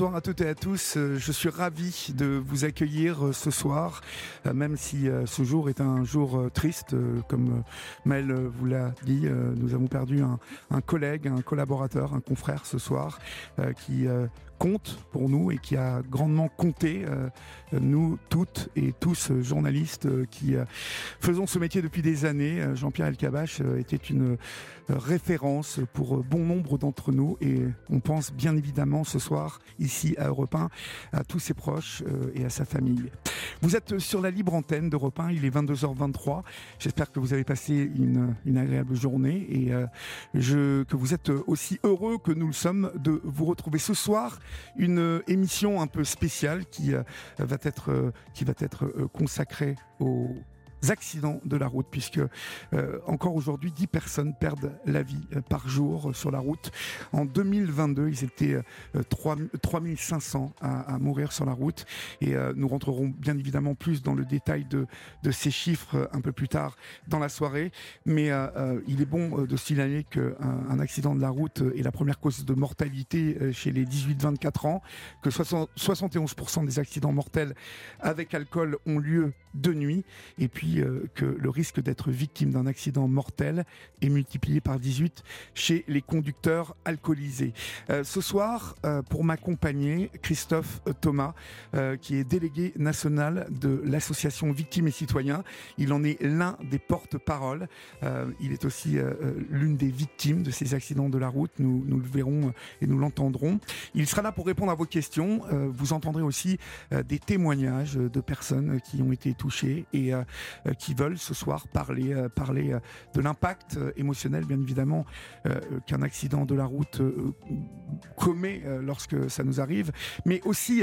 Bonsoir à toutes et à tous. Euh, je suis ravi de vous accueillir euh, ce soir, euh, même si ce jour est un jour triste, comme Mel vous l'a dit. Nous avons perdu un, un, collègue, un collaborateur, un confrère ce soir, qui compte pour nous et qui a grandement compté, euh, nous toutes et tous euh, journalistes euh, qui faisons ce métier depuis des années. Jean-Pierre Elkabach était une référence pour bon nombre d'entre nous et on pense bien évidemment ce soir ici à Europe 1 à tous ses proches et à sa famille. Vous êtes sur la libre antenne d'Europe 1, il est 22h23. J'espère que vous avez passé une, une agréable journée et que vous êtes aussi heureux que nous le sommes de vous retrouver ce soir une émission un peu spéciale qui euh, va être, euh, euh, consacrée aux accidents de la route, puisque euh, encore aujourd'hui, 10 personnes perdent la vie euh, par jour sur la route. En 2022, ils étaient euh, 3, 3500 à, à, mourir sur la route. Et euh, nous rentrerons bien évidemment plus dans le détail de, de ces chiffres un peu plus tard dans la soirée. Mais euh, il est bon de signaler qu'un un accident de la route est la première cause de mortalité chez les 18-24 ans, que 60, 71% des accidents mortels avec alcool ont lieu de nuit. Et puis euh, que le risque d'être victime d'un accident mortel est multiplié par 18 chez les conducteurs alcoolisés. Euh, ce soir, euh, pour m'accompagner, Christophe Thomas, qui est délégué national de l'association Victimes et Citoyens. Il en est l'un des porte-parole. il est aussi l'une des victimes de ces accidents de la route. Nous, nous le verrons et nous l'entendrons. Il sera là pour répondre à vos questions. vous entendrez aussi des témoignages de personnes qui ont été touchées et euh, qui veulent ce soir parler, euh, parler euh, de l'impact émotionnel, bien évidemment, qu'un accident de la route commet lorsque ça nous arrive, mais aussi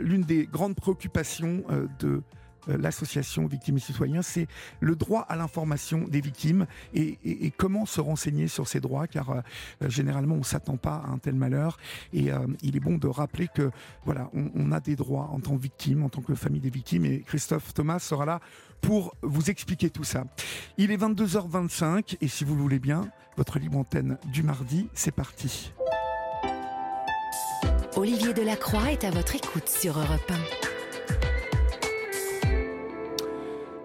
l'une des grandes préoccupations de euh, l'association Victimes et Citoyens, c'est le droit à l'information des victimes et, comment se renseigner sur ces droits, car euh, généralement on s'attend pas à un tel malheur. Et euh, il est bon de rappeler que voilà, on, a des droits en tant que victime, en tant que famille des victimes. Et Christophe Thomas sera là pour vous expliquer tout ça. Il est 22h25 et si vous le voulez bien, votre libre antenne du mardi, c'est parti. Olivier Delacroix est à votre écoute sur Europe 1.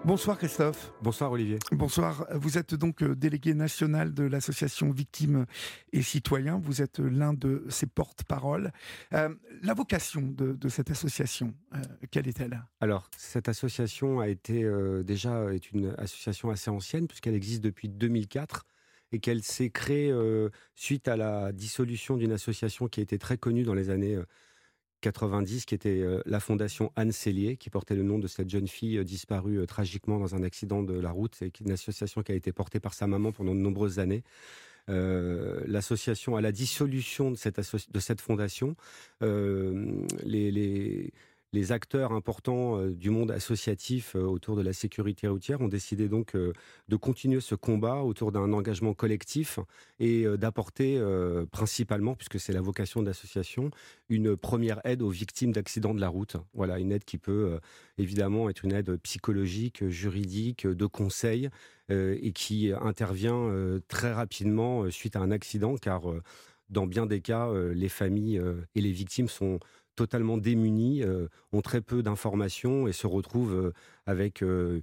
Bonsoir Christophe. Bonsoir Olivier. Bonsoir. Vous êtes donc euh, délégué national de l'association Victimes et Citoyens. Vous êtes l'un de ses porte-parole. Euh, la vocation de, de cette association, euh, quelle est-elle? Alors, cette association a été euh, déjà est une association assez ancienne puisqu'elle existe depuis 2004 et qu'elle s'est créée euh, suite à la dissolution d'une association qui a été très connue dans les années 90, qui était euh, la fondation Anne Cellier, qui portait le nom de cette jeune fille euh, disparue euh, tragiquement dans un accident de la route. C'est une association qui a été portée par sa maman pendant de nombreuses années. L'association à la dissolution de cette, fondation, les, les acteurs importants euh, du monde associatif euh, autour de la sécurité routière ont décidé donc euh, de continuer ce combat autour d'un engagement collectif et d'apporter principalement, puisque c'est la vocation de l'association, une première aide aux victimes d'accidents de la route. Voilà, une aide qui peut évidemment être une aide psychologique, juridique, de conseil, et qui intervient très rapidement suite à un accident, car dans bien des cas, les familles et les victimes sont totalement démunis, euh, ont très peu d'informations et se retrouvent euh, avec euh,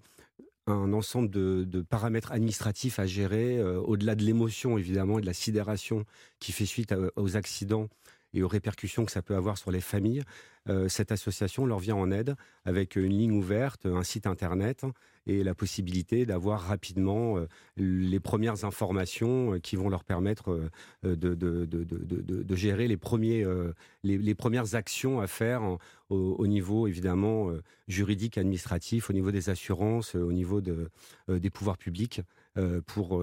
un ensemble de, paramètres administratifs à gérer, au-delà de l'émotion évidemment et de la sidération qui fait suite aux accidents et aux répercussions que ça peut avoir sur les familles. Euh, cette association leur vient en aide avec une ligne ouverte, un site internet et la possibilité d'avoir rapidement euh, les premières informations euh, qui vont leur permettre de, gérer les, premiers, les, premières actions à faire au, au, niveau évidemment juridique, administratif, au niveau des assurances, au niveau de, des pouvoirs publics. pour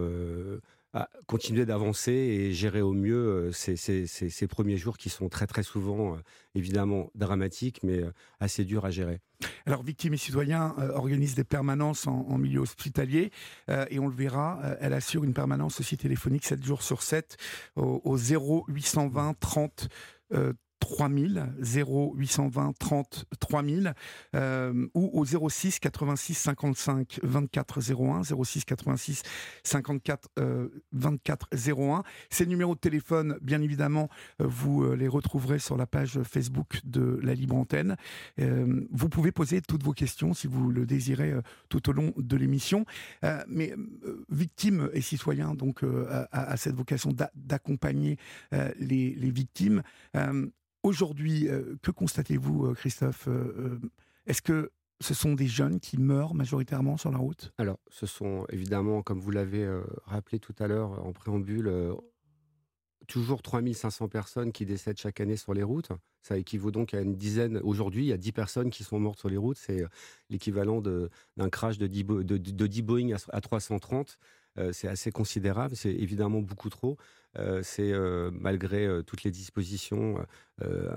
continuer d'avancer et gérer au mieux ces, ces, premiers jours qui sont très très souvent évidemment dramatiques mais assez durs à gérer. Alors, Victimes et Citoyens organise des permanences en, milieu hospitalier et on le verra, elle assure une permanence aussi téléphonique 7 jours sur 7 au, au 0820 30 3000, 0 820 30 3000, ou au 06 86 55 24 01, 06 86 54 24 01. Ces numéros de téléphone, bien évidemment, euh, vous euh, les retrouverez sur la page Facebook de la Libre Antenne. Euh, vous pouvez poser toutes vos questions si vous le désirez tout au long de l'émission. mais victimes et citoyens, donc, à, cette vocation d'accompagner les, les, victimes. Aujourd'hui, euh, que constatez-vous, euh, Christophe euh, Est-ce que ce sont des jeunes qui meurent majoritairement sur la route? Alors, ce sont évidemment, comme vous l'avez rappelé tout à l'heure en préambule, toujours 3500 personnes qui décèdent chaque année sur les routes. Ça équivaut donc à une dizaine. Aujourd'hui, il y a 10 personnes qui sont mortes sur les routes. C'est l'équivalent d'un crash de 10, de, Boeing à 330. C'est assez considérable. C'est évidemment beaucoup trop. Euh, c'est euh, malgré euh, toutes les dispositions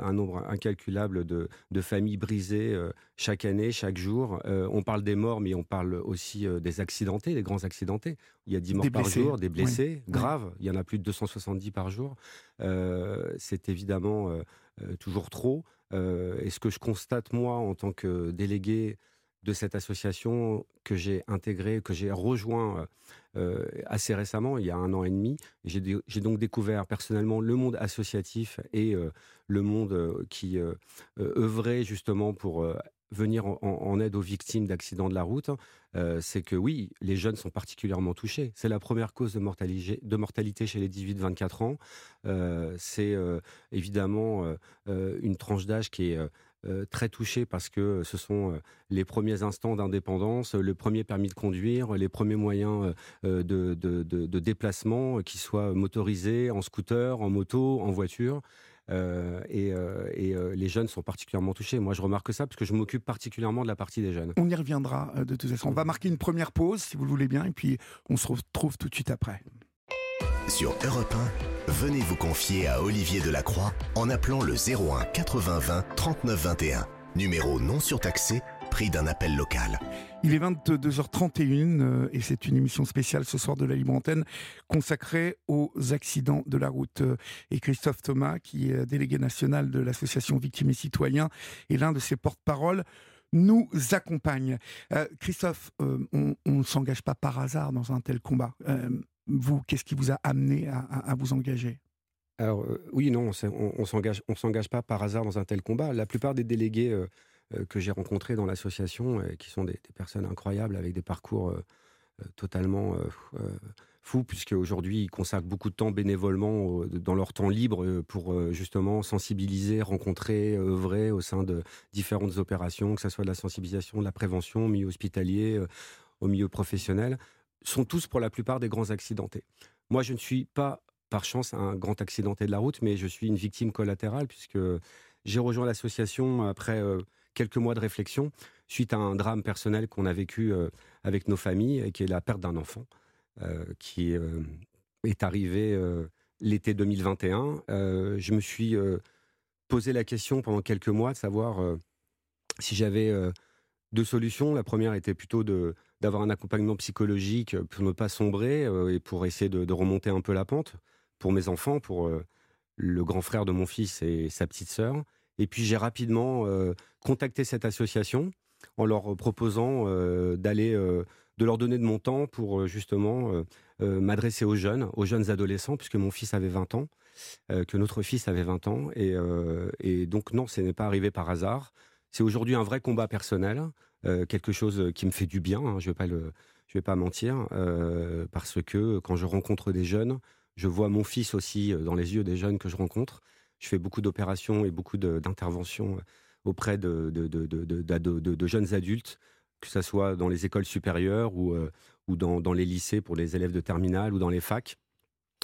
un nombre incalculable de, familles brisées chaque année, chaque jour. on parle des morts, mais on parle aussi des accidentés, des grands accidentés. Il y a 10 morts par jour, des blessés graves. Il y en a plus de 270 par jour. c'est évidemment toujours trop. et ce que je constate, moi, en tant que délégué de cette association que j'ai intégrée, que j'ai rejoint euh, assez récemment, il y a un an et demi. J'ai donc découvert personnellement le monde associatif et euh, le monde euh, qui œuvrait justement pour venir en, aide aux victimes d'accidents de la route, c'est que oui, les jeunes sont particulièrement touchés. C'est la première cause de mortalité chez les 18-24 ans. c'est évidemment une tranche d'âge qui est euh, très touché parce que ce sont euh, les premiers instants d'indépendance, le premier permis de conduire, les premiers moyens euh, de, de, déplacement, qu'ils soient motorisés, en scooter, en moto, en voiture. et, et les jeunes sont particulièrement touchés. Moi, je remarque ça parce que je m'occupe particulièrement de la partie des jeunes. On y reviendra de toute façon. On va marquer une première pause, si vous le voulez bien, et puis on se retrouve tout de suite après. Sur Europe 1, venez vous confier à Olivier Delacroix en appelant le 01 80 20 39 21. Numéro non surtaxé, prix d'un appel local. Il est 22h31 euh, et c'est une émission spéciale ce soir de la Libre Antenne consacrée aux accidents de la route. Euh, et Christophe Thomas, qui est délégué national de l'association Victimes et Citoyens, est l'un de ses porte-parole nous accompagne. Euh, Christophe, on ne s'engage pas par hasard dans un tel combat vous, qu'est-ce qui vous a amené à, vous engager? Alors euh, oui, non, on, on s'engage, on s'engage pas par hasard dans un tel combat. La plupart des délégués euh, euh, que j'ai rencontrés dans l'association, qui sont des, personnes incroyables avec des parcours totalement fous, puisque aujourd'hui ils consacrent beaucoup de temps bénévolement dans leur temps libre pour justement sensibiliser, rencontrer, œuvrer au sein de différentes opérations, que ce soit de la sensibilisation, de la prévention, au milieu hospitalier, au milieu professionnel sont tous pour la plupart des grands accidentés. Moi, je ne suis pas, par chance, un grand accidenté de la route, mais je suis une victime collatérale puisque j'ai rejoint l'association après euh, quelques mois de réflexion suite à un drame personnel qu'on a vécu euh, avec nos familles, et qui est la perte d'un enfant, euh, qui est arrivé l'été 2021. je me suis posé la question pendant quelques mois de savoir si j'avais deux solutions. La première était plutôt de d'avoir un accompagnement psychologique pour ne pas sombrer euh, et pour essayer de, remonter un peu la pente pour mes enfants, pour euh, le grand frère de mon fils et sa petite sœur. Et puis j'ai rapidement euh, contacté cette association en leur proposant d'aller, de leur donner de mon temps pour justement m'adresser aux jeunes, aux jeunes adolescents, puisque mon fils avait 20 ans, que notre fils avait 20 ans. Et, et donc non, ce n'est pas arrivé par hasard. C'est aujourd'hui un vrai combat personnel euh, quelque chose qui me fait du bien. Hein, je vais pas le, je vais pas mentir, euh, parce que quand je rencontre des jeunes, je vois mon fils aussi euh, dans les yeux des jeunes que je rencontre. Je fais beaucoup d'opérations et beaucoup d'interventions auprès de de, de, jeunes adultes, que ce soit dans les écoles supérieures ou, ou dans, dans, les lycées pour les élèves de terminale ou dans les facs.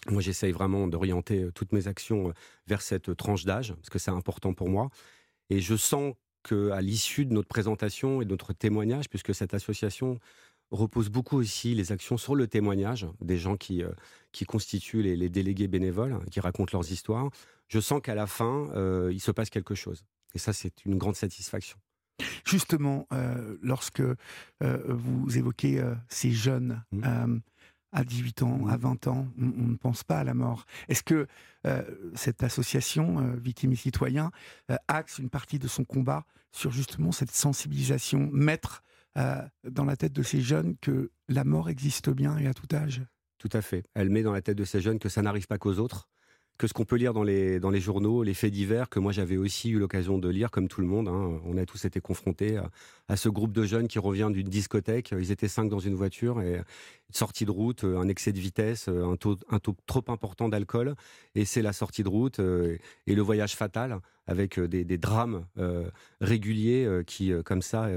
Moi, j'essaye vraiment d'orienter toutes mes actions vers cette tranche d'âge, parce que c'est important pour moi. Et je sens qu'à l'issue de notre présentation et de notre témoignage, puisque cette association reposent beaucoup aussi les actions sur le témoignage des gens qui, qui constituent les, les, délégués bénévoles, qui racontent leurs histoires. Je sens qu'à la fin, il se passe quelque chose. Et ça, c'est une grande satisfaction. Justement, lorsque vous évoquez ces jeunes, mmh à 18 ans, à 20 ans, on, ne pense pas à la mort. Est-ce que euh, cette association, euh, Victimes et Citoyens, euh, axe une partie de son combat sur justement cette sensibilisation, mettre dans la tête de ces jeunes que la mort existe bien et à tout âge? Tout à fait. Elle met dans la tête de ces jeunes que ça n'arrive pas qu'aux autres, que ce qu'on peut lire dans les, dans les journaux, les faits divers, que moi j'avais aussi eu l'occasion de lire, comme tout le monde. Hein. On a tous été confrontés à, ce groupe de jeunes qui revient d'une discothèque. Ils étaient cinq dans une voiture et sortie de route, un excès de vitesse, un taux, un taux trop important d'alcool. Et c'est la sortie de route euh, et le voyage fatal avec euh, des, drames euh, réguliers qui, comme ça,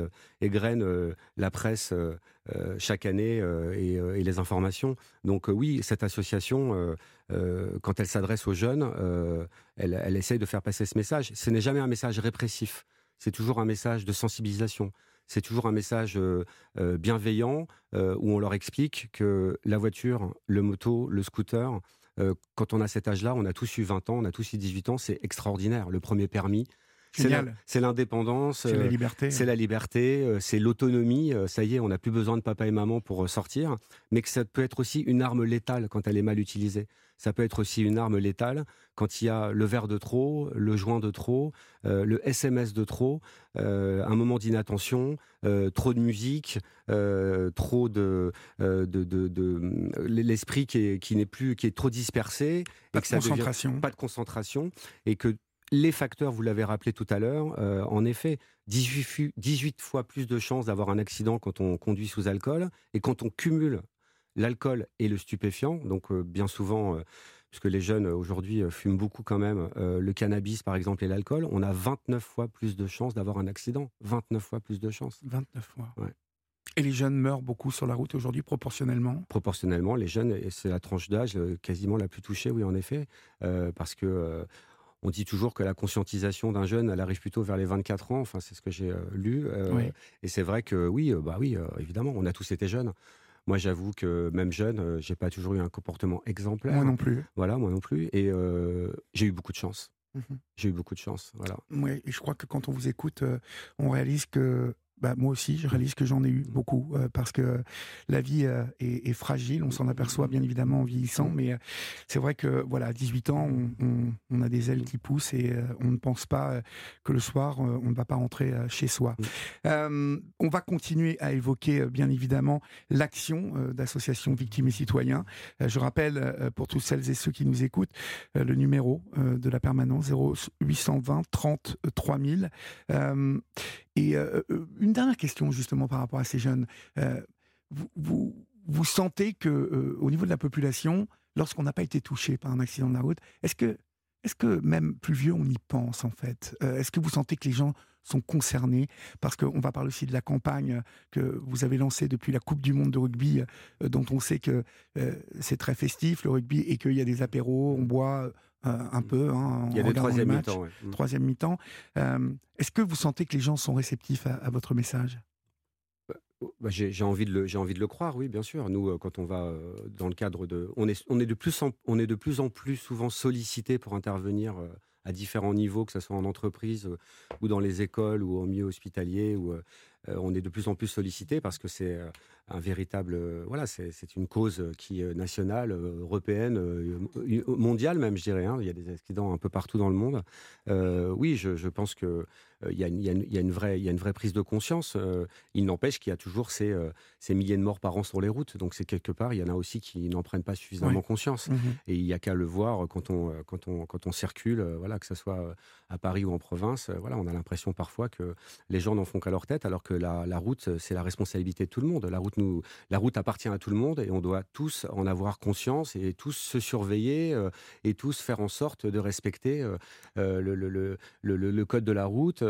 égrènent la presse chaque année et, et, les informations. Donc oui, cette association euh, quand elle s'adresse aux jeunes, euh, elle, elle, essaye de faire passer ce message. Ce n'est jamais un message répressif, c'est toujours un message de sensibilisation. C'est toujours un message euh, bienveillant où on leur explique que la voiture, le moto, le scooter, quand on a cet âge-là, on a tous eu 20 ans, on a tous eu 18 ans, c'est extraordinaire. Le premier permis, c'est l'indépendance, c'est la liberté, c'est la liberté, c'est l'autonomie. Ça y est, on n'a plus besoin de papa et maman pour sortir, mais que ça peut être aussi une arme létale quand elle est mal utilisée. Ça peut être aussi une arme létale quand il y a le verre de trop, le joint de trop, euh, le SMS de trop, euh, un moment d'inattention, euh, trop de musique, trop de, de, l'esprit qui n'est plus qui est trop dispersé, pas de concentration, pas de concentration, et que les facteurs, vous l'avez rappelé tout à l'heure, en effet, 18, 18 fois plus de chances d'avoir un accident quand on conduit sous alcool, et quand on cumule l'alcool et le stupéfiant. Donc euh, bien souvent, euh, puisque les jeunes euh, aujourd'hui fument beaucoup quand même, le cannabis par exemple et l'alcool, on a 29 fois plus de chances d'avoir un accident. 29 fois plus de chances. 29 fois. Et les jeunes meurent beaucoup sur la route aujourd'hui, proportionnellement? Proportionnellement, les jeunes, c'est la tranche d'âge quasiment la plus touchée, oui, en effet, parce que on dit toujours que la conscientisation d'un jeune, elle arrive plutôt vers les 24 ans. Enfin, c'est ce que j'ai lu. Et c'est vrai que oui, bah oui, évidemment, on a tous été jeunes. Moi, j'avoue que même jeune, euh, j'ai pas toujours eu un comportement exemplaire. Moi non plus. Voilà, moi non plus. Et euh, j'ai eu beaucoup de chance. Mmh j'ai eu beaucoup de chance. Voilà. Oui, et je crois que quand on vous écoute, euh, on réalise que bah, moi aussi, je réalise que j'en ai eu beaucoup euh, parce que la vie euh, est, fragile. On s'en aperçoit bien évidemment en vieillissant, mais euh, c'est vrai que voilà, à 18 ans, on, a des ailes qui poussent et on ne pense pas que le soir, on ne va pas rentrer chez soi. on va continuer à évoquer bien évidemment l'action d'associations victimes et citoyens. je rappelle pour toutes celles et ceux qui nous écoutent le numéro de la permanence 0820 30 3000. Et euh, euh, une dernière question justement par rapport à ces jeunes. Euh, vous, vous, sentez que au niveau de la population, lorsqu'on n'a pas été touché par un accident de la route, est-ce que, est-ce que même plus vieux, on y pense en fait? Est-ce que vous sentez que les gens sont concernés? Parce qu'on va parler aussi de la campagne que vous avez lancée depuis la Coupe du Monde de rugby, dont on sait que c'est très festif le rugby et qu'il y a des apéros, on boit euh, un peu. Hein, Il y a troisième mi-temps. Mm. Troisième mi-temps. Euh, est-ce que vous sentez que les gens sont réceptifs à, votre message? Bah, oh, bah, j'ai envie de le j'ai envie de le croire oui bien sûr nous euh, quand on va dans le cadre de on est on est de plus en, on est de plus en plus souvent sollicité pour intervenir à différents niveaux que ce soit en entreprise ou dans les écoles ou au milieu hospitalier ou on est de plus en plus sollicité parce que c'est un véritable. Euh, voilà, c'est une cause qui est nationale, euh, européenne, euh, mondiale même, je dirais. Hein. Il y a des accidents un peu partout dans le monde. oui, je, pense que il y, a une, vraie, il y a une vraie prise de conscience. il n'empêche qu'il y a toujours ces, ces, milliers de morts par an sur les routes. Donc c'est quelque part, il y en a aussi qui n'en prennent pas suffisamment conscience. Mmh Et il n'y a qu'à le voir quand on, quand on, quand on circule, voilà, que ce soit à Paris ou en province. Voilà, on a l'impression parfois que les gens n'en font qu'à leur tête, alors que la, la route, c'est la responsabilité de tout le monde. La route nous, la route appartient à tout le monde et on doit tous en avoir conscience et tous se surveiller euh, et tous faire en sorte de respecter euh, euh, le, code de la route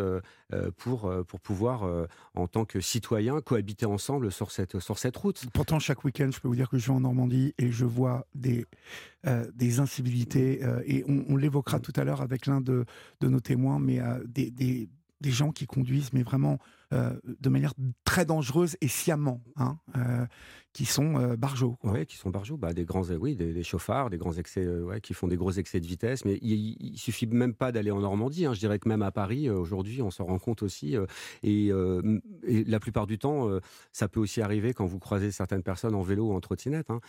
pour, pour pouvoir, en tant que citoyen, cohabiter ensemble sur cette, sur cette route. Pourtant, chaque week-end, je peux vous dire que je vais en Normandie et je vois des, des incivilités et on, l'évoquera tout à l'heure avec l'un de, de, nos témoins, mais des, des, des gens qui conduisent, mais vraiment de manière très dangereuse et sciemment, hein, qui sont euh, barjots. Oui, qui sont barjots. Bah, des grands, oui, des, chauffards, des grands excès, ouais, qui font des gros excès de vitesse. Mais il, il suffit même pas d'aller en Normandie. Hein. Je dirais que même à Paris, aujourd'hui, on s'en rend compte aussi. Et, et, la plupart du temps, ça peut aussi arriver quand vous croisez certaines personnes en vélo ou en trottinette. Hein.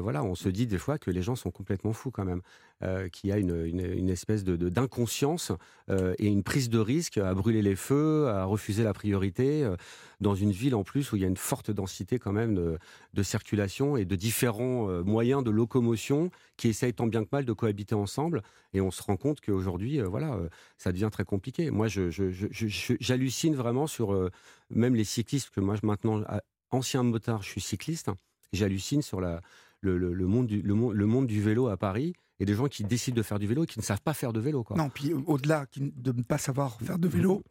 voilà, on se dit des fois que les gens sont complètement fous quand même. Euh, qu'il y a une, espèce d'inconscience euh, et une prise de risque à brûler les feux, à refuser la priorité, euh, dans une ville en plus où il y a une forte densité quand même de circulation et de différents moyens de locomotion qui essayent tant bien que mal de cohabiter ensemble. Et on se rend compte qu'aujourd'hui, voilà, ça devient très compliqué. Moi, j'hallucine vraiment sur même les cyclistes, que moi maintenant, ancien motard, je suis cycliste, j'hallucine sur la, le, monde du, le, le monde du vélo à Paris et des gens qui décident de faire du vélo et qui ne savent pas faire de vélo. Quoi. Non, puis au-delà de ne pas savoir faire de vélo,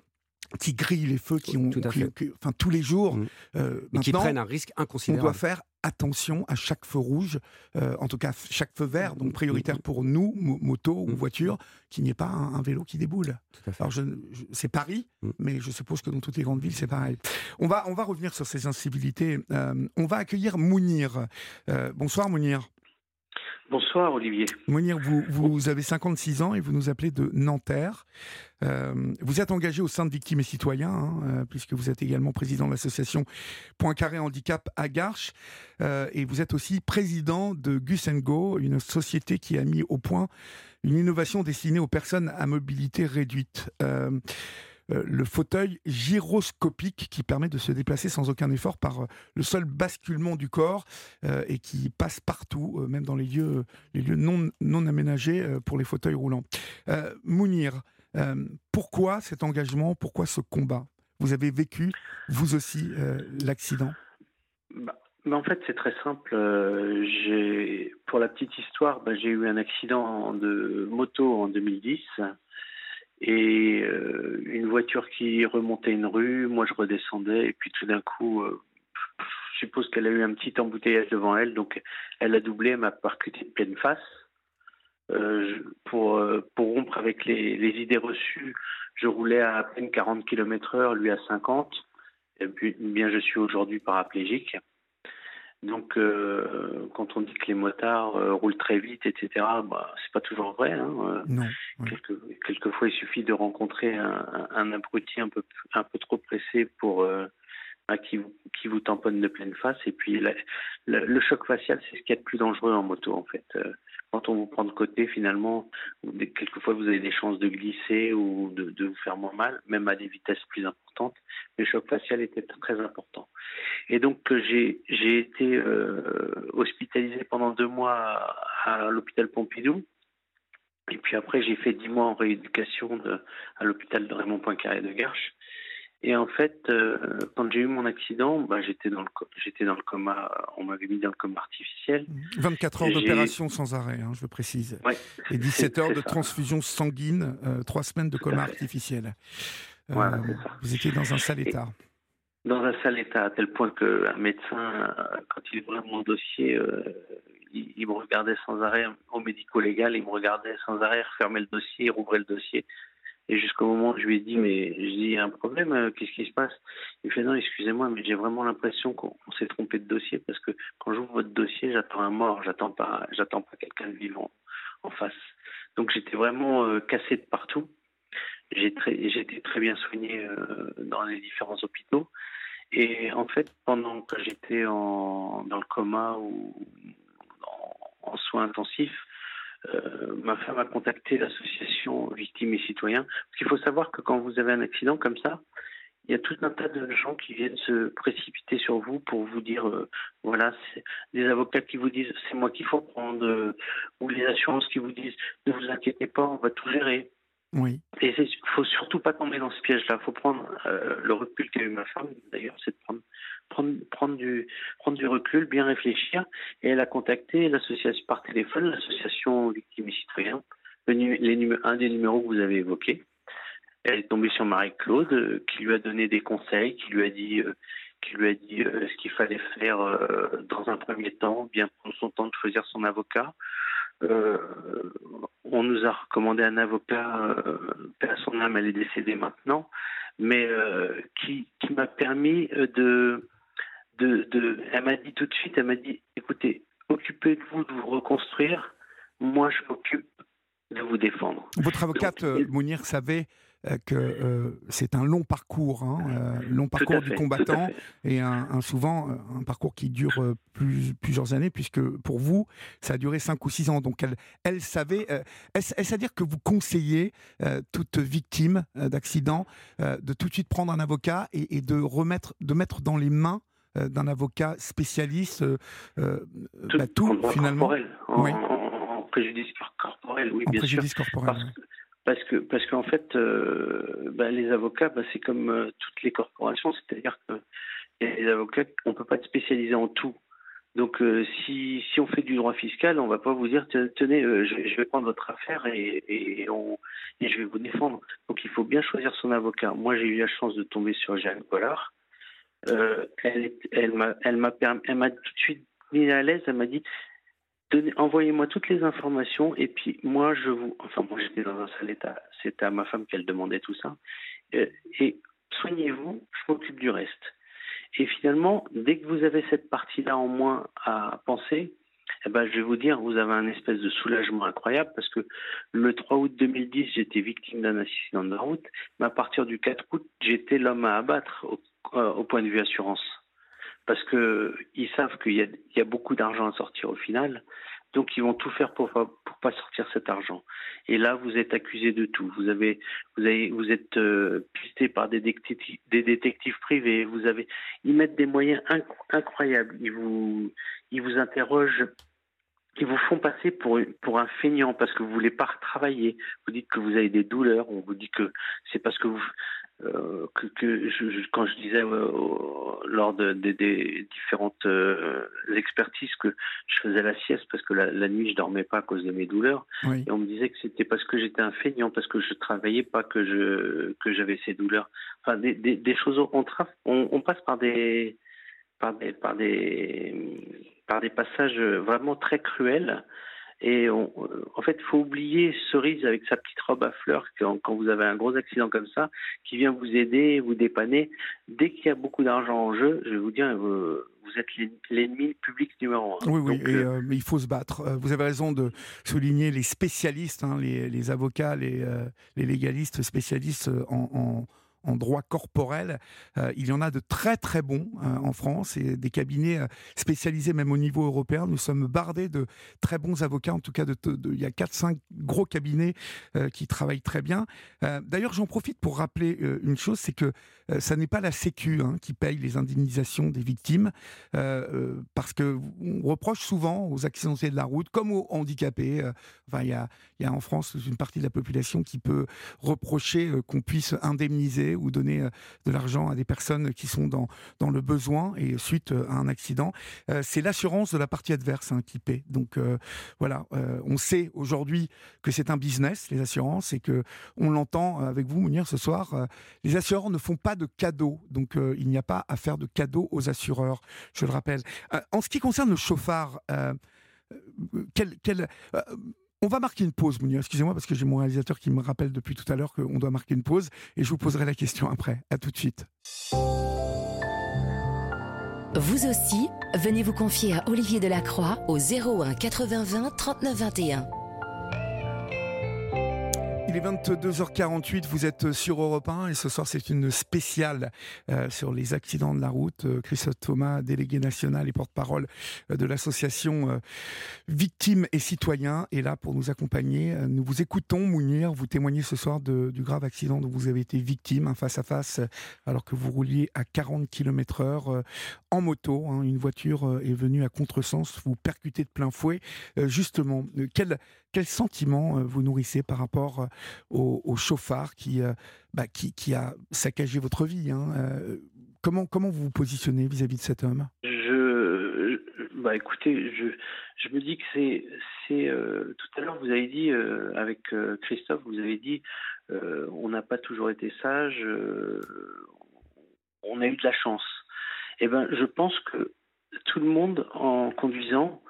qui grillent les feux, qui ont, Tout enfin tous les jours, mmh. euh, et qui prennent un risque inconsidérable. On doit faire attention à chaque feu rouge, euh, en tout cas chaque feu vert, donc prioritaire pour nous, moto ou voiture, qu'il n'y ait pas un, vélo qui déboule. Alors c'est Paris, mais je suppose que dans toutes les grandes villes c'est pareil. On va, on va revenir sur ces incivilités. Euh, on va accueillir Mounir. bonsoir Mounir. Bonsoir Olivier. Mounir, vous, avez 56 ans et vous nous appelez de Nanterre. Euh, vous êtes engagé au sein de Victimes et Citoyens, hein, euh, puisque vous êtes également président de l'association Point Carré Handicap à Garches. Euh, et vous êtes aussi président de Gus une société qui a mis au point une innovation destinée aux personnes à mobilité réduite. Le fauteuil gyroscopique qui permet de se déplacer sans aucun effort par euh, le seul basculement du corps euh, et qui passe partout, même dans les lieux, non, aménagés pour les fauteuils roulants. Mounir, pourquoi cet engagement Pourquoi ce combat? Vous avez vécu, vous aussi, l'accident? Bah, en fait, c'est très simple. pour la petite histoire, bah, j'ai eu un accident de moto en 2010 et euh, une voiture qui remontait une rue, moi je redescendais et puis tout d'un coup, euh, je suppose qu'elle a eu un petit embouteillage devant elle, donc elle a doublé, elle m'a percuté de pleine face. Euh, pour, pour rompre avec les, idées reçues, je roulais à à peine 40 km heure, lui à 50. Et puis, bien, je suis aujourd'hui paraplégique. Donc, euh, quand on dit que les motards euh, roulent très vite, etc., bah, c'est pas toujours vrai. Hein. Euh, non. quelquefois, il suffit de rencontrer un, un, abruti un peu, un peu trop pressé pour bah, qui, qui vous tamponne de pleine face. Et puis, le choc facial, c'est ce qui est le plus dangereux en moto, en fait quand on vous prend de côté, finalement, quelquefois vous avez des chances de glisser ou de, vous faire moins mal, même à des vitesses plus importantes. Le choc facial était très important. Et donc j'ai été euh, hospitalisé pendant deux mois à, l'hôpital Pompidou. Et puis après, j'ai fait dix mois en rééducation à l'hôpital de Raymond Poincaré de Garches. Et en fait, euh, quand j'ai eu mon accident, bah, j'étais dans le j'étais dans le coma. On m'avait mis dans le coma artificiel. 24 heures d'opération sans arrêt, hein, je précise. et 17 heures de transfusion sanguine, euh, 3 semaines de coma artificiel. Euh, vous étiez dans un sale état. Dans un sale état, à tel point qu'un médecin, quand il ouvrait mon dossier, euh, il, il, me regardait sans arrêt au médico-légal, il me regardait sans arrêt, refermait le dossier, rouvrait le dossier. Et jusqu'au moment où je lui ai dit, mais je dis, il y a un problème, euh, qu'est-ce qui se passe? Il fait, non, excusez-moi, mais j'ai vraiment l'impression qu'on s'est trompé de dossier parce que quand j'ouvre votre dossier, j'attends un mort, j'attends pas, pas quelqu'un de vivant en face. Donc j'étais vraiment euh, cassé de partout. J'ai été très bien soigné euh, dans les différents hôpitaux. Et en fait, pendant que j'étais dans le coma ou en soins intensifs, euh, ma femme a contacté l'association Victimes et Citoyens. Parce qu'il faut savoir que quand vous avez un accident comme ça, il y a tout un tas de gens qui viennent se précipiter sur vous pour vous dire, euh, voilà, c'est des avocats qui vous disent c'est moi qu'il faut prendre, euh, ou les assurances qui vous disent ne vous inquiétez pas, on va tout gérer. Oui. Et il faut surtout pas tomber dans ce piège-là. Il faut prendre le recul qu'a eu ma femme, d'ailleurs, c'est de prendre prendre, prendre, du, prendre du recul, bien réfléchir. Et elle a contacté l'association par téléphone, l'association Victimes et Citoyens, les, un des numéros que vous avez évoqués. Elle est tombée sur Marie-Claude, euh, qui lui a donné des conseils, qui lui a dit, euh, qui lui a dit euh, ce qu'il fallait faire dans un premier temps, bien prendre son temps de choisir son avocat. on nous a recommandé un avocat, à son âme, elle est décédée maintenant, mais qui, qui m'a permis de, de, de, Elle m'a dit tout de suite, elle m'a dit, écoutez, occupez-vous de vous reconstruire, moi je m'occupe de vous défendre. Votre avocate, Mounir, savait euh, que euh, c'est un long parcours, hein, euh, long parcours du combattant et un, souvent un parcours qui dure plusieurs années puisque pour vous ça a duré cinq ou six ans. Donc elle, elle savait, est-ce à dire que vous conseillez toute victime d'accident de tout de suite prendre un avocat et, de remettre, de mettre dans les mains d'un avocat spécialiste bah, tout, finalement. en, préjudice corporel, oui, bien préjudice Corporel, parce que parce qu'en fait, euh, bah, les avocats, bah, c'est comme euh, toutes les corporations, c'est-à-dire que les avocats, on peut pas être spécialisé en tout. Donc, euh, si, si on fait du droit fiscal, on va pas vous dire tenez, je, vais prendre votre affaire et, et, on, et je vais vous défendre. Donc, il faut bien choisir son avocat. Moi, j'ai eu la chance de tomber sur Jeanne Collard. Elle, elle m'a, tout de suite mis à l'aise. Elle m'a dit envoyez-moi toutes les informations et puis moi je vous enfin moi j'étais dans un sale état. C'était à ma femme qu'elle demandait tout ça. Euh, et soignez-vous je m'occupe du reste. Et finalement dès que vous avez cette partie là en moins à penser eh ben, je vais vous dire, vous avez un espèce de soulagement incroyable parce que le 3 août 2010, j'étais victime d'un accident de la route, mais à partir du 4 août, j'étais l'homme à abattre euh, au point de vue assurance parce que ils savent qu'il y, a beaucoup d'argent à sortir au final, donc ils vont tout faire pour pour pas sortir cet argent. Et là, vous êtes accusé de tout. Vous avez vous êtes euh, pisté par des détectives, des détectives privés. Vous avez ils mettent des moyens incroyables. Ils vous ils vous interrogent ils vous font passer pour, pour un feignant parce que vous voulez pas travailler. Vous dites que vous avez des douleurs. On vous dit que c'est parce que vous, euh, que, que je, quand je disais euh, lors de, des différentes euh, expertises que je faisais la sieste parce que la, nuit je dormais pas à cause de mes douleurs. Et on me disait que c'était parce que j'étais un feignant parce que je travaillais pas que je que j'avais ces douleurs. Enfin des, des, des choses on, on, on passe par des par des par des par des passages vraiment très cruels et en fait, il faut oublier Cerise avec sa petite robe à fleurs quand, quand, vous avez un gros accident comme ça, qui vient vous aider, vous dépanner. Dès qu'il y a beaucoup d'argent en jeu, je vais vous dire, vous, êtes l'ennemi public numéro un. Oui, oui, euh, euh, mais il faut se battre. Euh, vous avez raison de souligner les spécialistes, hein, les, les, avocats, les, les, légalistes spécialistes en, en en droit corporel. Euh, il y en a de très très bons euh, en France et des cabinets euh, spécialisés même au niveau européen. Nous sommes bardés de très bons avocats, en tout cas il y a 4-5 gros cabinets qui travaillent très bien. D'ailleurs, j'en profite pour rappeler une chose, c'est que ça n'est pas la Sécu hein, qui paye les indemnisations des victimes, parce que on reproche souvent aux accidentés de la route, comme aux handicapés. enfin, il y a en France une partie de la population qui peut reprocher qu'on puisse indemniser ou donner euh, de l'argent à des personnes qui sont dans, dans le besoin et suite euh, à un accident. Euh, c'est l'assurance de la partie adverse hein, qui paie. Donc voilà, on sait aujourd'hui que c'est un business, les assurances, et que on l'entend avec vous, Mounir, ce soir. les assureurs ne font pas de cadeaux, donc il n'y a pas à faire de cadeaux aux assureurs, je le rappelle. en ce qui concerne le chauffard, quel, quel on va marquer une pause, Mounir. Excusez-moi parce que j'ai mon réalisateur qui me rappelle depuis tout à l'heure qu'on doit marquer une pause et je vous poserai la question après. À tout de suite. Vous aussi, venez vous confier à Olivier Delacroix au 01 80 20 39 21. Il est 22h48, vous êtes sur Europe 1 et ce soir c'est une spéciale euh, sur les accidents de la route. Euh, Christophe Thomas, délégué national et porte-parole euh, de l'association Victimes et Citoyens est là pour nous accompagner. Nous vous écoutons, Mounir, vous témoignez ce soir du grave accident dont vous avez été victime, face à face, alors que vous rouliez à 40 km heure en moto. Hein. une voiture est venue à contresens, vous percutez de plein fouet. justement, quel, quel sentiment vous nourrissez par rapport au, chauffard qui, euh, bah, qui, qui, a saccagé votre vie. Hein. Euh, comment, comment vous vous positionnez vis-à-vis de cet homme? Je, bah écoutez, je, je me dis que c'est, euh, tout à l'heure vous avez dit avec Christophe, vous avez dit on n'a pas toujours été sage, on a eu de la chance. Eh ben, je pense que tout le monde en conduisant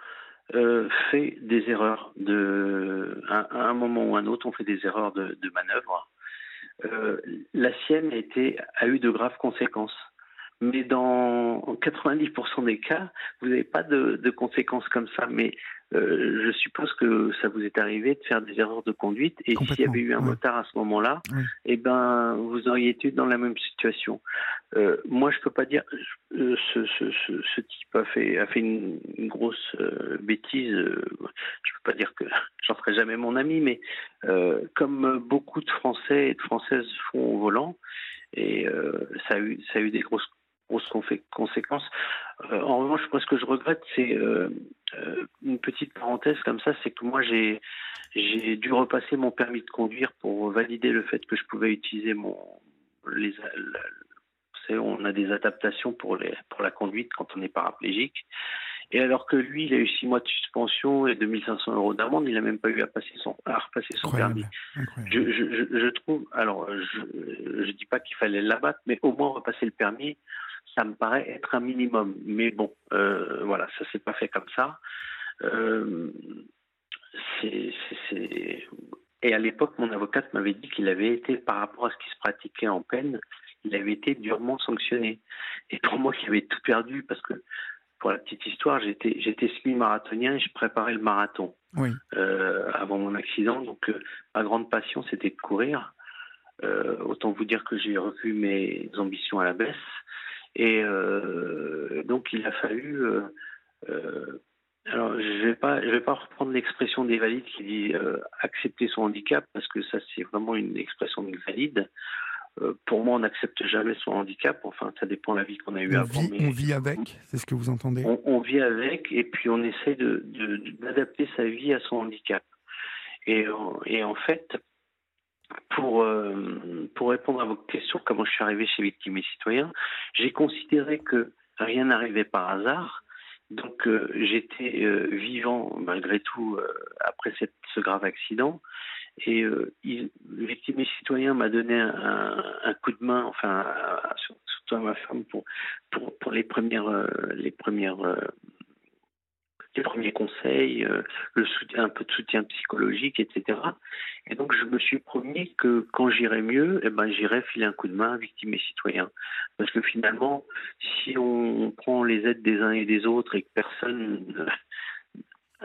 euh, fait des erreurs de à, un moment ou un autre, on fait des erreurs de, de manœuvre. la sienne a, a eu de graves conséquences mais dans 90% des cas, vous n'avez pas de, de, conséquences comme ça. Mais euh, je suppose que ça vous est arrivé de faire des erreurs de conduite et s'il y avait eu un motard à ce moment-là, eh ben vous auriez été dans la même situation? Euh, moi, je peux pas dire euh, ce, ce, ce, ce, type a fait a fait une, une grosse bêtise. Je peux pas dire que j'en ferai jamais mon ami, mais comme beaucoup de Français et de Françaises font au volant, et ça a eu ça a eu des grosses grosses conséquences. Euh, en revanche, moi, ce que je regrette, c'est euh, euh, une petite parenthèse comme ça, c'est que moi, j'ai j'ai dû repasser mon permis de conduire pour valider le fait que je pouvais utiliser mon les on a des adaptations pour les pour la conduite quand on est paraplégique. Et alors que lui, il a eu six mois de suspension et 2500 euros d'amende, il n'a même pas eu à, passer son, à repasser son permis. Je, je, je, trouve, alors je ne dis pas qu'il fallait l'abattre, mais au moins repasser le permis, ça me paraît être un minimum. Mais bon, euh, voilà, ça s'est pas fait comme ça. Euh, Et à l'époque, mon avocate m'avait dit qu'il avait été, par rapport à ce qui se pratiquait en peine, il avait été durement sanctionné. Et pour moi qui avais tout perdu, parce que pour la petite histoire, j'étais j'étais semi-marathonien et je préparais le marathon euh, avant mon accident. Donc ma grande passion, c'était de courir. autant vous dire que j'ai revu mes ambitions à la baisse. Et euh, donc il a fallu. Euh, euh, alors je vais pas, je vais pas reprendre l'expression des valides qui dit accepter son handicap parce que ça c'est vraiment une expression de valide. pour moi, on n'accepte jamais son handicap. Enfin, ça dépend de la vie qu'on a eue avant. on vit avec, c'est ce que vous entendez on, vit avec et puis on essaie d'adapter de, sa vie à son handicap. Et, et en fait, pour, euh, pour répondre à vos questions, comment je suis arrivé chez Victimes et Citoyens, j'ai considéré que rien n'arrivait par hasard. Donc euh, j'étais euh, vivant malgré tout après ce grave accident. Et il, Victimes et Citoyens m'a donné un, un, coup de main, enfin surtout à ma femme pour, pour, pour les premières, les premières les premiers conseils, euh, un peu de soutien psychologique, etc. Et donc je me suis promis que quand j'irai mieux, eh ben j'irai filer un coup de main à victimes et citoyens, parce que finalement, si on prend les aides des uns et des autres et que personne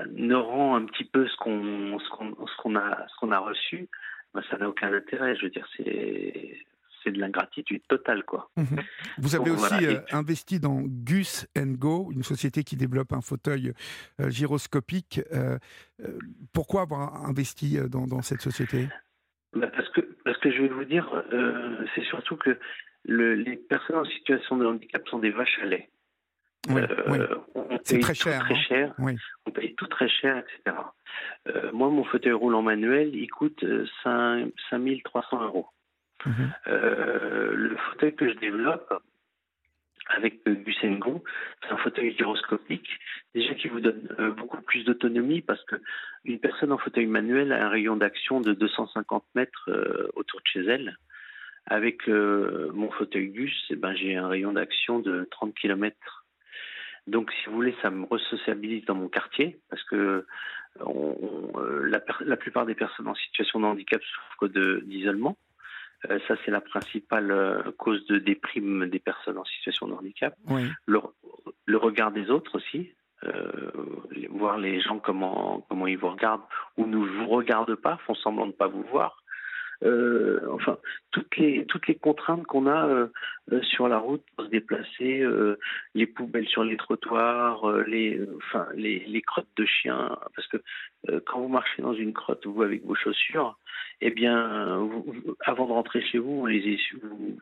ne rend un petit peu ce qu'on ce qu'on a ce a reçu, ben ça n'a aucun intérêt. Je veux dire, c'est c'est de l'ingratitude totale, quoi. Mhm. Vous avez aussi euh, investi dans Gus Go, une société qui développe un fauteuil euh, gyroscopique. Euh, pourquoi avoir investi dans, cette société? Bah, parce, que, parce que je vais vous dire, c'est surtout que les personnes en situation de handicap sont des vaches à lait. C'est très cher. Très hein. cher. On paye tout très cher, etc. moi, mon fauteuil roulant manuel, il coûte 5, 5300 euros. Mhm. Euh, le fauteuil que je développe avec Gusengo, c'est un fauteuil gyroscopique, déjà qui vous donne euh, beaucoup plus d'autonomie parce que une personne en fauteuil manuel a un rayon d'action de 250 mètres euh, autour de chez elle. Avec mon fauteuil Gus, eh ben, j'ai un rayon d'action de 30 km. Donc, si vous voulez, ça me resociabilise dans mon quartier parce que la, plupart des personnes en situation de handicap souffrent d'isolement. Euh, ça, c'est la principale euh, cause de déprime des personnes en situation de handicap. Le, le, regard des autres aussi, euh, voir les gens comment comment ils vous regardent ou ne vous regardent pas, font semblant de ne pas vous voir. Euh, enfin, toutes les toutes les contraintes qu'on a euh, sur la route pour se déplacer, euh, les poubelles sur les trottoirs, les enfin les, les crottes de chiens, parce que quand vous marchez dans une crotte, vous avec vos chaussures, eh bien, vous, avant de rentrer chez vous, les vous,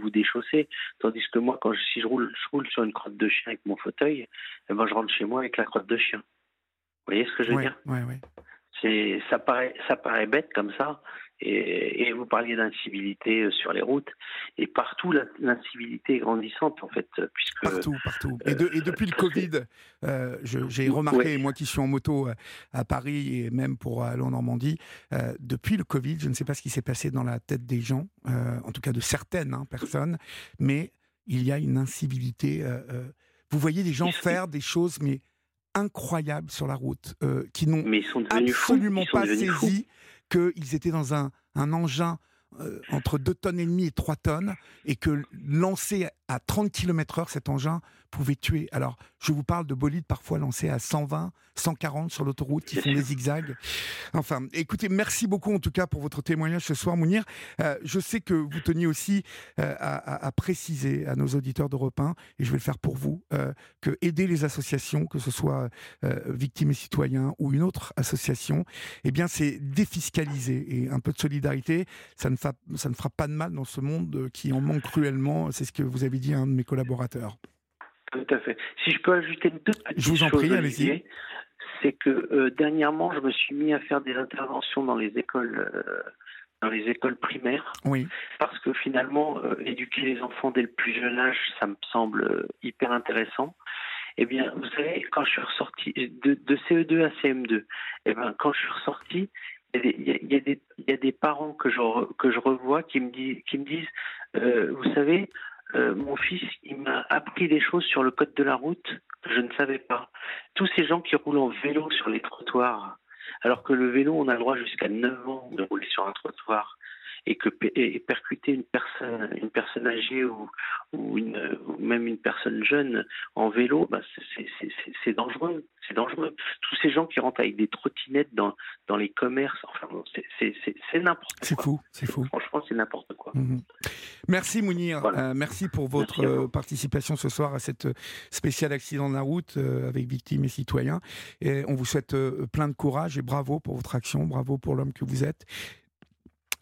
vous déchaussez. Tandis que moi, quand je, si je roule, je roule sur une crotte de chien avec mon fauteuil, eh ben, je rentre chez moi avec la crotte de chien. Vous voyez ce que je veux dire? Oui, oui. C'est, ça paraît, ça paraît bête comme ça, et, vous parliez d'incivilité euh, sur les routes, et partout l'incivilité est grandissante en fait, puisque partout, partout. Et, et depuis le Covid, euh, j'ai remarqué, moi qui suis en moto euh, à Paris et même pour aller en Normandie, depuis le Covid, je ne sais pas ce qui s'est passé dans la tête des gens, en tout cas de certaines hein, personnes, mais il y a une incivilité. vous voyez des gens faire des choses, mais incroyables sur la route, qui n'ont absolument pas saisi qu'ils étaient dans un, engin euh, entre 2 tonnes et demie et 3 tonnes, et que lancé à 30 km heure, cet engin pouvait tuer. Alors, je vous parle de bolides parfois lancés à 120, 140 sur l'autoroute, qui font des zigzags. Enfin, écoutez, merci beaucoup en tout cas pour votre témoignage ce soir, Mounir. Euh, je sais que vous teniez aussi euh, à, préciser à nos auditeurs d'Europe 1, et je vais le faire pour vous, que aider les associations, que ce soit Victimes et Citoyens ou une autre association, eh bien, c'est défiscaliser. Et un peu de solidarité, ça ne, ça ne fera pas de mal dans ce monde qui en manque cruellement. C'est ce que vous avez dit à un de mes collaborateurs. Tout à fait. Si je peux ajouter une toute petite je vous en prie, allez-y. C'est que euh, dernièrement, je me suis mis à faire des interventions dans les écoles, euh, dans les écoles primaires. Oui. Parce que finalement, euh, éduquer les enfants dès le plus jeune âge, ça me semble hyper intéressant. Eh bien, vous savez, quand je suis ressorti de, de CE2 à CM2, eh bien, quand je suis ressorti, il y, a des, y a des parents que je, que je revois qui me, qui me disent vous savez, euh, mon fils, il m'a appris des choses sur le code de la route je ne savais pas. Tous ces gens qui roulent en vélo sur les trottoirs, alors que le vélo, on a le droit jusqu'à 9 ans de rouler sur un trottoir et que et percuter une personne, une personne âgée ou, ou, une, ou même une personne jeune en vélo, bah c'est dangereux. C'est dangereux. Tous ces gens qui rentrent avec des trottinettes dans, dans les commerces, enfin, c'est n'importe quoi. C'est fou, c'est fou. Franchement, c'est n'importe quoi. Mhm. Merci Mounir, euh, merci pour votre euh, participation ce soir à cette spéciale accident de la route euh, avec victimes et citoyens. Et on vous souhaite plein de courage et bravo pour votre action, bravo pour l'homme que vous êtes.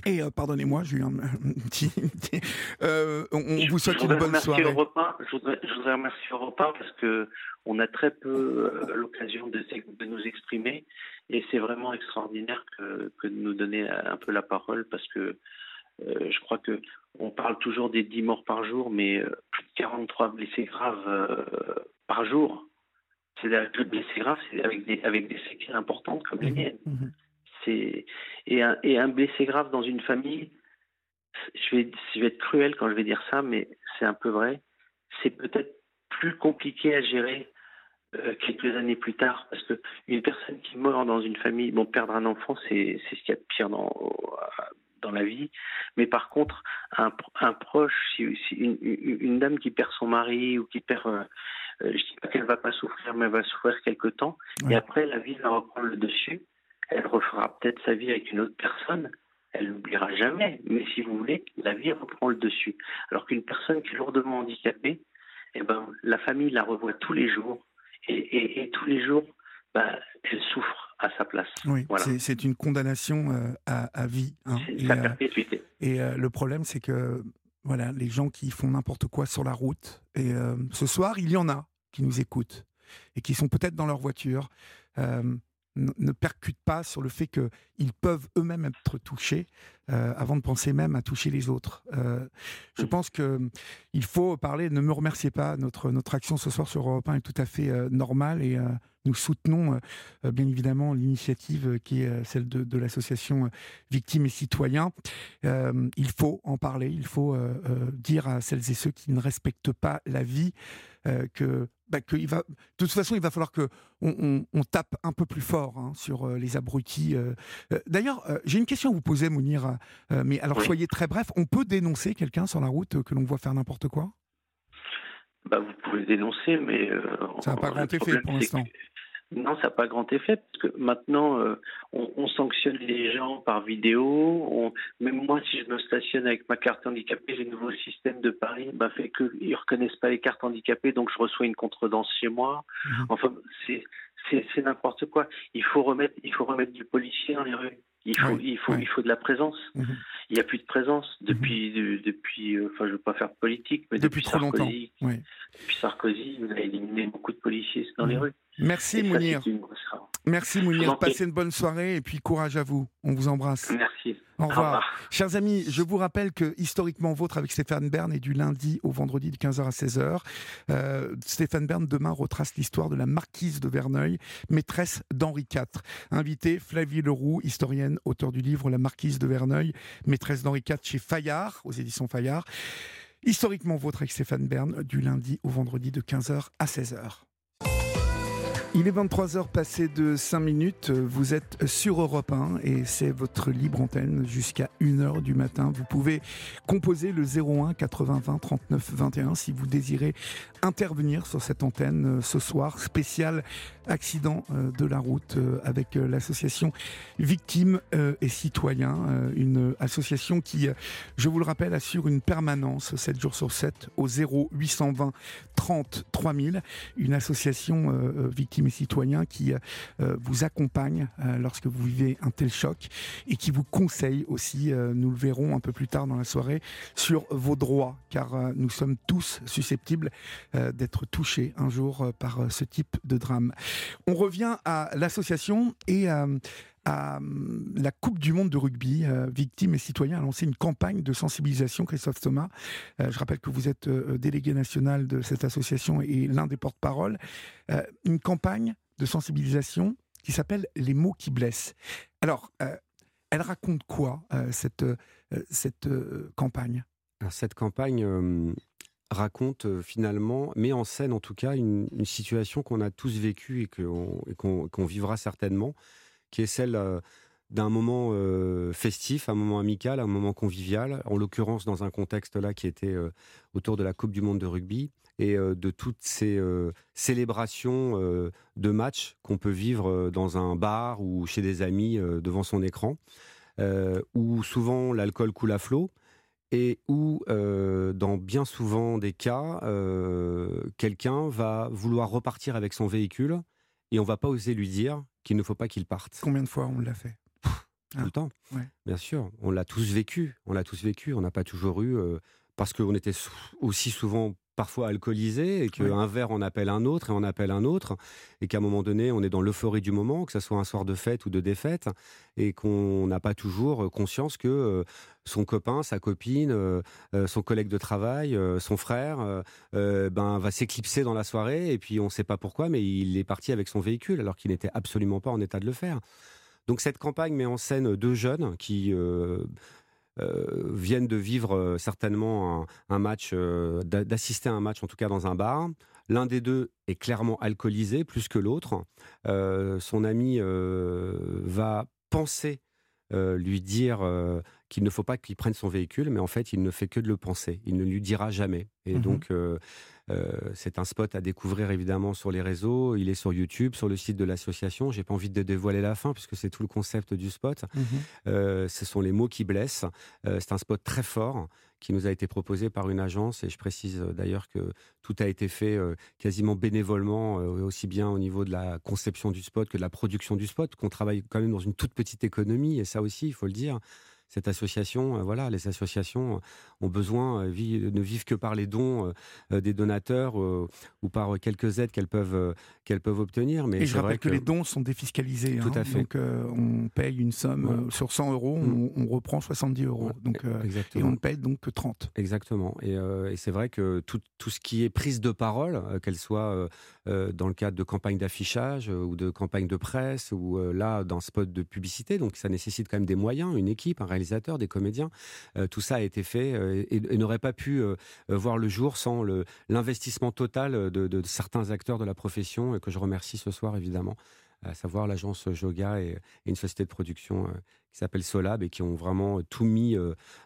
Et euh, pardonnez-moi, j'ai eu un, petit. Euh, on, vous souhaite une bonne soirée. je, voudrais, je, voudrais, remercier Europa parce que on a très peu euh, l'occasion de, de, nous exprimer et c'est vraiment extraordinaire que, que, de nous donner un peu la parole parce que je crois que on parle toujours des 10 morts par jour, mais plus de 43 blessés graves par jour. C'est plus blessés graves, c'est avec des, avec des séquelles importantes comme les mmh miennes. Mmh c'est et un, et un blessé grave dans une famille. Je vais, je vais être cruel quand je vais dire ça, mais c'est un peu vrai. C'est peut-être plus compliqué à gérer euh, quelques années plus tard, parce que une personne qui meurt dans une famille, bon, perdre un enfant, c'est ce qu'il y a de pire dans dans la vie. Mais par contre, un, un proche, si, une, une, dame qui perd son mari ou qui perd, euh, euh, je dis pas qu'elle va pas souffrir, mais elle va souffrir quelque temps, et après la vie va reprendre le dessus elle refera peut-être sa vie avec une autre personne, elle n'oubliera jamais. Mais si vous voulez, la vie reprend le dessus. Alors qu'une personne qui est lourdement handicapée, eh ben, la famille la revoit tous les jours. Et, tous les jours, bah, elle souffre à sa place. Oui, c'est une condamnation euh, à, vie. Hein. Sa euh, perpétuité. et euh, le problème, c'est que voilà, les gens qui font n'importe quoi sur la route, et ce soir, il y en a qui nous écoutent et qui sont peut-être dans leur voiture ne percutent pas sur le fait qu'ils peuvent eux-mêmes être touchés euh, avant de penser même à toucher les autres. Euh, je pense qu'il hum, faut parler, ne me remerciez pas, notre, notre action ce soir sur Europe 1 est tout à fait euh, normale et nous soutenons bien évidemment l'initiative qui est celle de, de l'association Victimes et Citoyens. il faut en parler, il faut dire à celles et ceux qui ne respectent pas la vie que bah, va, de toute façon, il va falloir que on, tape un peu plus fort hein, sur euh, les abrutis. Euh. Euh, d'ailleurs, j'ai une question à vous poser, Mounir. mais alors, soyez très bref. On peut dénoncer quelqu'un sur la route que l'on voit faire n'importe quoi? Bah, Vous pouvez dénoncer, mais... ça n'a pas grand effet pour l'instant. Non, ça n'a pas grand effet, parce que maintenant, euh, on, sanctionne les gens par vidéo. même moi, si je me stationne avec ma carte handicapée, le nouveau système de Paris bah, fait qu'ils ne reconnaissent pas les cartes handicapées, donc je reçois une contredanse chez moi. Mhm. Enfin, c'est n'importe quoi. Il faut, remettre, il faut remettre du policier dans les rues. Il faut, il faut, il faut de la présence. Mhm. Il n'y a plus de présence depuis, mhm. depuis. Euh, enfin, je ne veux pas faire de politique, mais depuis, depuis Sarkozy. Depuis Sarkozy, il a éliminé beaucoup de policiers dans les rues. Merci Mounir. Merci Mounir. Passez une bonne soirée et puis courage à vous. On vous embrasse. Merci. Au revoir. Chers amis, je vous rappelle que Historiquement Vôtre avec Stéphane Bern est du lundi au vendredi de 15h à 16h. Euh, Stéphane Bern demain retrace l'histoire de la marquise de Verneuil, maîtresse d'Henri IV. Invité Flavie Leroux, historienne, auteur du livre La marquise de Verneuil, maîtresse d'Henri IV chez Fayard, aux éditions Fayard. Historiquement Vôtre avec Stéphane Bern du lundi au vendredi de 15h à 16h. Il est 23h passé de 5 minutes, vous êtes sur Europe 1 et c'est votre libre antenne jusqu'à 1h du matin. Vous pouvez composer le 01 80 20 39 21 si vous désirez intervenir sur cette antenne euh, ce soir, spécial accident euh, de la route euh, avec l'association Victimes et Citoyens, une association qui, je vous le rappelle, assure une permanence 7 jours sur 7 au 0820 30 3000, une association Victimes et citoyens qui euh, vous accompagnent euh, lorsque vous vivez un tel choc et qui vous conseillent aussi, euh, nous le verrons un peu plus tard dans la soirée, sur vos droits, car nous sommes tous susceptibles d'être touchés un jour par ce type de drame. On revient à l'association et à à la Coupe du Monde de rugby, euh, Victimes et Citoyens a lancé une campagne de sensibilisation, Christophe Thomas. Euh, je rappelle que vous êtes euh, délégué national de cette association et l'un des porte-parole. une campagne de sensibilisation qui s'appelle Les mots qui blessent. Alors, elle raconte quoi, cette, cette campagne? Cette campagne raconte finalement, met en scène en tout cas une, situation qu'on a tous vécue et qu'on vivra certainement qui est celle euh, d'un moment euh, festif, un moment amical, un moment convivial, en l'occurrence dans un contexte là qui était euh, autour de la Coupe du Monde de rugby et de toutes ces célébrations de matchs qu'on peut vivre dans un bar ou chez des amis devant son écran, où souvent l'alcool coule à flot et où, dans bien souvent des cas, quelqu'un va vouloir repartir avec son véhicule et on va pas oser lui dire qu'il ne faut pas qu'il parte. Combien de fois on l'a fait? Tout le ah, temps. Bien sûr, on l'a tous vécu. On l'a tous vécu. On n'a pas toujours eu euh, parce qu'on était aussi souvent parfois alcoolisé et qu'un verre en appelle un autre et en appelle un autre et qu'à un moment donné on est dans l'euphorie du moment, que ce soit un soir de fête ou de défaite et qu'on n'a pas toujours conscience que euh, son copain, sa copine, euh, euh, son collègue de travail, son frère ben, va s'éclipser dans la soirée et puis on ne sait pas pourquoi mais il est parti avec son véhicule alors qu'il n'était absolument pas en état de le faire. Donc cette campagne met en scène deux jeunes qui euh, viennent de vivre euh, certainement un, match, euh, d'assister à un match en tout cas dans un bar. L'un des deux est clairement alcoolisé plus que l'autre. son ami va penser lui dire qu'il ne faut pas qu'il prenne son véhicule, mais en fait, il ne fait que de le penser. Il ne lui dira jamais. Et mmh donc, euh, c'est un spot à découvrir évidemment sur les réseaux. Il est sur YouTube, sur le site de l'association. J'ai pas envie de dévoiler la fin puisque c'est tout le concept du spot. Mhm. Euh, ce sont les mots qui blessent. Euh, c'est un spot très fort qui nous a été proposé par une agence et je précise d'ailleurs que tout a été fait quasiment bénévolement, aussi bien au niveau de la conception du spot que de la production du spot, qu'on travaille quand même dans une toute petite économie et ça aussi, il faut le dire cette association, euh, voilà, les associations ont besoin, euh, ne vivent que par les dons euh, des donateurs ou par quelques aides qu'elles peuvent, qu'elles peuvent obtenir. Mais Et je rappelle que, les dons sont défiscalisés. Tout hein. à fait. Donc on paye une somme sur 100 euros, mm. on, reprend 70 euros. donc, et on ne paye donc que 30. Exactement. Et, c'est vrai que tout, tout, ce qui est prise de parole, qu'elle soit dans le cadre de campagnes d'affichage ou de campagnes de presse ou là dans spot de publicité, donc ça nécessite quand même des moyens, une équipe, un réalisateur des comédiens. Euh, tout ça a été fait euh, et, n'aurait pas pu euh, voir le jour sans l'investissement total de, certains acteurs de la profession et que je remercie ce soir évidemment à savoir l'agence Joga et, une société de production qui s'appelle Solab et qui ont vraiment tout mis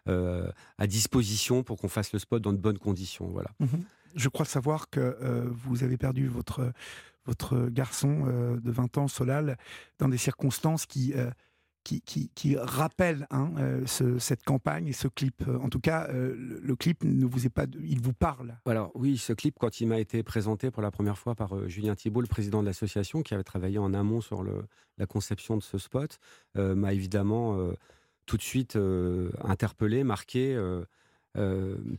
à disposition pour qu'on fasse le spot dans de bonnes conditions. Voilà. Mhm. Je crois savoir que vous avez perdu votre, votre garçon de 20 ans, Solal, dans des circonstances qui qui, rappelle hein, euh, cette campagne et ce clip. En tout cas, euh, le, clip ne vous est pas, il vous parle. Alors oui, ce clip, quand il m'a été présenté pour la première fois par euh, Julien Thibault, le président de l'association, qui avait travaillé en amont sur la conception de ce spot, m'a évidemment tout de suite interpellé, marqué,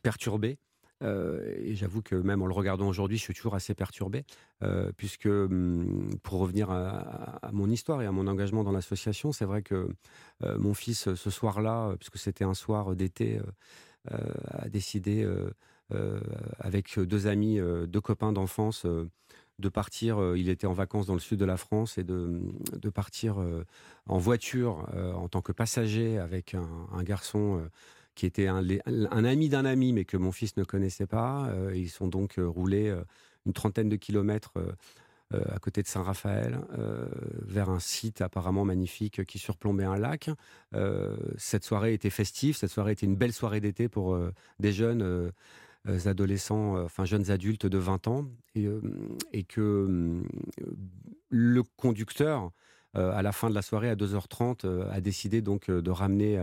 perturbé. Euh, et j'avoue que même en le regardant aujourd'hui, je suis toujours assez perturbé, euh, puisque hum, pour revenir à, mon histoire et à mon engagement dans l'association, c'est vrai que euh, mon fils, ce soir-là, puisque c'était un soir d'été, a décidé avec deux amis, deux copains d'enfance, de partir, il était en vacances dans le sud de la France, et de, de partir en voiture en tant que passager avec un garçon qui était un, ami d'un ami, mais que mon fils ne connaissait pas. Euh, ils sont donc euh, roulés euh, une trentaine de kilomètres à côté de Saint-Raphaël, vers un site apparemment magnifique qui surplombait un lac. cette soirée était festive, cette soirée était une belle soirée d'été pour des jeunes adolescents, enfin jeunes adultes de 20 ans, et, que le conducteur à la fin de la soirée, à 2h30, euh, a décidé donc euh, de ramener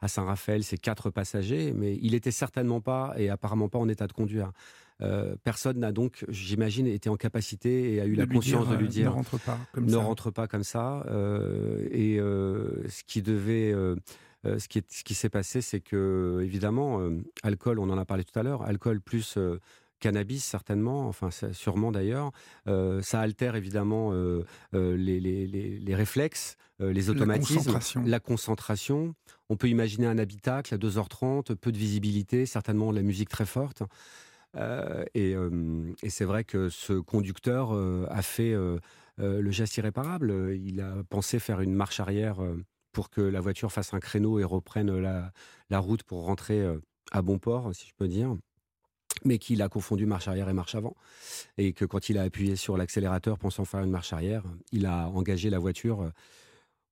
à Saint-Raphaël ses quatre passagers, mais il était certainement pas et apparemment pas en état de conduire. personne n'a donc, j'imagine, été en capacité et a eu la conscience de lui dire ne rentre pas comme ne ça. rentre pas comme ça. et ce qui devait, ce qui, ce qui s'est passé, c'est que évidemment, alcool, on en a parlé tout à l'heure, alcool plus cannabis certainement, enfin sûrement d'ailleurs. Euh, ça altère évidemment euh, euh, les, les, les, réflexes, les automatismes, la concentration. On peut imaginer un habitacle à 2h30, peu de visibilité, certainement la musique très forte. et, et c'est vrai que ce conducteur a fait le geste irréparable. Il a pensé faire une marche arrière pour que la voiture fasse un créneau et reprenne la, la route pour rentrer à bon port, si je peux dire mais qu'il a confondu marche arrière et marche avant. Et que quand il a appuyé sur l'accélérateur pensant faire une marche arrière, il a engagé la voiture euh,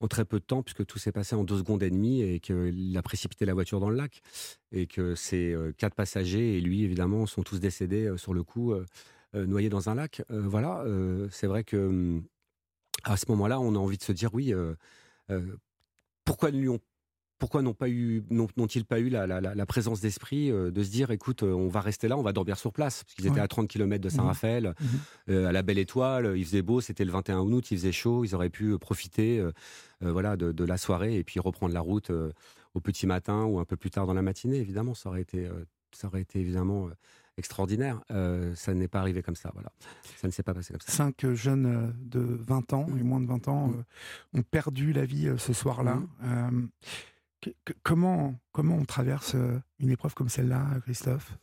en très peu de temps, puisque tout s'est passé en deux secondes et demie, et qu'il a précipité la voiture dans le lac. Et que ces euh, quatre passagers et lui, évidemment, sont tous décédés euh, sur le coup, noyés dans un lac. voilà, c'est vrai que hum, à ce moment-là, on a envie de se dire oui. pourquoi ne lui ont pourquoi n'ont pas eu, n'ont-ils pas eu la, présence d'esprit euh, de se dire, écoute, euh, on va rester là, on va dormir sur place, parce qu'ils étaient à 30 km de Saint-Raphaël, mmh. Mmh. Euh, à la Belle Étoile, il faisait beau, c'était le 21 août, il faisait chaud, ils auraient pu profiter, voilà, de, la soirée et puis reprendre la route au petit matin ou un peu plus tard dans la matinée. Évidemment, ça aurait été, ça aurait été évidemment extraordinaire. ça n'est pas arrivé comme ça, voilà. Ça ne s'est pas passé comme ça. Cinq jeunes de 20 ans et moins de 20 ans mmh. ont perdu la vie ce soir-là comment, comment on traverse euh, une épreuve comme celle-là, Christophe?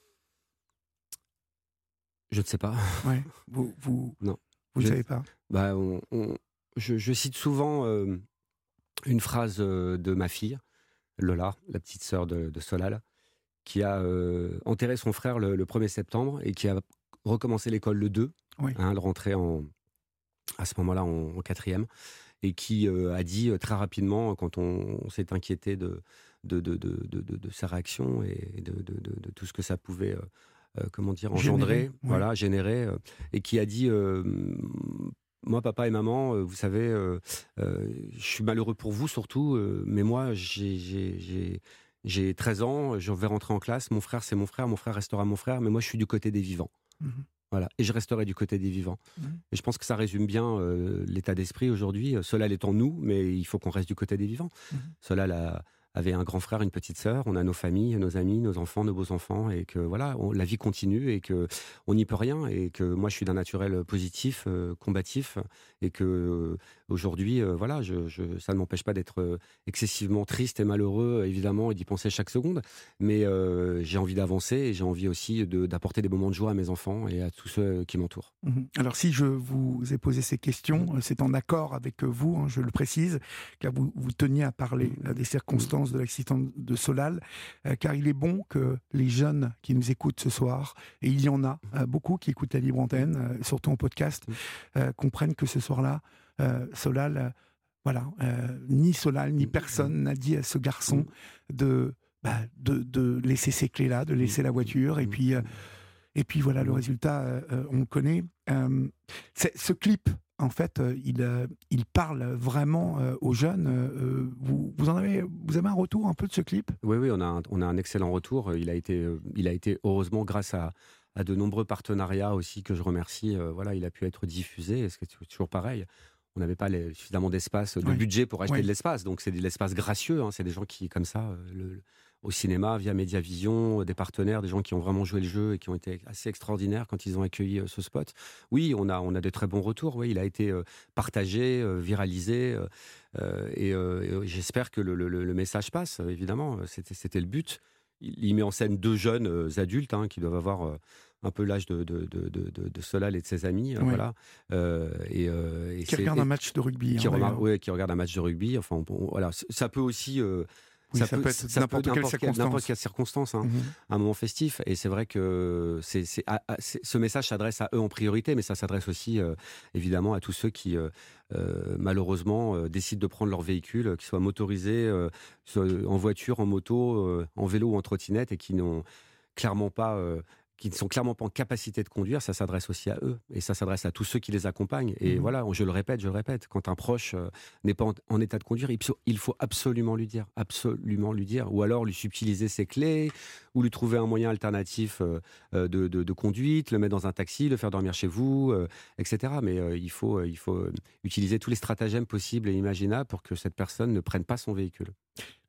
Je ne sais pas. Ouais. Vous, vous, non. Vous ne savez pas? Bah, je, cite souvent euh, une phrase euh, de ma fille, Lola, la petite sœur de, Solal, qui a enterré son frère le, 1er septembre et qui a recommencé l'école le 2. Oui. Hein, elle rentrait en, à ce moment-là en, en quatrième et qui euh, a dit euh, très rapidement, quand on, s'est inquiété de de, de, de, sa réaction et de, tout ce que ça pouvait euh, comment dire, engendrer, voilà, générer, et qui a dit moi, papa et maman, vous savez, je suis malheureux pour vous surtout, mais moi, j'ai 13 ans, je vais rentrer en classe, mon frère, c'est mon frère, mon frère restera mon frère, mais moi, je suis du côté des vivants. Mmh voilà. Et je resterai du côté des vivants. Mmh. Et je pense que ça résume bien euh, l'état d'esprit aujourd'hui. Cela l'étant nous, mais il faut qu'on reste du côté des vivants. Mmh. Cela la, avait un grand frère, une petite sœur. On a nos familles, nos amis, nos enfants, nos beaux enfants, et que voilà, la vie continue et que on n'y peut rien. Et que moi, je suis d'un naturel positif, euh, combatif, et que euh, aujourd'hui, euh, voilà, je, ça ne m'empêche pas d'être excessivement triste et malheureux, évidemment, et d'y penser chaque seconde. Mais j'ai envie d'avancer et j'ai envie aussi d'apporter des moments de joie à mes enfants et à tous ceux qui m'entourent. Mmh Alors, si je vous ai posé ces questions, c'est en accord avec vous, hein, je le précise, car vous, vous teniez à parler des circonstances de l'accident de Solal, euh, car il est bon que les jeunes qui nous écoutent ce soir, et il y en a euh, beaucoup qui écoutent la libre antenne, euh, surtout en podcast, comprennent que ce soir-là, Solal, voilà, ni Solal ni personne n'a dit à ce garçon de, bah, de, laisser ses clés là, de laisser la voiture, et puis. Et puis voilà, le résultat, on le connaît. ce clip en fait, euh, il, euh, il parle vraiment euh, aux jeunes. Vous, vous, en avez, vous avez un retour un peu de ce clip? Oui, oui, on a, un, on a un excellent retour. Il a été, il a été heureusement grâce à, à de nombreux partenariats aussi que je remercie. voilà, il a pu être diffusé. Ce c'est toujours pareil. On n'avait pas suffisamment d'espace, de budget pour acheter de l'espace. Donc c'est de l'espace gracieux. Hein. C'est des gens qui, comme ça, le, au cinéma via Mediavision, des partenaires, des gens qui ont vraiment joué le jeu et qui ont été assez extraordinaires quand ils ont accueilli euh, ce spot. Oui, on a, on a des très bons retours. Oui, il a été euh, partagé, euh, viralisé. et, j'espère que le, message passe, évidemment. C'était le but. Il, met en scène deux jeunes adultes hein, qui doivent avoir un peu l'âge de, de, de, Solal et de ses amis. voilà. et, qui regardent un match de rugby. Qui, hein, qui regardent un match de rugby. Enfin, voilà. Ça peut aussi ça, peut, être n'importe quelle circonstance. N'importe quelle circonstance, hein, mhm. un moment festif. Et c'est vrai que c'est, ah, ah, ce message s'adresse à eux en priorité, mais ça s'adresse aussi évidemment à tous ceux qui malheureusement décident de prendre leur véhicule, qu'ils soient motorisés, en voiture, en moto, en vélo ou en trottinette, et qui n'ont clairement pas qui ne sont clairement pas en capacité de conduire, ça s'adresse aussi à eux et ça s'adresse à tous ceux qui les accompagnent. Et mmh voilà, je le répète, je le répète, quand un proche euh, n'est pas en, état de conduire, il faut absolument lui dire, absolument lui dire, ou alors lui subtiliser ses clés, ou lui trouver un moyen alternatif euh, euh, de, conduite, le mettre dans un taxi, le faire dormir chez vous, etc. Mais il, faut, il faut utiliser tous les stratagèmes possibles et imaginables pour que cette personne ne prenne pas son véhicule.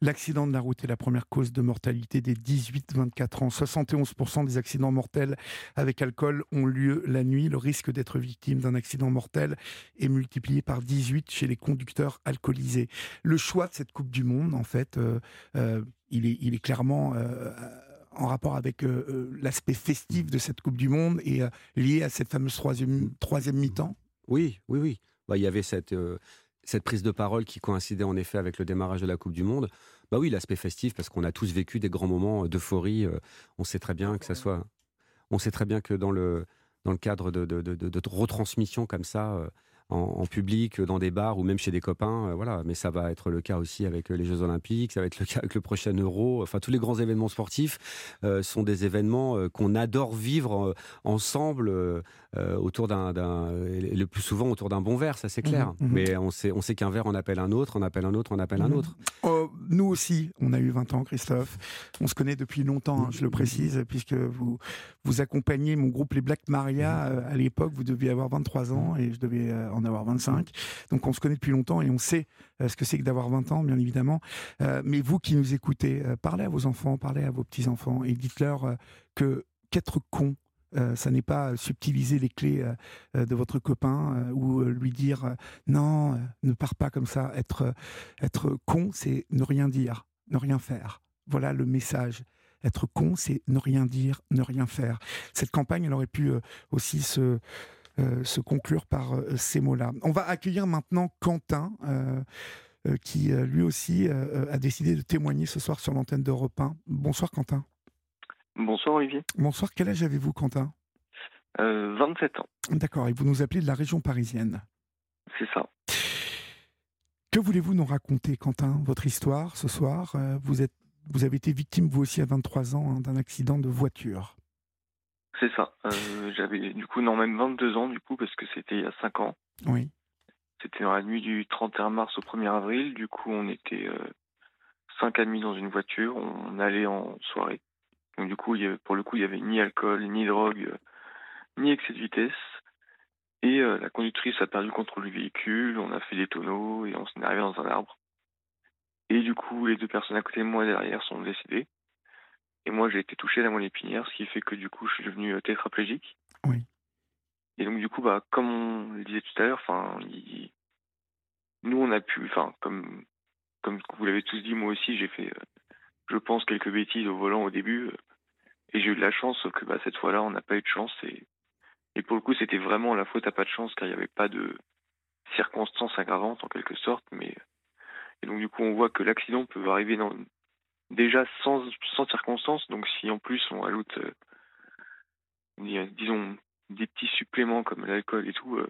L'accident de la route est la première cause de mortalité des 18-24 ans. 71% des accidents mortels avec alcool ont lieu la nuit. Le risque d'être victime d'un accident mortel est multiplié par 18 chez les conducteurs alcoolisés. Le choix de cette Coupe du Monde, en fait, euh, euh, il, est, clairement... Euh, en rapport avec l'aspect festif de cette Coupe du Monde et lié à cette fameuse troisième, troisième mi-temps Oui, oui, oui. Bah, il y avait cette, cette prise de parole qui coïncidait en effet avec le démarrage de la Coupe du Monde, bah oui, l'aspect festif, parce qu'on a tous vécu des grands moments d'euphorie. Euh, on sait très bien que ça soit. On sait très bien que dans le, dans le cadre de, de, de, retransmission comme ça, euh, en, public, dans des bars ou même chez des copains. Euh, voilà. Mais ça va être le cas aussi avec les Jeux Olympiques, ça va être le cas avec le prochain Euro. Enfin, tous les grands événements sportifs sont des événements qu'on adore vivre ensemble euh, autour d'un, le plus souvent autour d'un bon verre, ça c'est clair. Mhm. Mais on sait, on sait qu'un verre en appelle un autre, on appelle un autre, on appelle un mhm. autre. Oh, nous aussi, on a eu 20 ans, Christophe. On se connaît depuis longtemps, hein, je le précise, puisque vous, vous accompagnez mon groupe Les Black Maria. Euh, à l'époque, vous deviez avoir 23 ans et je devais euh, en avoir 25. Donc on se connaît depuis longtemps et on sait ce que c'est que d'avoir 20 ans, bien évidemment. mais vous qui nous écoutez, parlez à vos enfants, parlez à vos petits-enfants et dites-leur que qu'être con, euh, ça n'est pas subtiliser les clés euh, euh, de votre copain ou lui dire non, ne pars pas comme ça. Être, être con, c'est ne rien dire, ne rien faire. Voilà le message. Être con, c'est ne rien dire, ne rien faire. Cette campagne, elle aurait pu aussi se, se conclure par ces mots-là. On va accueillir maintenant Quentin. qui lui aussi a décidé de témoigner ce soir sur l'antenne d'Europe 1. Bonsoir Quentin. Bonsoir Olivier. Bonsoir, quel âge avez-vous Quentin? 27 euh, ans. D'accord, et vous nous appelez de la région parisienne C'est ça. Que voulez-vous nous raconter Quentin, votre histoire ce soir euh, vous, êtes, vous avez été victime vous aussi à 23 ans hein, d'un accident de voiture. C'est ça. Euh, j'avais du coup, non, même 22 ans du coup, parce que c'était il y a 5 ans. Oui. C'était dans la nuit du 31 mars au 1er avril. Du coup, on était 5 amis dans une voiture. On allait en soirée. Donc du coup, pour le coup, il n'y avait ni alcool, ni drogue, euh, ni excès de vitesse. Et euh, la conductrice a perdu le contrôle du véhicule, on a fait des tonneaux et on s'est arrivé dans un arbre. Et du coup, les deux personnes à côté de moi derrière sont décédées. Et moi, j'ai été touché la moelle épinière, ce qui fait que du coup, je suis devenu euh, tétraplégique. Oui. Et donc, du coup, bah, comme on le disait tout à l'heure, enfin, nous, on a pu, enfin, comme, comme vous l'avez tous dit, moi aussi, j'ai fait je pense, quelques bêtises au volant au début. Euh, et j'ai eu de la chance que bah, cette fois-là, on n'a pas eu de chance. Et, et pour le coup, c'était vraiment la faute à pas de chance, car il n'y avait pas de circonstances aggravantes en quelque sorte. Mais et donc du coup, on voit que l'accident peut arriver dans, déjà sans, sans circonstances. Donc si en plus on ajoute, euh, disons, des petits suppléments comme l'alcool et tout, euh,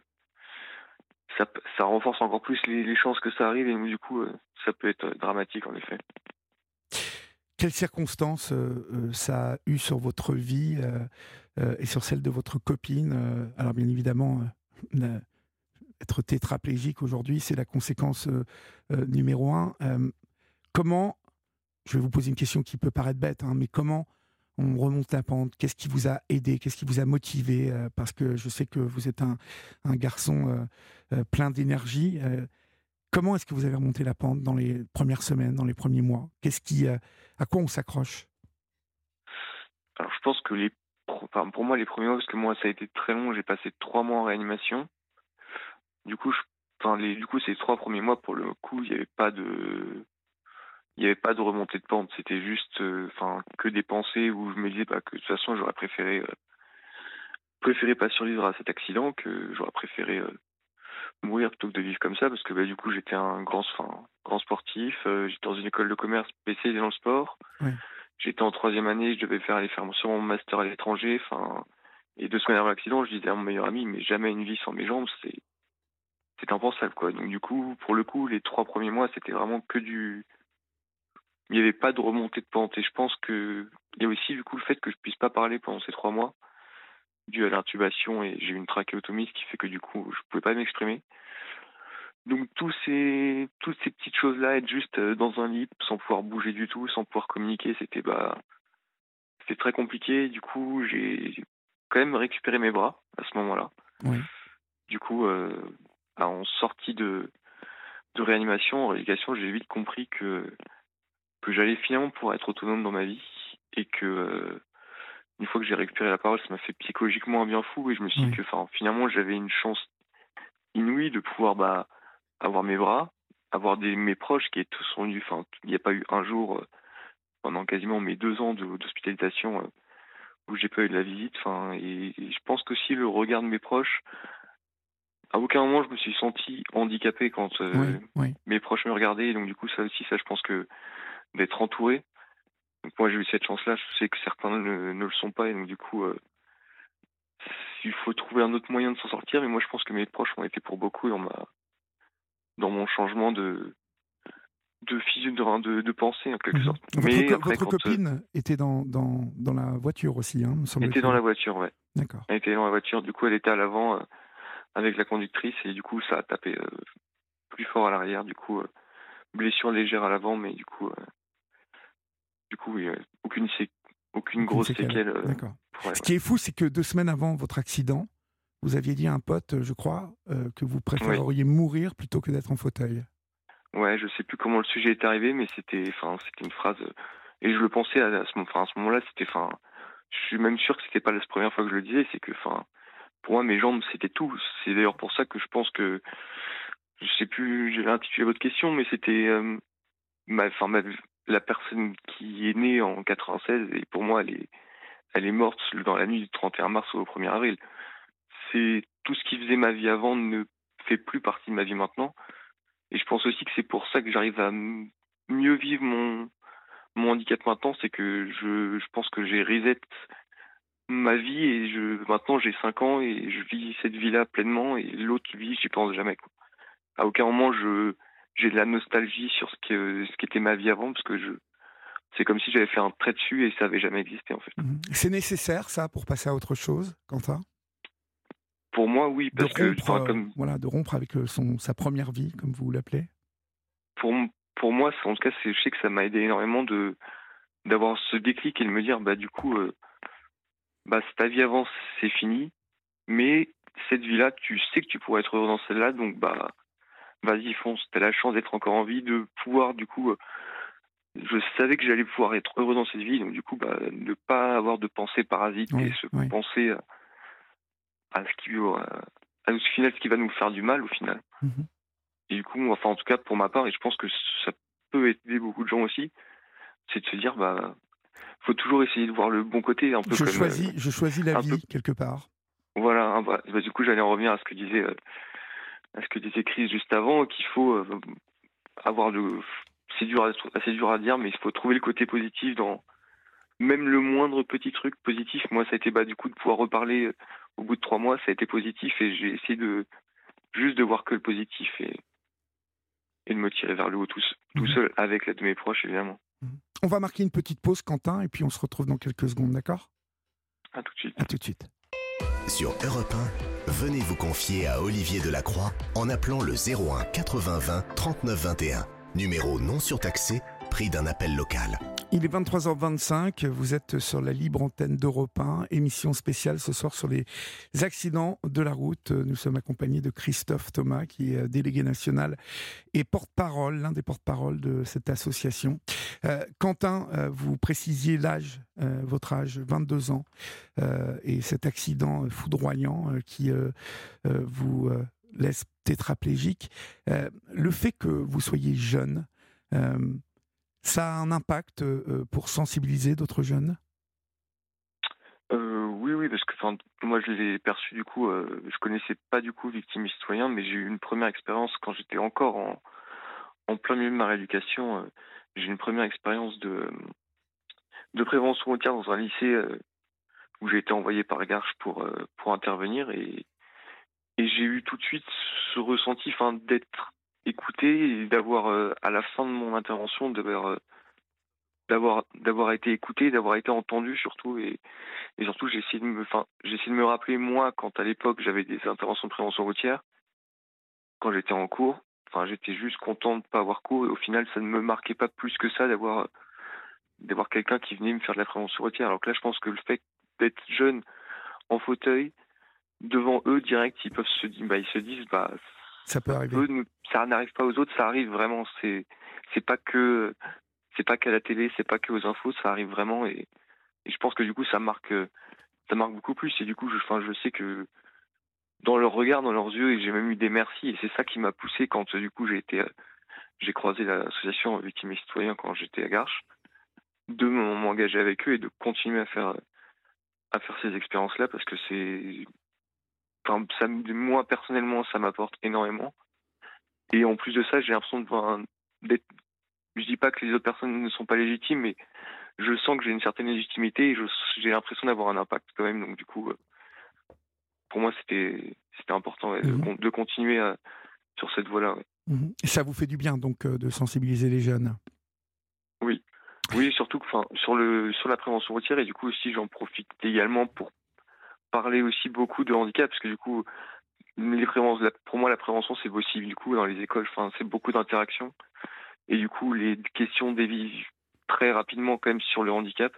ça, renforce encore plus les, chances que ça arrive. Et du coup, ça peut être dramatique en effet. Quelles circonstances euh, euh, ça a eu sur votre vie euh, et sur celle de votre copine Alors bien évidemment, être tétraplégique aujourd'hui, c'est la conséquence numéro un. comment, je vais vous poser une question qui peut paraître bête, hein, mais comment on remonte la pente? Qu'est-ce qui vous a aidé? Qu'est-ce qui vous a motivé Parce que je sais que vous êtes un, garçon plein d'énergie. comment est-ce que vous avez remonté la pente dans les premières semaines, dans les premiers mois? Qu'est-ce qui à quoi on s'accroche? Alors je pense que les, pour moi les premiers mois, parce que moi ça a été très long, j'ai passé trois mois en réanimation. Du coup, enfin, du coup ces trois premiers mois pour le coup, il n'y avait pas de, il n'y avait pas de remontée de pente. C'était juste, euh, que des pensées où je me disais bah, que de toute façon j'aurais préféré, euh, préféré pas survivre à cet accident, que j'aurais préféré euh, mourir plutôt que de vivre comme ça parce que bah, du coup j'étais un grand, grand sportif, j'étais dans une école de commerce spécialisée dans le sport. J'étais en troisième année, je devais faire aller faire mon master à l'étranger, enfin et deux semaines avant l'accident, je disais à mon meilleur ami, mais jamais une vie sans mes jambes, c'est c'est impensable quoi. Donc du coup, pour le coup, les trois premiers mois, c'était vraiment que du il n'y avait pas de remontée de pente et je pense que il y a aussi du coup le fait que je puisse pas parler pendant ces trois mois dû à l'intubation et j'ai eu une trachéotomie ce qui fait que du coup je pouvais pas m'exprimer. Donc tous ces toutes ces petites choses là être juste euh, dans un lit sans pouvoir bouger du tout, sans pouvoir communiquer, c'était bah c'était très compliqué. Du coup, j'ai quand même récupéré mes bras à ce moment-là. Du coup, euh, en sortie de, de réanimation, en rééducation, j'ai vite compris que, que j'allais finalement pouvoir être autonome dans ma vie et que euh, une fois que j'ai récupéré la parole, ça m'a fait psychologiquement un bien fou et je me suis dit que finalement j'avais une chance inouïe de pouvoir bah, avoir mes bras, avoir des, mes proches qui sont venus. Enfin, il n'y a pas eu un jour euh, pendant quasiment mes deux ans d'hospitalisation où j'ai pas eu de la visite. Enfin, et, je pense que si le regard de mes proches, à aucun moment je me suis senti handicapé quand euh, mes proches me regardaient. donc du coup, ça aussi, ça, je pense que d'être entouré. Donc moi, j'ai eu cette chance-là. Je sais que certains ne, le sont pas, et donc du coup, euh, il faut trouver un autre moyen de s'en sortir. Mais moi, je pense que mes proches ont été pour beaucoup dans ma dans mon changement de de physique de, de, pensée en quelque mhm. sorte. Votre, Mais votre copine était dans, dans, dans, la voiture aussi, hein, me semble Elle était dans la voiture, ouais. D'accord. Elle était dans la voiture, du coup elle était à l'avant euh, avec la conductrice et du coup ça a tapé euh, plus fort à l'arrière, du coup euh, blessure légère à l'avant, mais du coup du coup oui, aucune, aucune, grosse séquelle. D'accord. Ce qui est fou, c'est que deux semaines avant votre accident, vous aviez dit à un pote, je crois, que vous préféreriez mourir plutôt que d'être en fauteuil. Ouais, je sais plus comment le sujet est arrivé, mais c'était, enfin, c'était une phrase. Et je le pensais à, ce, enfin, à ce moment-là, c'était, enfin, je suis même sûr que c'était pas la première fois que je le disais, c'est que, enfin, pour moi, mes jambes, c'était tout. C'est d'ailleurs pour ça que je pense que, je sais plus, j'ai intitulé votre question, mais c'était, euh, ma, la personne qui est née en 96 et pour moi, elle est, elle est morte dans la nuit du 31 mars au 1er avril. C'est tout ce qui faisait ma vie avant ne fait plus partie de ma vie maintenant. Et je pense aussi que c'est pour ça que j'arrive à mieux vivre mon, handicap maintenant, c'est que je, je pense que j'ai reset ma vie et je maintenant j'ai 5 ans et je vis cette vie-là pleinement et l'autre vie, j'y pense jamais. Quoi. À aucun moment je j'ai de la nostalgie sur ce qui ce qui était ma vie avant parce que je c'est comme si j'avais fait un trait dessus et ça avait jamais existé en fait. Mmh c'est nécessaire ça pour passer à autre chose, Quentin? Pour moi, oui, parce que euh, comme... voilà, de rompre avec euh, son sa première vie, comme vous l'appelez? Pour pour moi, en tout cas, je sais que ça m'a aidé énormément de d'avoir ce déclic et de me dire, bah du coup, euh, bah ta vie avant, c'est fini, mais cette vie-là, tu sais que tu pourrais être heureux dans celle-là, donc bah vas-y fonce. T'as la chance d'être encore en vie, de pouvoir du coup je savais que j'allais pouvoir être heureux dans cette vie, donc du coup, bah, ne pas avoir de pensées parasites et se penser à ce qui, euh, à, au final, ce qui va nous faire du mal au final. Mhm. Et du coup, enfin, en tout cas, pour ma part, et je pense que ça peut aider beaucoup de gens aussi, c'est de se dire, bah, faut toujours essayer de voir le bon côté, un peu je Choisis, euh, je choisis la vie, quelque part. Voilà, bah, bah, du coup, j'allais en revenir à ce que disait, euh, à ce que disait Chris juste avant, qu'il faut avoir le, c'est dur, assez dur à dire, mais il faut trouver le côté positif dans même le moindre petit truc positif. Moi, ça a été bah, du coup de pouvoir reparler au bout de trois mois, ça a été positif et j'ai essayé de juste de voir que le positif et, et de me tirer vers le haut tout, tout mhm. seul avec l'aide de mes proches, évidemment. On va marquer une petite pause, Quentin, et puis on se retrouve dans quelques secondes, d'accord? À tout de suite. À tout de suite. Sur Europe 1, venez vous confier à Olivier Delacroix en appelant le 01 80 20 39 21. Numéro non surtaxé, prix d'un appel local. Il est 23h25, vous êtes sur la libre antenne d'Europe 1, émission spéciale ce soir sur les accidents de la route. Nous sommes accompagnés de Christophe Thomas, qui est délégué national et porte-parole, l'un des porte-parole de cette association. Euh, Quentin, euh, vous précisiez l'âge, euh, votre âge, 22 ans, et cet accident foudroyant qui vous laisse tétraplégique. le fait que vous soyez jeune, ça a un impact euh, pour sensibiliser d'autres jeunes? Euh, oui, oui, parce que moi je l'ai perçu du coup, euh, je connaissais pas du coup victime citoyen, mais j'ai eu une première expérience quand j'étais encore en, plein milieu de ma rééducation. Euh, j'ai eu une première expérience de, de prévention routière dans un lycée euh, où j'ai été envoyé par Garche pour, pour intervenir et, j'ai eu tout de suite ce ressenti d'être écouté et d'avoir, à la fin de mon intervention, d'avoir d'avoir d'avoir été écouté, d'avoir été entendu surtout et, surtout j'ai essayé de me enfin j'ai de me rappeler moi quand à l'époque j'avais des interventions de prévention routière quand j'étais en cours, enfin j'étais juste content de pas avoir cours et au final ça ne me marquait pas plus que ça d'avoir d'avoir quelqu'un qui venait me faire de la prévention routière. Alors que là je pense que le fait d'être jeune en fauteuil devant eux direct ils peuvent se dire bah ils se disent bah ça peut arriver. ça n'arrive pas aux autres, ça arrive vraiment. C'est c'est pas que c'est pas qu'à la télé, c'est pas que aux infos, ça arrive vraiment et, je pense que du coup ça marque ça marque beaucoup plus et du coup je enfin je sais que dans leur regard, dans leurs yeux et j'ai même eu des merci et c'est ça qui m'a poussé quand du coup j'ai été j'ai croisé l'association Victimes et Citoyens quand j'étais à Garches de m'engager avec eux et de continuer à faire à faire ces expériences là parce que c'est enfin ça moi personnellement ça m'apporte énormément et en plus de ça j'ai l'impression d'être je dis pas que les autres personnes ne sont pas légitimes, mais je sens que j'ai une certaine légitimité et j'ai l'impression d'avoir un impact quand même. Donc du coup, euh, pour moi, c'était c'était important mhm. de, continuer sur cette voie-là. Et ça vous fait du bien donc euh, de sensibiliser les jeunes? Oui, oui, surtout enfin sur le sur la prévention routière et du coup aussi j'en profite également pour parler aussi beaucoup de handicap parce que du coup les pour moi la prévention c'est possible du coup dans les écoles, enfin c'est beaucoup d'interactions et du coup, les questions dévient très rapidement quand même sur le handicap.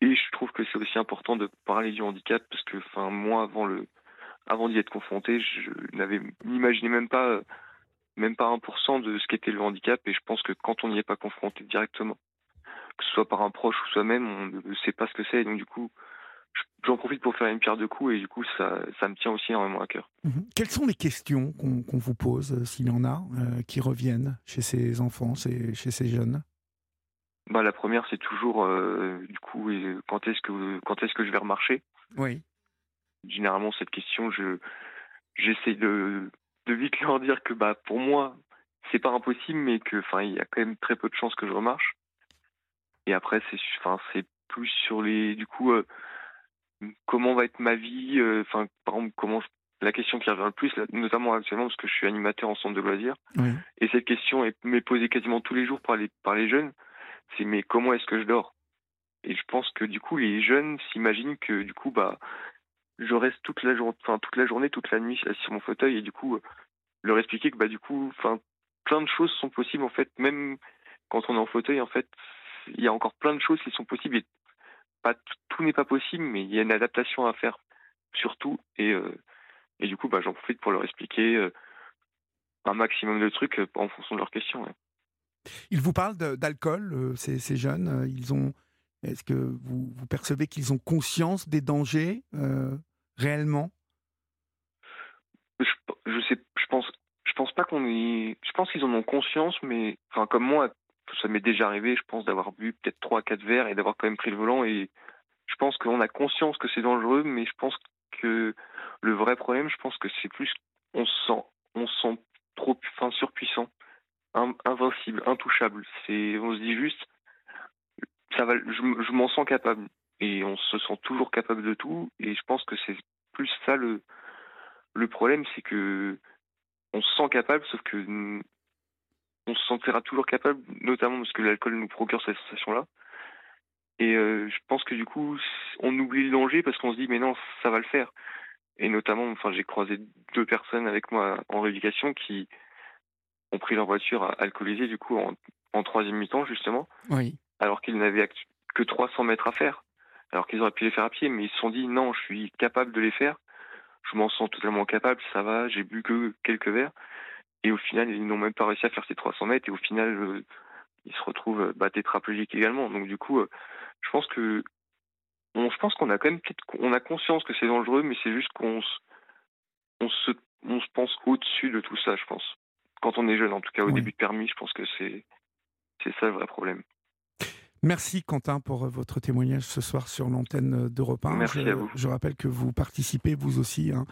Et je trouve que c'est aussi important de parler du handicap parce que, enfin, moi, avant le, avant d'y être confronté, je n'avais imaginé même pas, même pas 1% de ce qu'était le handicap. Et je pense que quand on n'y est pas confronté directement, que ce soit par un proche ou soi-même, on ne sait pas ce que c'est. Donc, du coup, j'en profite pour faire une pierre de coups et du coup, ça, ça me tient aussi énormément à cœur. Mhm. Quelles sont les questions qu'on vous pose, euh, s'il y en a, euh, qui reviennent chez ces enfants, chez ces jeunes? Bah, La première, c'est toujours, euh, du coup, quand est-ce que, quand est que je vais remarcher? Oui. Généralement, cette question, je, j'essaie de, de vite leur dire que bah, pour moi, c'est pas impossible, mais que, il y a quand même très peu de chances que je remarche. Et après, c'est, c'est plus sur les, du coup, comment va être ma vie, euh, enfin, par exemple, comment la question qui revient le plus, notamment actuellement parce que je suis animateur en centre de loisirs, et cette question m'est posée quasiment tous les jours par les, par les jeunes, c'est mais comment est-ce que je dors? Et je pense que du coup les jeunes s'imaginent que du coup bah je reste toute la journée, enfin toute la journée, toute la nuit sur mon fauteuil. Et du coup leur expliquer que bah du coup, enfin plein de choses sont possibles en fait, même quand on est en fauteuil en fait, il y a encore plein de choses qui sont possibles. Et pas tout n'est pas possible, mais il y a une adaptation à faire surtout. Et, euh, et du coup, bah, j'en profite pour leur expliquer euh, un maximum de trucs euh, en fonction de leurs questions. Ils vous parlent d'alcool, ces, ces, jeunes. Ils ont. Est-ce que vous, vous percevez qu'ils ont conscience des dangers réellement? Je, je sais, je pense, je pense pas qu'on est. Je pense qu'ils en ont conscience, mais enfin comme moi, ça m'est déjà arrivé, je pense, d'avoir bu peut-être 3 quatre verres et d'avoir quand même pris le volant. Et je pense qu'on a conscience que c'est dangereux, mais je pense que le vrai problème, je pense que c'est plus on se sent, on sent trop, enfin, surpuissant, invincible, intouchable. C'est, on se dit juste, ça va, je, je m'en sens capable. Et on se sent toujours capable de tout. Et je pense que c'est plus ça le, le problème, c'est que on se sent capable, sauf que on se sentira toujours capable, notamment parce que l'alcool nous procure cette sensation-là. Et euh, je pense que du coup, on oublie le danger parce qu'on se dit, mais non, ça va le faire. Et notamment, enfin, j'ai croisé deux personnes avec moi en rééducation qui ont pris leur voiture alcoolisée, du coup, en, troisième mi-temps, justement. Oui. Alors qu'ils n'avaient que 300 mètres à faire. Alors qu'ils auraient pu les faire à pied, mais ils se sont dit, non, je suis capable de les faire. Je m'en sens totalement capable, ça va, j'ai bu que quelques verres. Et au final, ils n'ont même pas réussi à faire ces 300 mètres. Et au final, euh, ils se retrouvent euh, bah, tétraplégiques également. Donc du coup, euh, je pense que on, je pense qu'on a quand même on a conscience que c'est dangereux, mais c'est juste qu'on se, on se, on se pense au-dessus de tout ça, je pense. Quand on est jeune, en tout cas au début de permis, je pense que c'est, c'est ça le vrai problème. Merci Quentin pour votre témoignage ce soir sur l'antenne d'Europe 1. Merci je, à vous. Je rappelle que vous participez vous aussi hein,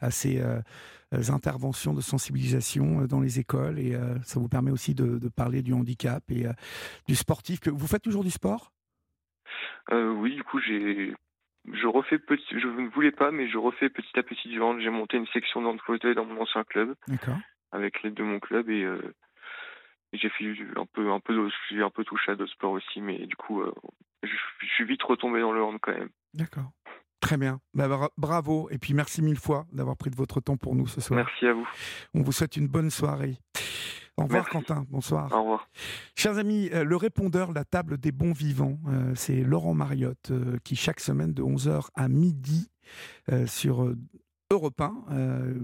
à ces euh, interventions de sensibilisation dans les écoles et euh, ça vous permet aussi de, de parler du handicap et euh, du sportif. Que... Vous faites toujours du sport? Euh, oui, du coup, j'ai, je refais petit, je ne voulais pas, mais je refais petit à petit du hand. J'ai monté une section de fauteuil dans mon ancien club, D'accord. avec l'aide de mon club, euh, et j'ai fait un peu, un peu, suis un peu touché à d'autres sports aussi, mais du coup, euh, je, je suis vite retombé dans le hand quand même. D'accord. Très bien. Bah, bra- bravo. Et puis merci mille fois d'avoir pris de votre temps pour nous ce soir. Merci à vous. On vous souhaite une bonne soirée. Au revoir Merci. Quentin. Bonsoir. Au revoir. Chers amis, euh, le répondeur La table des bons vivants, euh, c'est Laurent Mariotte euh, qui chaque semaine de 11h à midi sur Europe 1, euh,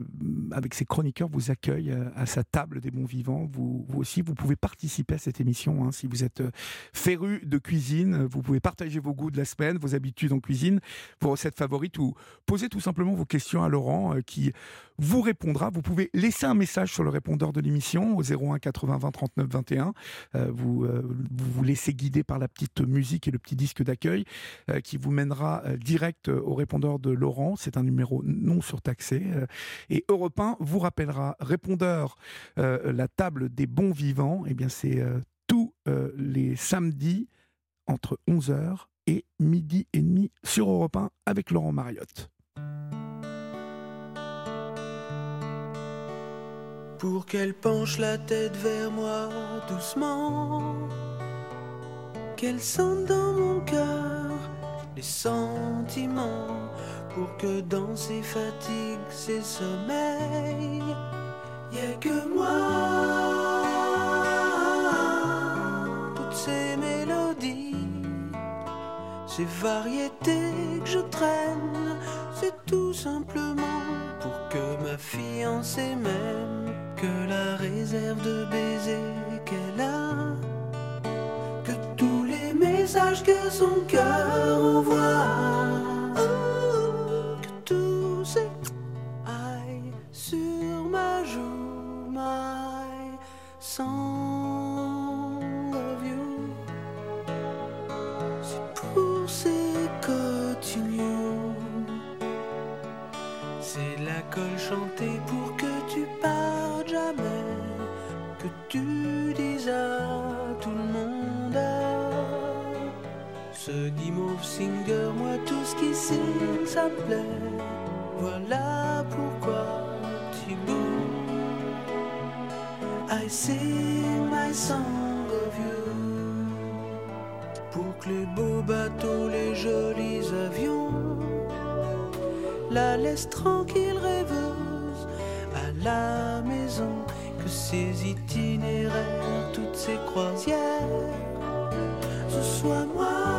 avec ses chroniqueurs, vous accueille euh, à sa table des bons vivants. Vous, aussi, vous pouvez participer à cette émission. hein, si vous êtes euh, féru de cuisine, vous pouvez partager vos goûts de la semaine, vos habitudes en cuisine, vos recettes favorites ou poser tout simplement vos questions à Laurent qui vous répondra. Vous pouvez laisser un message sur le répondeur de l'émission au 01 80 20 39 21. Euh, vous, vous vous laissez guider par la petite musique et le petit disque d'accueil qui vous mènera direct au répondeur de Laurent. C'est un numéro non surtaxé. euh, et Europe 1 vous rappellera répondeur euh, la table des bons vivants. Eh bien, c'est euh, tous les samedis entre 11h et midi et demi sur Europe 1 avec Laurent Mariotte. pour qu'elle penche la tête vers moi doucement, qu'elle sente dans mon cœur les sentiments, pour que dans ses fatigues, ses sommeils, y ait que moi. Toutes ces mélodies, ces variétés que je traîne, c'est tout simplement pour que ma fiancée m'aime, que la réserve de baisers qu'elle a, que tous les messages que son cœur envoie, signe, ça plaît. Voilà pourquoi tu I sing my song of you. Pour que les beaux bateaux, les jolis avions la laissent tranquille rêveuse à la maison. Que ces itinéraires, toutes ces croisières, ce soit moi.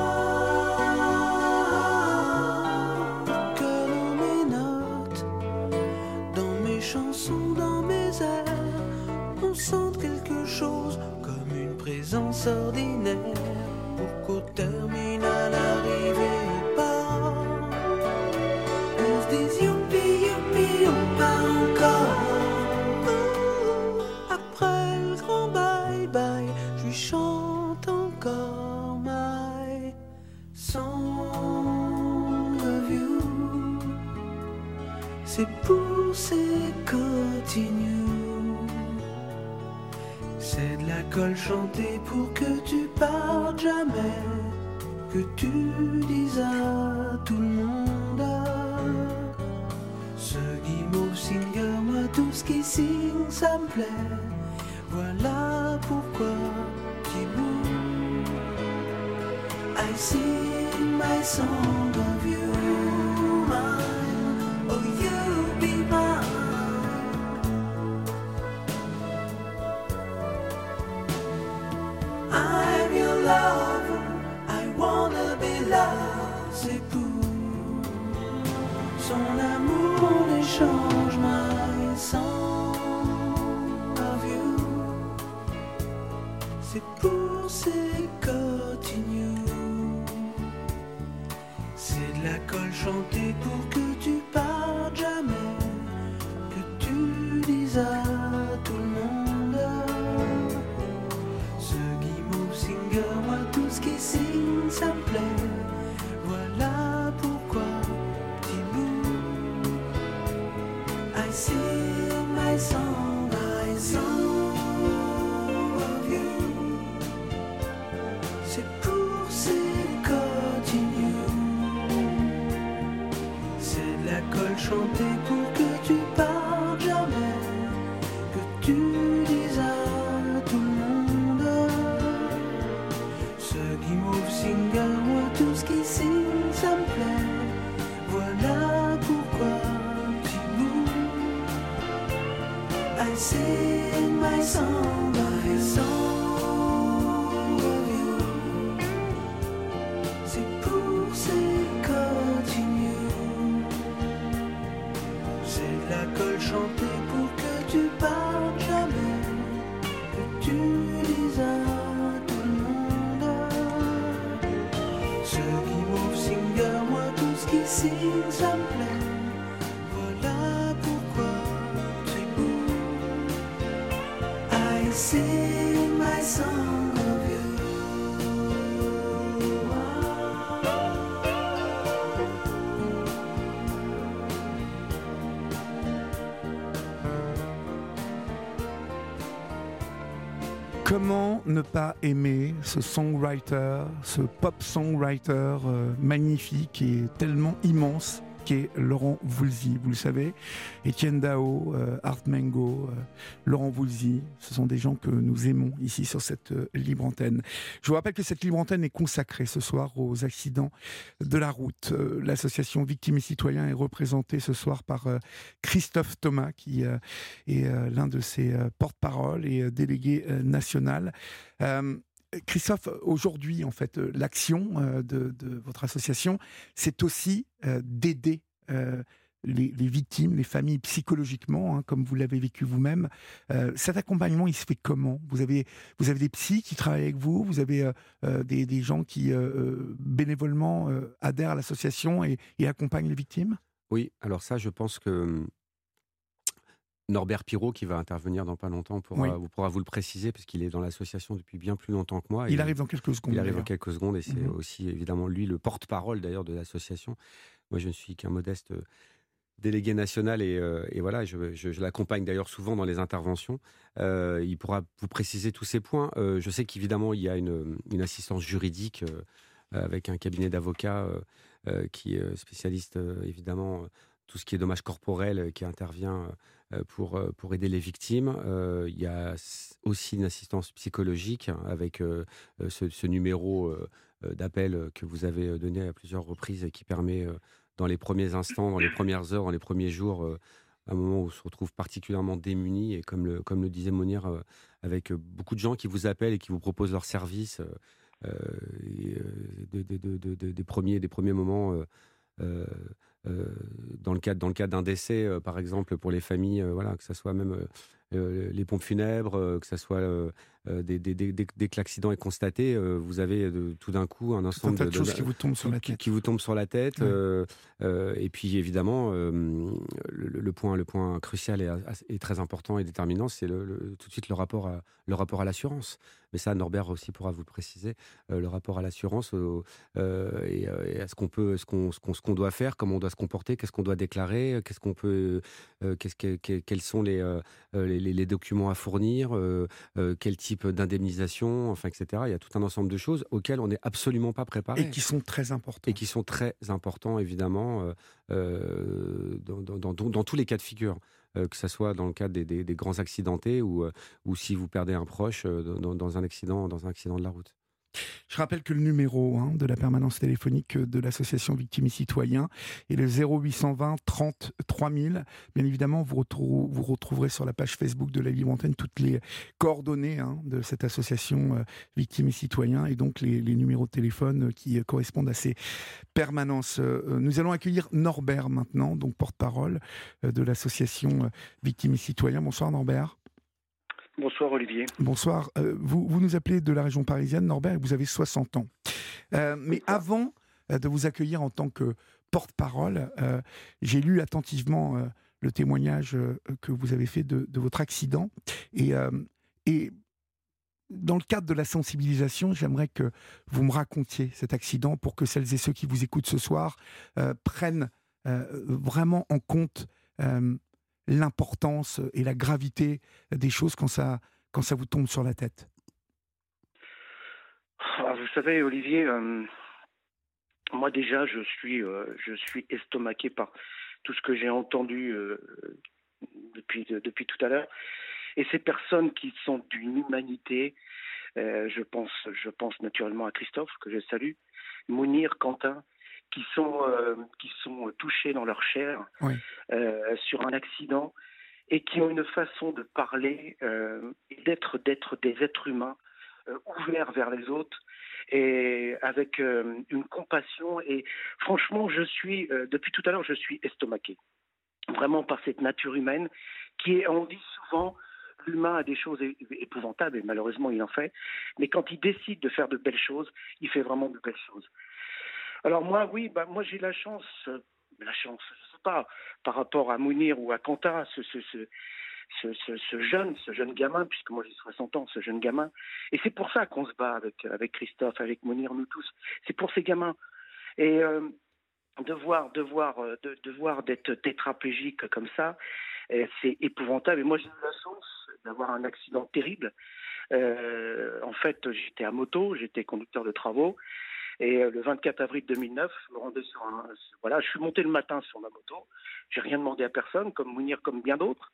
Comment ne pas aimer ce songwriter, ce pop songwriter euh, magnifique et tellement immense Laurent Voulzy, vous le savez, Étienne Dao, euh, Art Mengo, euh, Laurent Voulzy, ce sont des gens que nous aimons ici sur cette euh, libre antenne. Je vous rappelle que cette libre antenne est consacrée ce soir aux accidents de la route. L'association Victimes et Citoyens est représentée ce soir par Christophe Thomas, qui est l'un de ses porte-parole et délégué national. Christophe, aujourd'hui, en fait, euh, l'action euh, de, votre association, c'est aussi euh, d'aider les, victimes, les familles psychologiquement, hein, comme vous l'avez vécu vous-même. Cet accompagnement, il se fait comment? Vous avez, vous avez des psys qui travaillent avec vous, vous avez des, des gens qui bénévolement adhèrent à l'association et, et accompagnent les victimes? Oui, alors ça, je pense que hum, Norbert Pirot, qui va intervenir dans pas longtemps, pourra, Oui. vous, pourra vous le préciser, parce qu'il est dans l'association depuis bien plus longtemps que moi. Il Et arrive dans quelques secondes. Il arrive d'ailleurs. quelques secondes et c'est Mhm. aussi évidemment lui le porte-parole d'ailleurs de l'association. Moi, je ne suis qu'un modeste euh, délégué national et, euh, et voilà, je, je- je l'accompagne d'ailleurs souvent dans les interventions. Euh, il pourra vous préciser tous ces points. Euh, je sais qu'évidemment, il y a une, une assistance juridique avec un cabinet d'avocats qui est spécialiste évidemment tout ce qui est dommages corporels qui intervient pour, euh, pour aider les victimes. Euh, il y a aussi une assistance psychologique avec euh, euh, ce, numéro euh, euh, d'appel euh, que vous avez euh, donné à plusieurs reprises et qui permet, euh, dans les premiers instants, dans les premières heures, dans les premiers jours, euh, un moment où on se retrouve particulièrement démuni et comme le, comme le disait Monir, euh, avec euh, beaucoup de gens qui vous appellent et qui vous proposent leurs services, euh, euh, euh, des, premiers, des premiers moments. Euh, dans le cadre, d'un décès, euh, par exemple, pour les familles, euh, voilà, que ce soit même les pompes funèbres, euh, que ce soit euh, euh, dès, que l'accident est constaté, euh, vous avez euh, tout d'un coup un un ensemble tas de de, choses qui vous tombent sur la tête. qui vous tombent sur la tête. Euh, euh, et puis évidemment, euh, le, le point, le point crucial et, et très important et déterminant, c'est le, le- tout de suite le rapport à, le rapport à l'assurance. Mais ça, Norbert aussi pourra vous le préciser, euh, le rapport à l'assurance euh, et, euh, et à ce qu'on peut, ce qu'on, ce doit faire, comment on doit se comporter, qu'est-ce qu'on doit déclarer, qu'est-ce qu'on peut, euh, qu'est-ce que, que- quels sont les, euh, les, les- les documents à fournir, euh, euh, quel type d'indemnisation, enfin, etc. Il y a tout un ensemble de choses auxquelles on n'est absolument pas préparé Et qui sont très importants. et qui sont très importants, évidemment, euh, dans, dans- dans- dans tous les cas de figure, euh, que ce soit dans le cadre des, des- des grands accidentés ou, euh, ou si vous perdez un proche euh, dans, dans un accident, dans un accident de la route. Je rappelle que le numéro hein, de la permanence téléphonique de l'association Victimes et Citoyens est le 0820 30 3000. Bien évidemment, vous, retrou- vous retrouverez sur la page Facebook de la Libre Antenne toutes les coordonnées hein, de cette association euh, Victimes et Citoyens et donc les, numéros de téléphone euh, qui euh, correspondent à ces permanences. Nous allons accueillir Norbert maintenant, donc porte-parole de l'association Victimes et Citoyens. Bonsoir Norbert. Bonsoir Olivier. Bonsoir. Euh, vous, vous nous appelez de la région parisienne, Norbert, et vous avez 60 ans. Euh, mais avant euh, de vous accueillir en tant que porte-parole, euh, j'ai lu attentivement le témoignage que vous avez fait de, de votre accident. Et, et dans le cadre de la sensibilisation, j'aimerais que vous me racontiez cet accident pour que celles et ceux qui vous écoutent ce soir prennent vraiment en compte l'importance et la gravité des choses quand ça, quand ça vous tombe sur la tête? Ah, Vous savez, Olivier, euh, moi déjà, je suis, euh, je suis estomaqué par tout ce que j'ai entendu euh, depuis, depuis tout à l'heure. Et ces personnes qui sont d'une humanité, je, pense, je pense naturellement à Christophe, que je salue, Mounir, Quentin, qui sont, qui sont touchés dans leur chair sur un accident et qui ont une façon de parler et d'être, d'être des êtres humains ouverts vers les autres et avec euh, une compassion. Et franchement, je suis, euh, depuis tout à l'heure, je suis estomaqué. Vraiment par cette nature humaine qui est, on dit souvent, l'humain a des choses épouvantables, et malheureusement il en fait, mais quand il décide de faire de belles choses, il fait vraiment de belles choses. Alors moi, oui, bah, moi j'ai la chance, euh, la chance, je sais pas, par rapport à Mounir ou à Quentin, ce, jeune, ce jeune gamin, puisque moi j'ai 60 ans, ce jeune gamin. Et c'est pour ça qu'on se bat avec, Christophe, avec Monir, nous tous. C'est pour ces gamins. Et euh, de voir, de voir, euh, d'être tétraplégique comme ça, euh, c'est épouvantable. Et moi j'ai eu la chance d'avoir un accident terrible. en fait, j'étais à moto, j'étais conducteur de travaux. Et le 24 avril 2009, je me suis monté le matin sur ma moto. J'ai rien demandé à personne, comme Mounir, comme bien d'autres.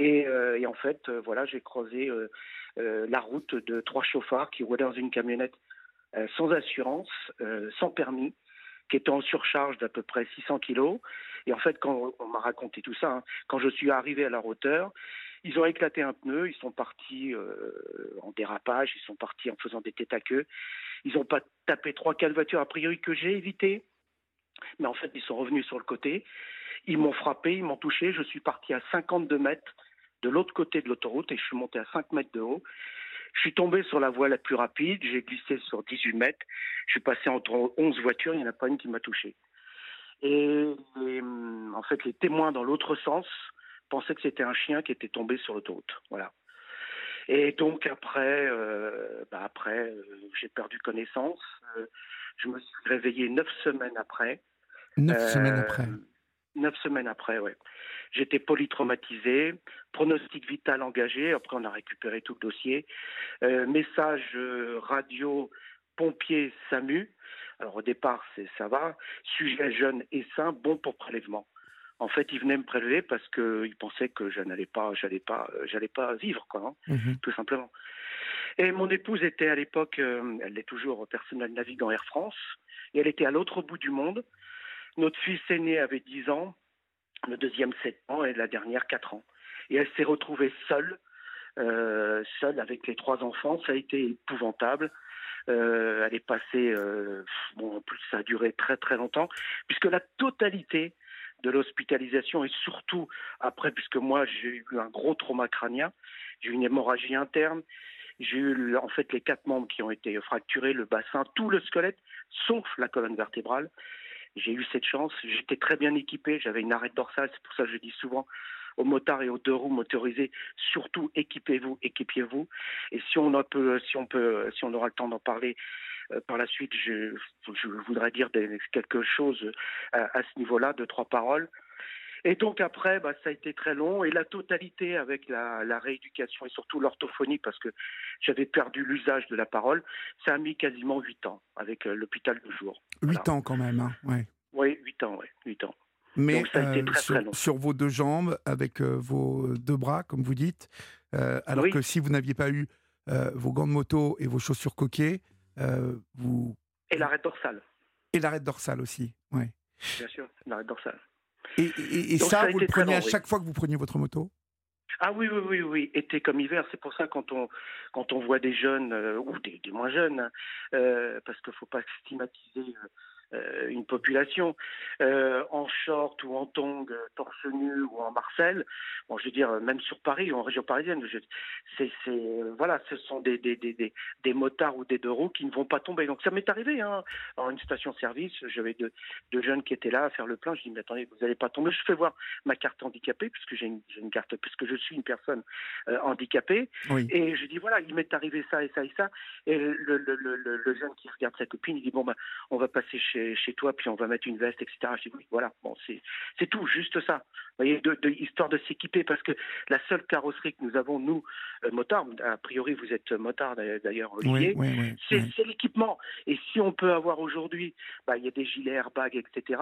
Euh, et, en fait, euh, voilà, j'ai croisé euh, la route de trois chauffards qui roulaient dans une camionnette sans assurance, sans permis, qui était en surcharge d'à peu près 600 kilos. Et en fait, quand on m'a raconté tout ça, hein, quand je suis arrivé à la hauteur, ils ont éclaté un pneu, ils sont partis en dérapage, ils sont partis en faisant des têtes à queue. Ils n'ont pas tapé trois, quatre voitures a priori que j'ai évité, mais en fait, ils sont revenus sur le côté. Ils m'ont frappé, ils m'ont touché. Je suis parti à 52 mètres de l'autre côté de l'autoroute et je suis monté à 5 mètres de haut. Je suis tombé sur la voie la plus rapide, j'ai glissé sur 18 mètres, je suis passé entre 11 voitures, il n'y en a pas une qui m'a touché. Et, en fait, les témoins dans l'autre sens pensaient que c'était un chien qui était tombé sur l'autoroute. Voilà. Et donc après, euh, bah après, euh, j'ai perdu connaissance. Euh, je me suis réveillé neuf semaines après. Neuf semaines après. Neuf semaines après, ouais. J'étais polytraumatisé, pronostic vital engagé. Après, on a récupéré tout le dossier. Euh, message euh, radio pompier SAMU. Alors au départ, c'est ça va. Sujet jeune et sain, bon pour prélèvement. En fait, il venait me prélever parce qu'il pensait que je n'allais pas, j'allais pas, euh, j'allais pas vivre, quoi, hein, mhm. tout simplement. Et mon épouse était à l'époque, elle est toujours personnel navigant Air France, et elle était à l'autre bout du monde. Notre fils aîné avait 10 ans, le deuxième 7 ans et la dernière 4 ans. Et elle s'est retrouvée seule, euh, seule avec les trois enfants. Ça a été épouvantable. Euh, elle est passée, euh, bon, en plus ça a duré très très longtemps, puisque la totalité de l'hospitalisation et surtout après, puisque moi j'ai eu un gros trauma crânien, j'ai eu une hémorragie interne, j'ai eu en fait les quatre membres qui ont été fracturés, le bassin, tout le squelette, sauf la colonne vertébrale. J'ai eu cette chance, j'étais très bien équipé, j'avais une arête dorsale, c'est pour ça que je dis souvent aux motards et aux deux roues motorisés, surtout équipez-vous, équipiez-vous. Et si on peut, si on peut, si on aura le temps d'en parler euh, par la suite, je, voudrais dire quelque chose à, à ce niveau-là, de trois paroles. Et donc après, bah, ça a été très long. Et la totalité avec la, rééducation et surtout l'orthophonie, parce que j'avais perdu l'usage de la parole, ça a mis quasiment huit ans avec euh, l'hôpital de jour. Huit ans quand même, hein ouais. Oui, huit ans, oui, ans. Mais donc, ça a été euh, très, sur, très long. sur, vos deux jambes, avec euh, vos deux bras, comme vous dites, alors que si vous n'aviez pas eu vos gants de moto et vos chaussures coquées, vous... Et l'arrêt dorsale. Et l'arrêt dorsale aussi, oui. Bien sûr, l'arrêt dorsale. Et, ça, vous le preniez à chaque fois que vous preniez votre moto? Ah oui, oui, oui, oui, été comme hiver. C'est pour ça quand on quand on voit des jeunes euh, ou des, moins jeunes, hein, euh, parce qu'il faut pas stigmatiser euh, une population. Euh, en short ou en tongs, euh, torse nu ou en Marcel, bon, je veux dire, même sur Paris ou en région parisienne, c'est, voilà, ce sont des, des, des, des, motards ou des deux roues qui ne vont pas tomber. Donc ça m'est arrivé, hein, en une station-service, j'avais deux, deux, jeunes qui étaient là à faire le plein, je dis, mais attendez, vous n'allez pas tomber, je fais voir ma carte handicapée, puisque j'ai une, une, carte, puisque je suis une personne handicapée, et je dis, voilà, il m'est arrivé ça et ça et ça, et le, le, le, le, jeune qui regarde sa copine, il dit, bon, ben, on va passer chez chez, chez toi, puis on va mettre une veste, etc. Je dis oui, voilà, bon, c'est tout, juste ça. Vous voyez, de, histoire de s'équiper, parce que la seule carrosserie que nous avons, nous, euh, motards, a priori vous êtes motard d'ailleurs, Olivier, c'est l'équipement. Et si on peut avoir aujourd'hui, bah, il y a des gilets airbags, etc.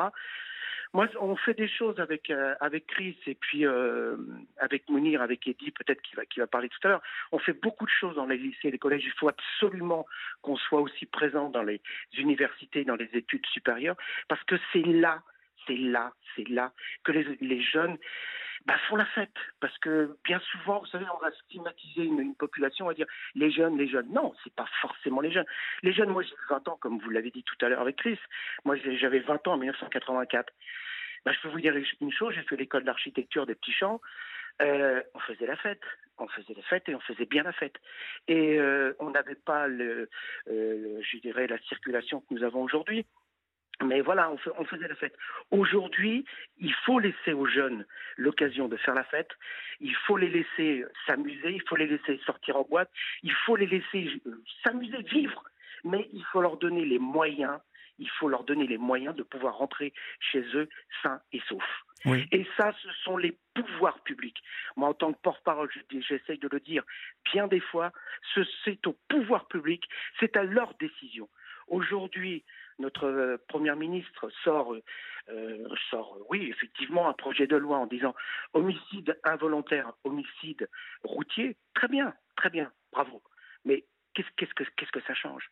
Moi, on fait des choses avec euh, avec Chris et puis euh, avec Mounir, avec Eddie, peut-être qui va qui va parler tout à l'heure. On fait beaucoup de choses dans les lycées, les collèges. Il faut absolument qu'on soit aussi présent dans les universités, dans les études supérieures, parce que c'est là, c'est là, c'est là que les, jeunes bah, font la fête. Parce que bien souvent, vous savez, on va stigmatiser une, population, on va dire les jeunes, les jeunes. Non, c'est pas forcément les jeunes. Les jeunes, moi j'ai 20 ans, comme vous l'avez dit tout à l'heure avec Chris. Moi j'avais 20 ans en 1984. Bah, je peux vous dire une chose, j'ai fait l'école d'architecture des petits champs. Euh, on faisait la fête, on faisait la fête et on faisait bien la fête. Et euh, on n'avait pas, euh, je dirais, la circulation que nous avons aujourd'hui. Mais voilà, on, faisait la fête. Aujourd'hui, il faut laisser aux jeunes l'occasion de faire la fête. Il faut les laisser s'amuser. Il faut les laisser sortir en boîte. Il faut les laisser euh, s'amuser, vivre. Mais il faut leur donner les moyens. Il faut leur donner les moyens de pouvoir rentrer chez eux sains et saufs. Et ça, ce sont les pouvoirs publics. Moi, en tant que porte-parole, j'essaye de le dire bien des fois, c'est au pouvoir public, c'est à leur décision. Aujourd'hui, notre euh, première ministre sort, euh, sort, oui, effectivement, un projet de loi en disant homicide involontaire, homicide routier. Très bien, très bien, bravo. Mais qu'est-ce que, ça change?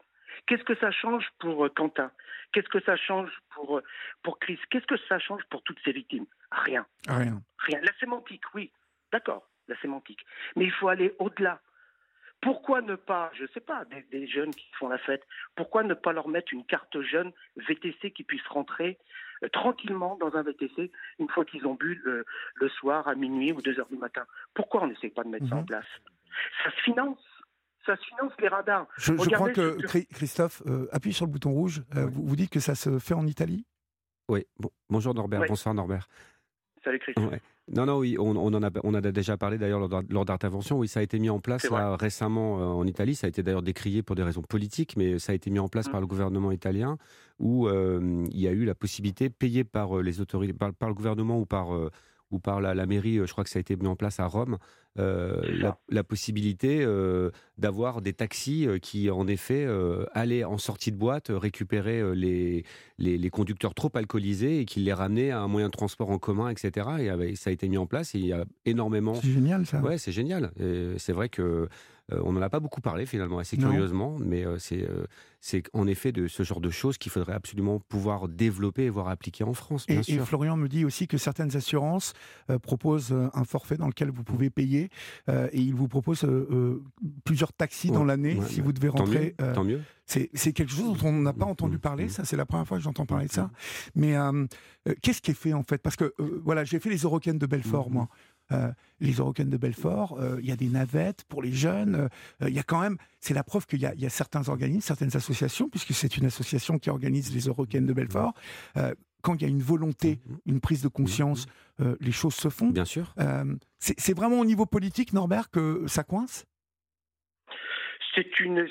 Qu'est-ce que ça change pour euh, Quentin? Qu'est-ce que ça change pour, pour Chris? Qu'est-ce que ça change pour toutes ces victimes? Rien. Rien. Rien. La sémantique, oui, d'accord, la sémantique. Mais il faut aller au-delà. Pourquoi ne pas, je ne sais pas, des, jeunes qui font la fête, pourquoi ne pas leur mettre une carte jeune VTC qui puisse rentrer euh, tranquillement dans un VTC une fois qu'ils ont bu le, soir à minuit ou deux heures du matin? Pourquoi on n'essaie pas de mettre ça en mhm. place? Ça se finance. Ça se finance les radars. Je, crois que, Christophe euh, appuie sur le bouton rouge. Euh, vous, vous, dites que ça se fait en Italie? Oui. Bon, bonjour Norbert. Bonsoir Norbert. Salut Christophe. Non, non, oui, on, en a, on a déjà parlé d'ailleurs lors d'intervention. Oui, ça a été mis en place récemment euh, en Italie. Ça a été d'ailleurs décrié pour des raisons politiques, mais ça a été mis en place mmh. par le gouvernement italien où euh, il y a eu la possibilité, payée par euh, les autorités, par, le gouvernement ou par ou par la, mairie, je crois que ça a été mis en place à Rome, la, possibilité d'avoir des taxis qui, en effet, allaient en sortie de boîte récupérer les, les, conducteurs trop alcoolisés et qui les ramenaient à un moyen de transport en commun, etc. Et ça a été mis en place et il y a énormément. C'est génial ça. Ouais, c'est génial. C'est vrai que on n'en a pas beaucoup parlé finalement, assez curieusement, mais c'est c'est en effet de ce genre de choses qu'il faudrait absolument pouvoir développer et voir appliquer en France. Bien et, Florian me dit aussi que certaines assurances proposent un forfait dans lequel vous pouvez payer et ils vous proposent plusieurs taxis dans l'année si vous devez rentrer. Tant mieux. C'est quelque chose dont on n'a pas entendu mmh, parler, mmh. ça c'est la première fois que j'entends parler de ça. Mais qu'est-ce qui est fait en fait? Parce que voilà, j'ai fait les Eurocaines de Belfort, moi. Les Eurocaines de Belfort, il y a des navettes pour les jeunes. Il y a quand même, c'est la preuve qu'il y, y, a certains organismes, certaines associations, puisque c'est une association qui organise les Eurocaines de Belfort. quand il y a une volonté, une prise de conscience, les choses se font. Bien sûr. c'est vraiment au niveau politique, Norbert, que ça coince? C'est une,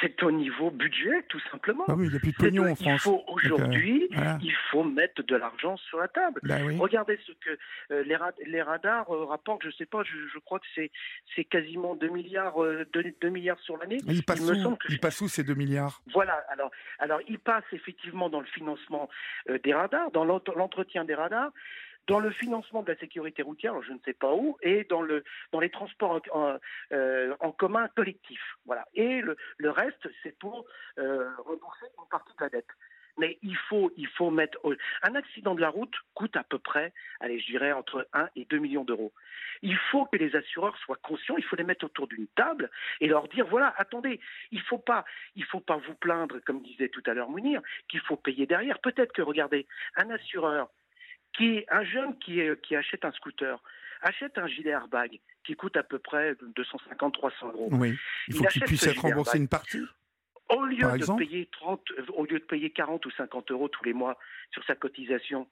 c'est au niveau budget, tout simplement. Ah oui, il n'y a plus de pognon en France. Il faut aujourd'hui, il faut mettre de l'argent sur la table. Bah Regardez ce que euh, les, les, radars euh, rapportent. Je sais pas, je, crois que c'est, c'est quasiment 2 milliards, 2, euh, milliards sur l'année. Il passe où, il passe où ces 2 milliards? Voilà. Alors, alors, il passe effectivement dans le financement des radars, dans l'entretien des radars dans le financement de la sécurité routière, je ne sais pas où, et dans, le, dans les transports en, euh, commun collectifs. Voilà. Et le, reste, c'est pour euh, rembourser une partie de la dette. Mais il faut, il faut mettre. Un accident de la route coûte à peu près, allez, je dirais, entre 1 et 2 millions d'euros. Il faut que les assureurs soient conscients, il faut les mettre autour d'une table et leur dire voilà, attendez, il ne faut, faut pas vous plaindre, comme disait tout à l'heure Mounir, qu'il faut payer derrière. Peut-être que, regardez, un assureur qui un jeune qui, qui achète un scooter achète un gilet airbag qui coûte à peu près 250-300 euros. Oui, il faut qu'il puisse être remboursé une partie. Au lieu, de payer 30, au lieu de payer 40 ou 50 euros tous les mois sur sa cotisation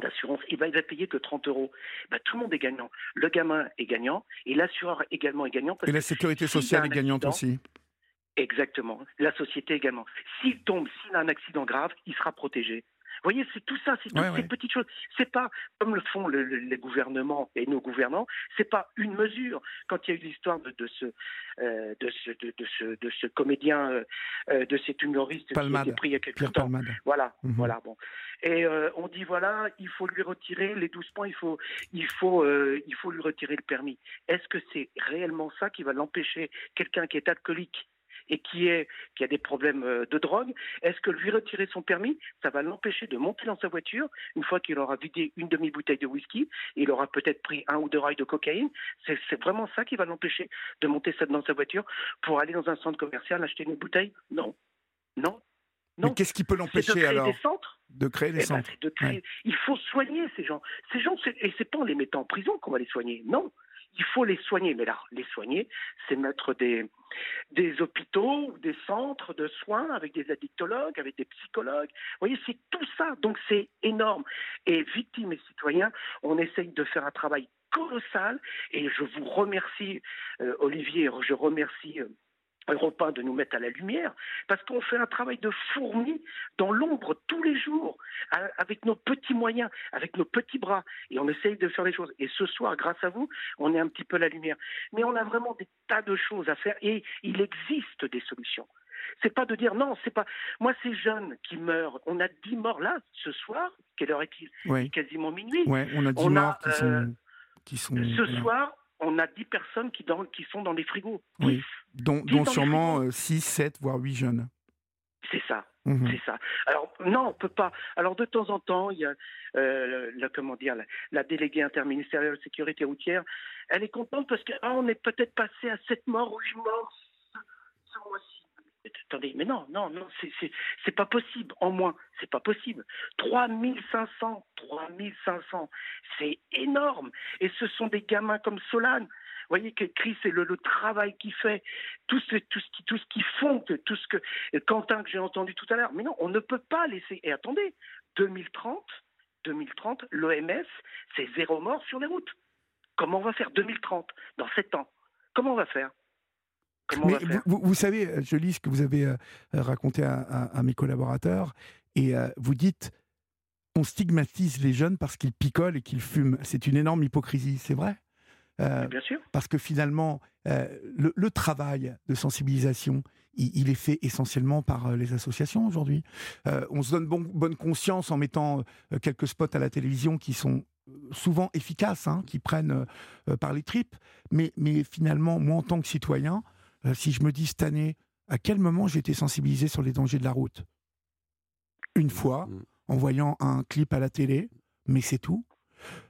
d'assurance, il va, il va payer que 30 euros. Bah, tout le monde est gagnant. Le gamin est gagnant et l'assureur également est gagnant. et la sécurité sociale est gagnante aussi. Exactement. La société également. S'il tombe, s'il a un accident grave, il sera protégé. Vous voyez, c'est tout ça, c'est toutes Ouais, ces ouais. petites choses. C'est pas comme le font le- le- les gouvernements et nos gouvernants. C'est pas une mesure. Quand il y a eu l'histoire de, de ce, euh, de ce, de, de ce, de ce comédien, euh, euh, de cet humoriste qui a été pris il y a quelques Pierre temps. Palmade. Voilà, Mhm. voilà, bon. Et euh, on dit voilà, il faut lui retirer les 12 points, il faut, il faut, il faut lui retirer le permis. Est-ce que c'est réellement ça qui va l'empêcher, quelqu'un qui est alcoolique et qui est, qui a des problèmes euh, de drogue, est-ce que lui retirer son permis, ça va l'empêcher de monter dans sa voiture une fois qu'il aura vidé une demi-bouteille de whisky, il aura peut-être pris un ou deux rails de cocaïne? C'est vraiment ça qui va l'empêcher de monter ça dans sa voiture pour aller dans un centre commercial acheter une bouteille? Non, non. Non, qu'est-ce qui peut l'empêcher alors des centres. de créer des Eh ben, centres? c'est de créer- Il faut soigner ces gens. Ces gens, et c'est pas en les mettant en prison qu'on va les soigner. Non, il faut les soigner. Mais là, les soigner, c'est mettre des des hôpitaux, des centres de soins avec des addictologues, avec des psychologues. Vous voyez, c'est tout ça. Donc c'est énorme. Et victimes et citoyens, on essaye de faire un travail colossal. Et je vous remercie, euh, Olivier. Je remercie. euh, Europe 1 de nous mettre à la lumière, parce qu'on fait un travail de fourmi dans l'ombre tous les jours, avec nos petits moyens, avec nos petits bras, et on essaye de faire les choses. Et ce soir, grâce à vous, on est un petit peu la lumière. Mais on a vraiment des tas de choses à faire, et il existe des solutions. C'est pas de dire non, c'est pas. Moi, ces jeunes qui meurent, on a 10 morts là, ce soir, quelle heure est-il? Oui, Quasiment minuit. ouais, on a 10 On a, morts qui euh, sont. Qui sont Ce voilà. soir, on a 10 personnes qui, dans- qui sont dans les frigos. Oui. 10. dont, sûrement 6, 7, voire 8 jeunes. C'est ça. Mhm. C'est ça. Alors non, on peut pas. Alors de temps en temps, il y a euh, la, comment dire, la, la déléguée interministérielle de sécurité routière. Elle est contente parce que ah, on est peut-être passé à 7 morts ou 8 morts. Attendez, mais non, non, non, c'est- c'est c'est pas possible. En moins, c'est pas possible. 3500, 3500, c'est énorme. Et ce sont des gamins comme Solane. Vous voyez que Chris et le, le travail qu'il fait, tout ce, tout, ce tout ce qu'ils font, tout ce que Quentin que j'ai entendu tout à l'heure. Mais non, on ne peut pas laisser. Et attendez, 2030, 2030, l'OMS, c'est zéro mort sur les routes. Comment on va faire 2030 dans 7 ans? Comment on va faire? Comment on Mais va faire? vous, savez, je lis ce que vous avez euh, raconté à, à- à mes collaborateurs, et euh, vous dites on stigmatise les jeunes parce qu'ils picolent et qu'ils fument. C'est une énorme hypocrisie, c'est vrai? Euh, Bien sûr. Parce que finalement, euh, le, le travail de sensibilisation, il, il est fait essentiellement par les associations aujourd'hui. Euh, on se donne bon- bonne conscience en mettant quelques spots à la télévision qui sont souvent efficaces, hein, qui prennent par les tripes. Mais, mais finalement, moi, en tant que citoyen, euh, si je me dis cette année, à quel moment j'ai été sensibilisé sur les dangers de la route? Une fois, Mm. en voyant un clip à la télé, mais c'est tout.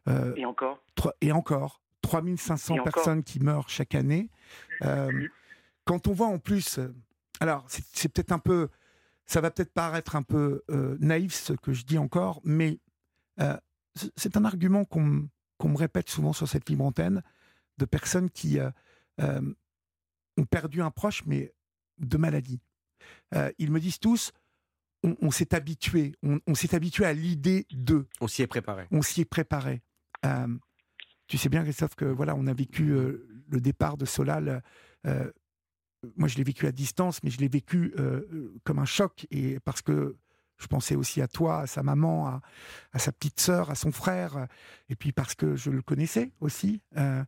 Euh, Et encore? Trois- et encore, 3500 Et encore. personnes qui meurent chaque année. Euh, quand on voit en plus, alors c'est c'est peut-être un peu, ça va peut-être paraître un peu euh, naïf ce que je dis encore, mais euh, c'est un argument qu'on qu'on me répète souvent sur cette libre antenne de personnes qui euh, euh, ont perdu un proche, mais de maladie. Euh, ils me disent tous, on, on s'est habitué, on, on s'est habitué à l'idée d'eux On s'y est préparé. on s'y est préparé. Euh, tu sais bien, Christophe, que voilà, on a vécu euh, le départ de Solal. moi, je l'ai vécu à distance, mais je l'ai vécu comme un choc, et parce que je pensais aussi à toi, à sa maman, à, à sa petite sœur, à son frère, et puis parce que je le connaissais aussi. euh,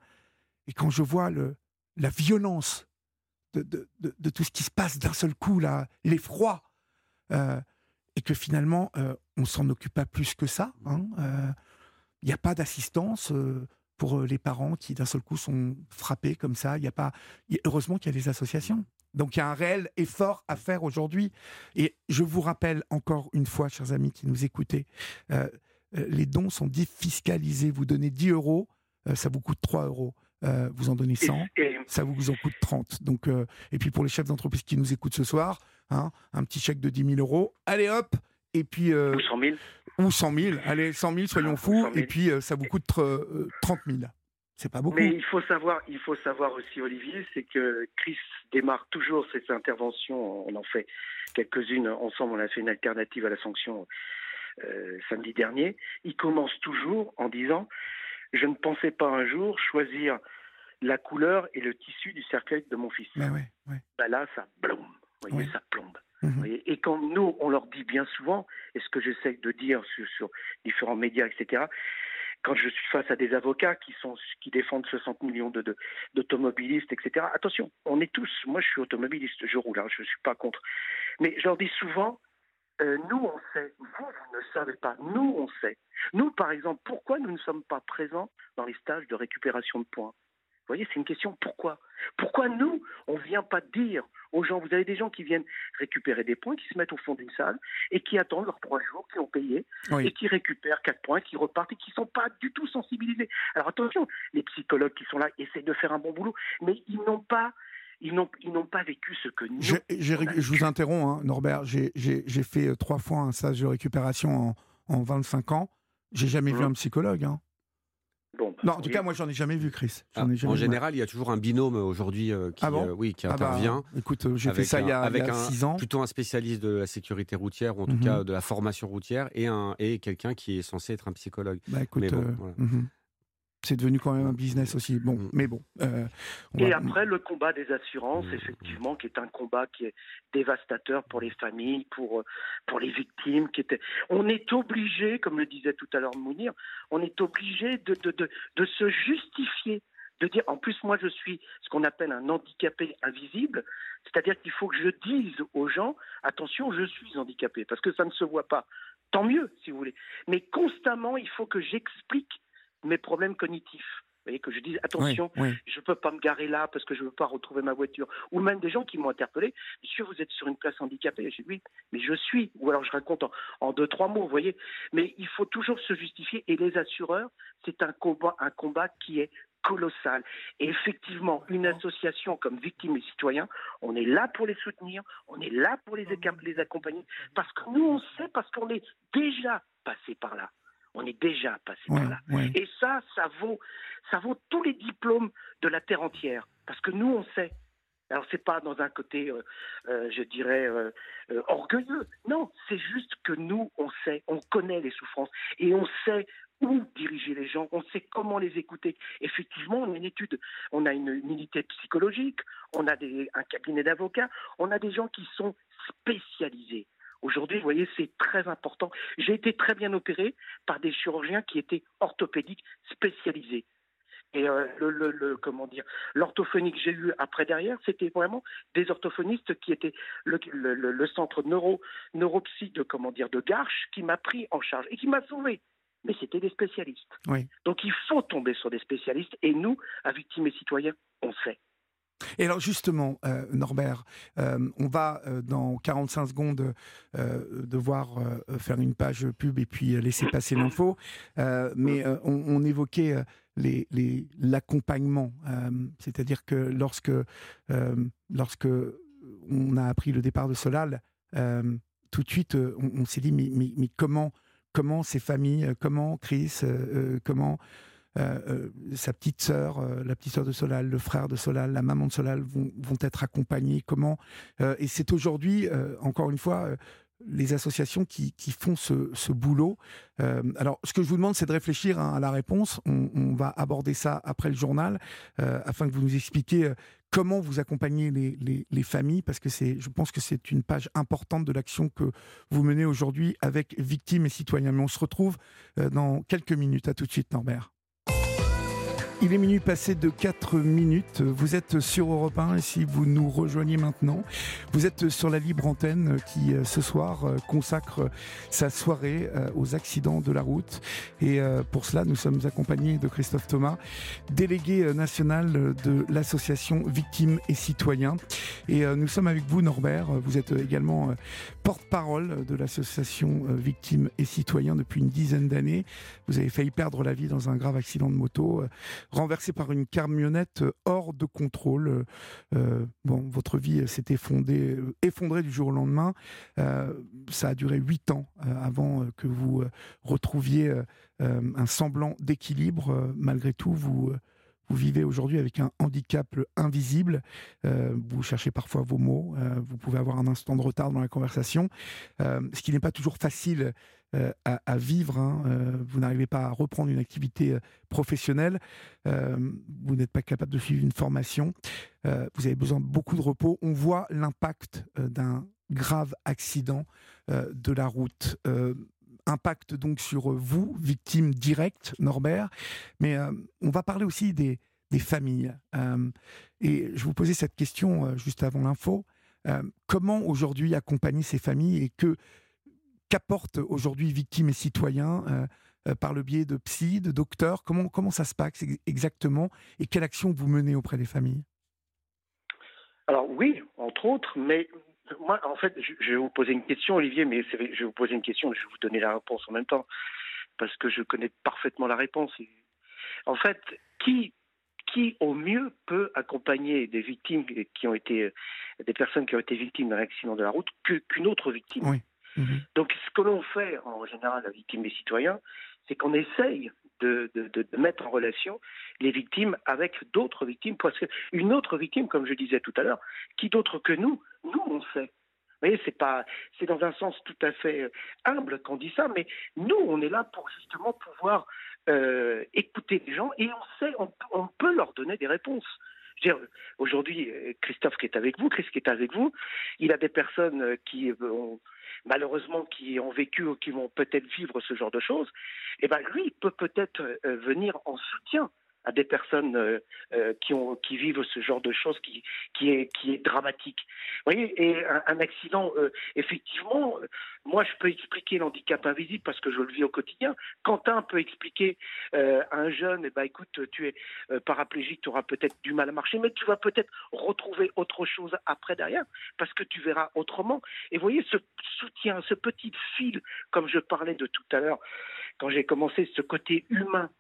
et quand je vois le, la violence de, tout ce qui se passe d'un seul coup, l'effroi, euh, et que finalement, euh, on s'en occupe pas plus que ça. hein, euh, il n'y a pas d'assistance euh, pour euh, les parents qui d'un seul coup sont frappés comme ça. Il a pas. heureusement qu'il y a des associations. Donc il y a un réel effort à faire aujourd'hui. Et je vous rappelle encore une fois, chers amis qui nous écoutez, euh, euh, les dons sont défiscalisés. Vous donnez 10 euros, euh, ça vous coûte 3 euros. Euh, vous en donnez 100, Et- et- ça vous en coûte 30. Donc, euh, et puis pour les chefs d'entreprise qui nous écoutent ce soir, hein, un petit chèque de 10 000 euros. Allez hop Et puis. euh, ou 100 000 ou 100 000, allez, 100 000, soyons Ou fous, 100 000. et puis euh, ça vous coûte euh, 30 000. C'est pas beaucoup. Mais il faut savoir, il faut savoir aussi, Olivier, c'est que Chris démarre toujours ses interventions. On en fait quelques-unes ensemble. On a fait une alternative à la sanction euh, samedi dernier. Il commence toujours en disant Je ne pensais pas un jour choisir la couleur et le tissu du cercueil de mon fils. Mais ouais. Bah là, ça, Vous voyez, ça plombe. Mhm. Et quand nous, on leur dit bien souvent, et ce que j'essaie de dire sur, différents médias, etc., quand je suis face à des avocats qui sont qui défendent 60 millions de d'automobilistes, etc. Attention, on est tous. Moi, je suis automobiliste, je roule, hein, je ne suis pas contre. Mais je leur dis souvent, euh, nous, on sait. Vous, vous ne savez pas. Nous, on sait. Nous, par exemple, pourquoi nous ne sommes pas présents dans les stages de récupération de points? Vous voyez, c'est une question pourquoi? Pourquoi nous, on ne vient pas dire aux gens, vous avez des gens qui viennent récupérer des points, qui se mettent au fond d'une salle et qui attendent leurs trois jours, qui ont payé, et qui récupèrent quatre points, qui repartent et qui ne sont pas du tout sensibilisés. Alors attention, les psychologues qui sont là essaient de faire un bon boulot, mais ils n'ont pas ils n'ont pas vécu ce que nous. je vous interromps, hein, Norbert. J'ai fait euh, trois fois un stage de récupération en, en 25 ans. J'ai jamais vu mmh. un psychologue. Hein. Bon, non, en tout cas, moi, j'en ai jamais vu, Chris. Ah, en général, il y a toujours un binôme aujourd'hui euh, qui, ah euh, oui, qui ah bah, intervient. écoute, j'ai fait ça il y a, avec six ans. Plutôt un spécialiste de la sécurité routière, ou en tout mmh cas de la formation routière, et, un, et quelqu'un qui est censé être un psychologue. Bah, écoute, mmh c'est devenu quand même un business aussi. Bon, mm. mais bon. Euh, et après, le combat des assurances, mm. effectivement, qui est un combat qui est dévastateur pour les familles, pour, euh, pour les victimes. Qui était... On est obligé, comme le disait tout à l'heure Mounir, on est obligé de, de, de, de se justifier de dire, en plus, moi, je suis ce qu'on appelle un handicapé invisible, c'est-à-dire qu'il faut que je dise aux gens, attention, je suis handicapé, parce que ça ne se voit pas. Tant mieux, si vous voulez. Mais constamment, il faut que j'explique mes problèmes cognitifs. Vous voyez, que je dise attention, je ne peux pas me garer là parce que je ne veux pas retrouver ma voiture. Ou même des gens qui m'ont interpellé, monsieur, vous êtes sur une place handicapée. J'ai dit oui, mais je suis. Ou alors je raconte en, deux, trois mots, vous voyez. Mais il faut toujours se justifier. Et les assureurs, c'est un combat, un combat qui est colossal. Et effectivement, une association comme Victimes et Citoyens, on est là pour les soutenir, on est là pour les, les accompagner, parce que nous, on sait, parce qu'on est déjà passé par là. On est déjà passé par là. Et ça, ça vaut, ça vaut tous les diplômes de la terre entière, parce que nous, on sait. Alors c'est pas dans un côté, euh, euh, je dirais, euh, orgueilleux. Non, c'est juste que nous, on sait, on connaît les souffrances et on sait où diriger les gens, on sait comment les écouter. Effectivement, on a une étude, on a une, unité psychologique, on a un cabinet d'avocats, on a des gens qui sont spécialisés. Aujourd'hui, vous voyez, c'est très important. J'ai été très bien opéré par des chirurgiens qui étaient orthopédiques spécialisés. Et euh, le, comment dire, l'orthophonie que j'ai eu après derrière, c'était vraiment des orthophonistes qui étaient le, le, centre neuro, neuropsy de comment dire de Garches qui m'a pris en charge et qui m'a sauvé. Mais c'était des spécialistes. Donc il faut tomber sur des spécialistes et nous, à Victimes et Citoyens, on sait. Et alors justement, euh, Norbert, euh, on va euh, dans 45 secondes devoir faire une page pub et puis laisser passer l'info. mais on, évoquait l'accompagnement, c'est-à-dire que lorsque, lorsque on a appris le départ de Solal, tout de suite, on, s'est dit mais, comment, comment ces familles, comment Chris, comment sa petite sœur, euh, la petite sœur de Solal, le frère de Solal, la maman de Solal vont, vont être accompagnés Comment Et c'est aujourd'hui, encore une fois, les associations qui, qui font ce, ce boulot. alors, ce que je vous demande, c'est de réfléchir hein, à la réponse. On, va aborder ça après le journal, afin que vous nous expliquiez comment vous accompagnez les, les, les familles, parce que c'est, je pense que c'est une page importante de l'action que vous menez aujourd'hui avec victimes et citoyens. Mais on se retrouve dans quelques minutes. À tout de suite, Norbert. Il est minuit passé de 4 minutes. Vous êtes sur Europe 1 et si vous nous rejoignez maintenant, vous êtes sur la libre antenne qui euh, ce soir euh, consacre sa soirée euh, aux accidents de la route. Et pour cela, nous sommes accompagnés de Christophe Thomas, délégué national de l'association Victimes et Citoyens. Et nous sommes avec vous, Norbert. Vous êtes également porte-parole de l'association Victimes et Citoyens depuis une dizaine d'années. Vous avez failli perdre la vie dans un grave accident de moto renversé par une camionnette euh, hors de contrôle. Euh, euh, bon, votre vie s'est effondrée, effondrée, du jour au lendemain. ça a duré huit ans avant que vous retrouviez un semblant d'équilibre. malgré tout, vous vous vivez aujourd'hui avec un handicap invisible. vous cherchez parfois vos mots. vous pouvez avoir un instant de retard dans la conversation, ce qui n'est pas toujours facile à, vivre. Hein. vous n'arrivez pas à reprendre une activité professionnelle. vous n'êtes pas capable de suivre une formation. vous avez besoin de beaucoup de repos. On voit l'impact d'un grave accident de la route impact donc sur vous, victime directe, Norbert, mais euh, on va parler aussi des, familles. Euh, et je vous posais cette question euh, juste avant l'info. comment aujourd'hui accompagner ces familles et que qu'apportent aujourd'hui victimes et citoyens par le biais de psy, de docteurs? Comment, comment ça se passe exactement? Et quelle action vous menez auprès des familles? Alors oui, entre autres, mais moi, en fait, je vais vous poser une question, Olivier, mais je vais vous poser une question, je vais vous donner la réponse en même temps, parce que je connais parfaitement la réponse. En fait, qui, qui au mieux peut accompagner des victimes qui ont été, des personnes qui ont été victimes d'un accident de la route qu'une autre victime? Oui. Mhm. Donc, ce que l'on fait en général, la victime des citoyens, c'est qu'on essaye de, mettre en relation les victimes avec d'autres victimes, parce qu'une autre victime, comme je disais tout à l'heure, qui d'autre que nous, nous on sait. Vous voyez, c'est c'est dans un sens tout à fait euh, humble qu'on dit ça, mais nous, on est là pour justement pouvoir euh, écouter les gens et on sait, on, peut leur donner des réponses. Aujourd'hui, euh, Christophe qui est avec vous, Chris qui est avec vous, il a des personnes qui ont, malheureusement qui ont vécu ou qui vont peut-être vivre ce genre de choses, et eh ben lui peut peut-être euh, venir en soutien à des personnes euh, euh, qui, vivent ce genre de choses qui, qui, est, qui est dramatique. Vous voyez, et un, accident, euh, effectivement, moi je peux expliquer l'handicap invisible parce que je le vis au quotidien. Quentin peut expliquer à un jeune, eh ben, écoute, tu es paraplégique, tu auras peut-être du mal à marcher, mais tu vas peut-être retrouver autre chose après derrière parce que tu verras autrement. Et vous voyez, ce soutien, ce petit fil, comme je parlais de tout à l'heure, quand j'ai commencé, ce côté humain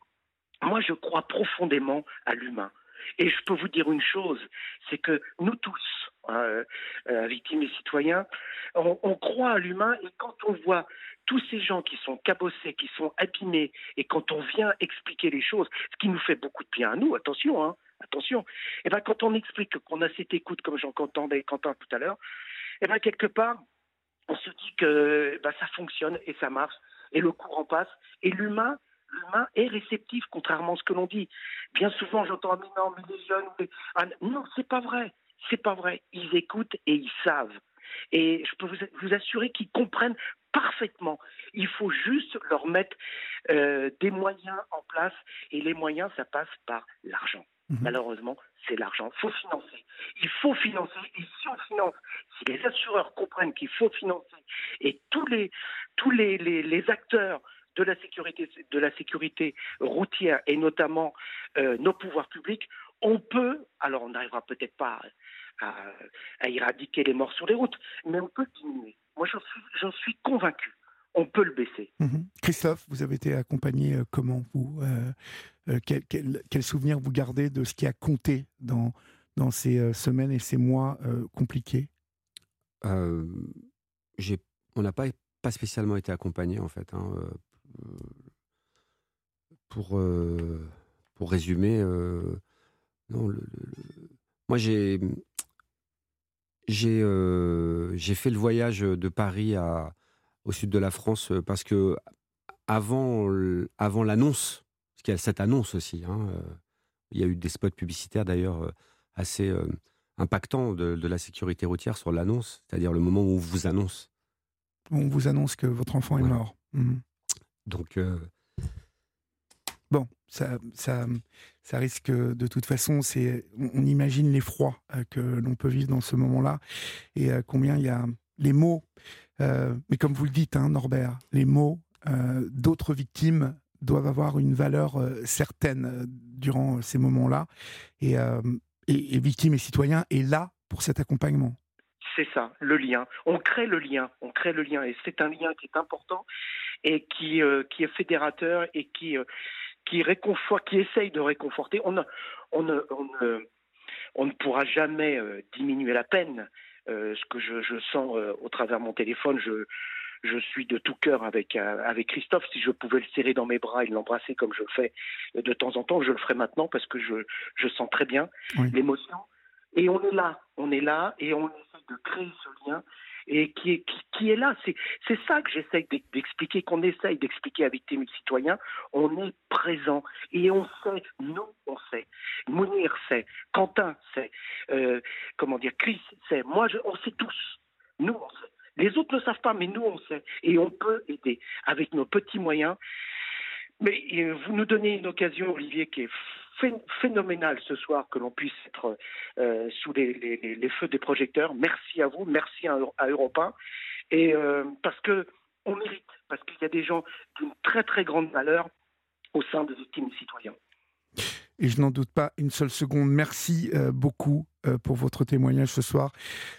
moi, je crois profondément à l'humain. Et je peux vous dire une chose, c'est que nous tous, hein, euh, victimes et citoyens, on, croit à l'humain et quand on voit tous ces gens qui sont cabossés, qui sont abîmés, et quand on vient expliquer les choses, ce qui nous fait beaucoup de bien à nous, attention, hein, attention, et eh ben quand on explique qu'on a cette écoute, comme j'entendais Quentin tout à l'heure, et eh ben quelque part, on se dit que ben, ça fonctionne et ça marche, et le courant passe, et l'humain, l'humain est réceptif, contrairement à ce que l'on dit. Bien souvent, j'entends, mais non, mais les jeunes, ah, non, c'est pas vrai. C'est pas vrai. Ils écoutent et ils savent. Et je peux vous, assurer qu'ils comprennent parfaitement. Il faut juste leur mettre euh, des moyens en place. Et les moyens, ça passe par l'argent. Mhm. Malheureusement, c'est l'argent. Il faut financer. Il faut financer. Et si on finance, si les assureurs comprennent qu'il faut financer, et tous les, tous les, les acteurs de la sécurité, de la sécurité routière et notamment euh, nos pouvoirs publics, on peut, alors on n'arrivera peut-être pas à, éradiquer les morts sur les routes, mais on peut diminuer. Moi, j'en suis, suis convaincu. On peut le baisser. Mhm. Christophe, vous avez été accompagné euh, comment vous euh, quel, quel, souvenir vous gardez de ce qui a compté dans, dans ces semaines et ces mois compliqués? J'ai, On n'a pas, pas spécialement été accompagné en fait. Hein, pour, euh, pour résumer, euh, non, le, moi j'ai j'ai euh, fait le voyage de Paris à, au sud de la France parce que avant avant l'annonce, parce qu'il y a cette annonce aussi, hein, il y a eu des spots publicitaires d'ailleurs assez impactants de, de, la sécurité routière sur l'annonce, c'est-à-dire le moment où on vous annonce. On vous annonce que votre enfant est mort. Mmh. Donc. Euh, bon, ça, ça, ça risque de toute façon, c'est, on, imagine l'effroi euh, que l'on peut vivre dans ce moment-là et euh, combien il y a les mots, mais comme vous le dites, hein, Norbert, les mots d'autres victimes doivent avoir une valeur certaine durant ces moments-là et, et, et victimes et citoyens est là pour cet accompagnement. C'est ça, le lien. On crée le lien, on crée le lien, et c'est un lien qui est important et qui, euh, qui est fédérateur et qui, euh, qui réconforte, qui essaye de réconforter. On, ne, on, ne, on, ne, pourra jamais euh, diminuer la peine. ce que je, je sens au travers de mon téléphone, je, je suis de tout cœur avec avec Christophe. Si je pouvais le serrer dans mes bras et l'embrasser comme je le fais de temps en temps, je le ferai maintenant parce que je je sens très bien l'émotion. Et on est là, on est là et on essaie de créer ce lien et qui est, là. C'est, ça que j'essaie d'expliquer, qu'on essaye d'expliquer à Victimes Citoyens. On est présent et on sait, nous on sait, Mounir sait, Quentin sait, euh, comment dire, Chris sait, moi je, on sait tous, nous on sait. Les autres ne savent pas, mais nous on sait et on peut aider avec nos petits moyens. Mais euh, vous nous donnez une occasion, Olivier, qui est phénoménal ce soir que l'on puisse être euh, sous les, feux des projecteurs. Merci à vous, merci à, à Europe 1. Et euh, parce que on mérite, parce qu'il y a des gens d'une très très grande valeur au sein des victimes citoyens et je n'en doute pas une seule seconde. Merci euh, beaucoup euh, pour votre témoignage ce soir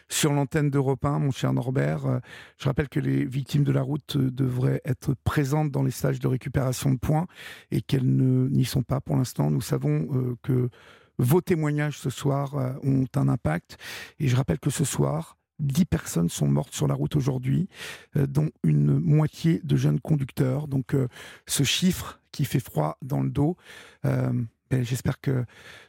sur l'antenne d'Europe 1, mon cher Norbert. Euh, je rappelle que les victimes de la route devraient être présentes dans les stages de récupération de points et qu'elles n'y sont pas pour l'instant. Nous savons que vos témoignages ce soir ont un impact et je rappelle que ce soir, dix personnes sont mortes sur la route aujourd'hui, dont une moitié de jeunes conducteurs. Donc ce chiffre qui fait froid dans le dos, J'espère que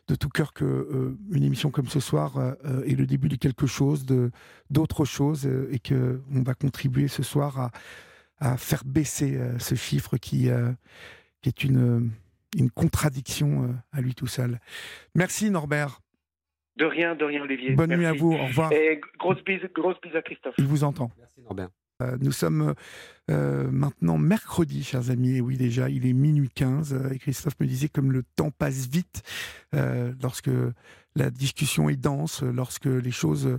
de tout cœur que euh, une émission comme ce soir euh, euh, est le début de quelque chose, de d'autres choses, et que on va contribuer ce soir à, à faire baisser ce chiffre qui, qui est une, une contradiction à lui tout seul. Merci Norbert. De rien, de rien Olivier. Bonne nuit à vous, au revoir. Et grosse bise, grosse bise à Christophe. Il vous entend. Merci Norbert. Euh, nous sommes euh, maintenant mercredi, chers amis, et oui déjà, il est minuit 15, euh, et Christophe me disait comme le temps passe vite lorsque la discussion est dense, lorsque les choses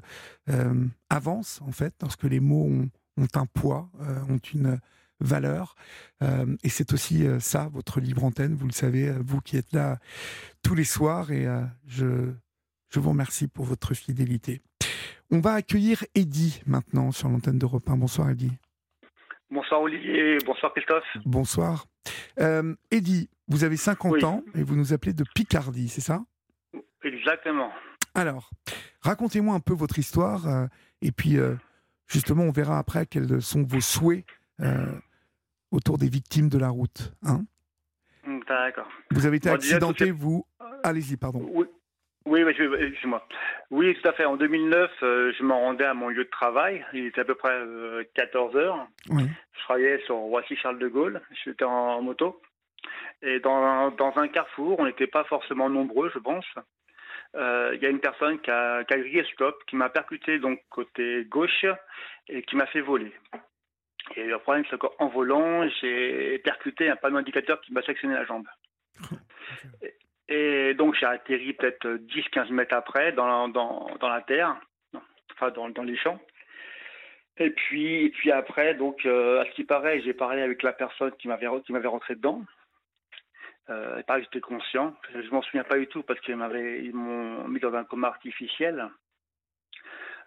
avancent, en fait, lorsque les mots ont, un poids, ont une valeur. et c'est aussi ça, votre libre antenne, vous le savez, vous qui êtes là tous les soirs, et je, je vous remercie pour votre fidélité. On va accueillir Eddy maintenant sur l'antenne d'Europe 1. Bonsoir Eddy. Bonsoir Olivier, bonsoir Christophe. Bonsoir. Euh, Eddy, vous avez 50 ans et vous nous appelez de Picardie, c'est ça? Exactement. Alors, racontez-moi un peu votre histoire euh, et puis euh, justement on verra après quels sont vos souhaits autour des victimes de la route. Hein? D'accord. Vous avez été accidenté, vous? Allez-y, pardon. Oui, oui, excuse-moi. Oui, tout à fait. En 2009, euh, je me rendais à mon lieu de travail. Il était à peu près 14 euh, heures. Je travaillais sur Roissy-Charles de Gaulle. J'étais en, moto. Et dans, dans un carrefour, on n'était pas forcément nombreux, je pense. Euh, il y a une personne qui a, qui a grillé stop, qui m'a percuté donc côté gauche et qui m'a fait voler. Et le problème, c'est qu'en volant, j'ai percuté un panneau indicateur qui m'a sectionné la jambe. Et donc j'ai atterri peut-être 10-15 mètres après dans, dans, dans la terre, enfin dans, dans, les champs. Et puis, et puis après, donc euh, à ce qui paraît, j'ai parlé avec la personne qui m'avait rentré dedans. Euh, pareil, j'étais conscient. Je m'en souviens pas du tout parce qu'ils m'ont mis dans un coma artificiel.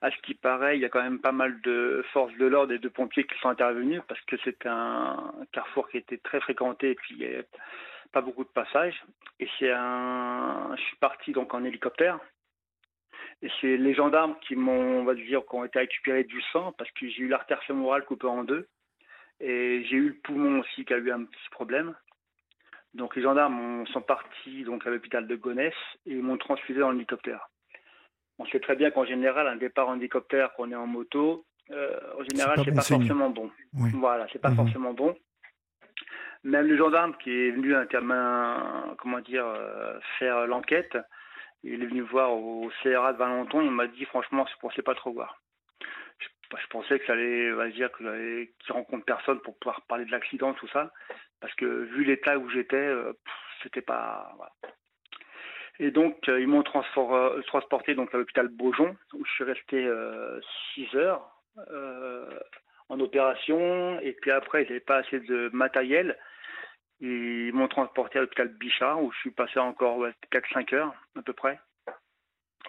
À ce qui paraît, il y a quand même pas mal de forces de l'ordre et de pompiers qui sont intervenus parce que c'est un carrefour qui était très fréquenté et puis pas beaucoup de passages. Et c'est un, je suis parti donc en hélicoptère. Et c'est les gendarmes qui m'ont, on va dire, qui ont été récupérés du sang parce que j'ai eu l'artère fémorale coupée en deux. Et j'ai eu le poumon aussi qui a eu un petit problème. Donc les gendarmes sont partis donc à l'hôpital de Gonesse et m'ont transfusé dans l'hélicoptère. On sait très bien qu'en général, un départ en hélicoptère, quand on est en moto, euh, en général, c'est pas, pas forcément bon. Voilà, c'est pas mhm. forcément bon. Même le gendarme qui est venu comment dire, euh, faire l'enquête, il est venu voir au CRA de Valenton, il m'a dit franchement, je ne pensais pas trop voir. Je, pensais que ça allait, va dire, qu'il rencontre personne pour pouvoir parler de l'accident, tout ça, parce que vu l'état où j'étais, euh, c'était pas. Et donc, euh, ils m'ont transporté donc, à l'hôpital Beaujon, où je suis resté 6 heures en opération. Et puis après, il n'y avait pas assez de matériel. Ils m'ont transporté à l'hôpital Bichat, où je suis passé encore 4-5 heures à peu près.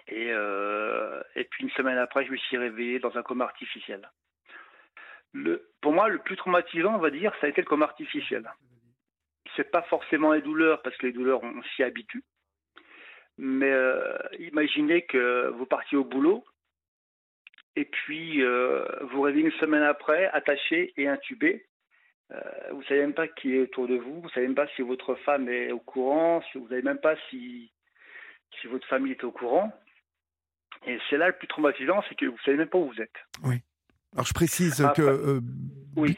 Et, euh, et puis une semaine après, je me suis réveillé dans un coma artificiel. Pour moi, le plus traumatisant, on va dire, ça a été le coma artificiel. C'est pas forcément les douleurs, parce que les douleurs, on s'y habitue. Mais euh, imaginez que vous partiez au boulot, et puis vous réveillez une semaine après, attaché et intubé. Vous ne savez même pas qui est autour de vous, vous ne savez même pas si votre femme est au courant, si vous ne savez même pas si, si votre famille est au courant. Et c'est là le plus traumatisant, c'est que vous ne savez même pas où vous êtes. Oui. Alors je précise que oui.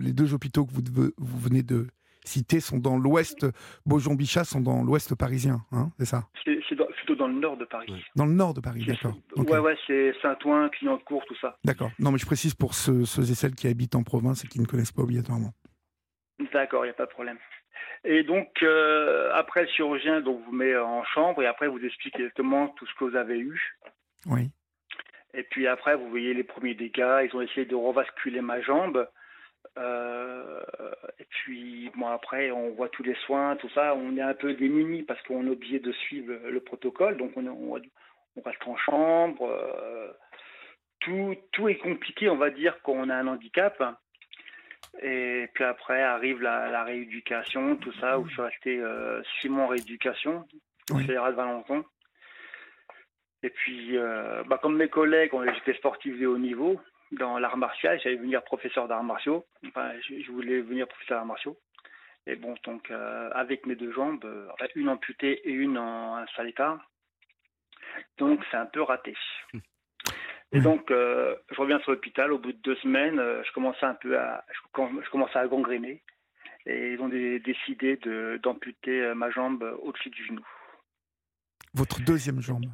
les deux hôpitaux que vous, vous venez de citer sont dans l'ouest, Beaujon-Bichat sont dans l'ouest parisien, hein, c'est ça? C'est plutôt dans le nord de Paris. Dans le nord de Paris, d'accord. Ouais, ouais, c'est Saint-Ouen, Clignancourt, tout ça. D'accord. Non, mais je précise pour ceux, et celles qui habitent en province et qui ne connaissent pas obligatoirement. D'accord, il n'y a pas de problème. Et donc, euh, après, le chirurgien donc, vous met en chambre et après, vous explique exactement tout ce que vous avez eu. Oui. Et puis après, vous voyez les premiers dégâts. Ils ont essayé de revasculer ma jambe. Euh, et puis, bon, après, on voit tous les soins, tout ça. On est un peu démunis parce qu'on est obligé de suivre le protocole. Donc, on, on, on reste en chambre. Euh, tout, tout est compliqué, on va dire, quand on a un handicap. Et puis après arrive la, rééducation, tout ça, où je suis resté euh, six mois en rééducation, au oui. de Valenton. Et puis, bah, comme mes collègues, j'étais sportif de haut niveau, dans l'art martial. J'allais venir professeur d'arts martiaux. Enfin, je, voulais venir professeur d'arts martiaux. Et bon, donc, euh, avec mes deux jambes, euh, une amputée et une en un sale état. Donc, c'est un peu raté. Et donc, euh, je reviens sur l'hôpital. Au bout de deux semaines, je commençais un peu à, je, commençais à gangréner. Et ils ont décidé d'amputer ma jambe au-dessus du genou. Votre deuxième jambe?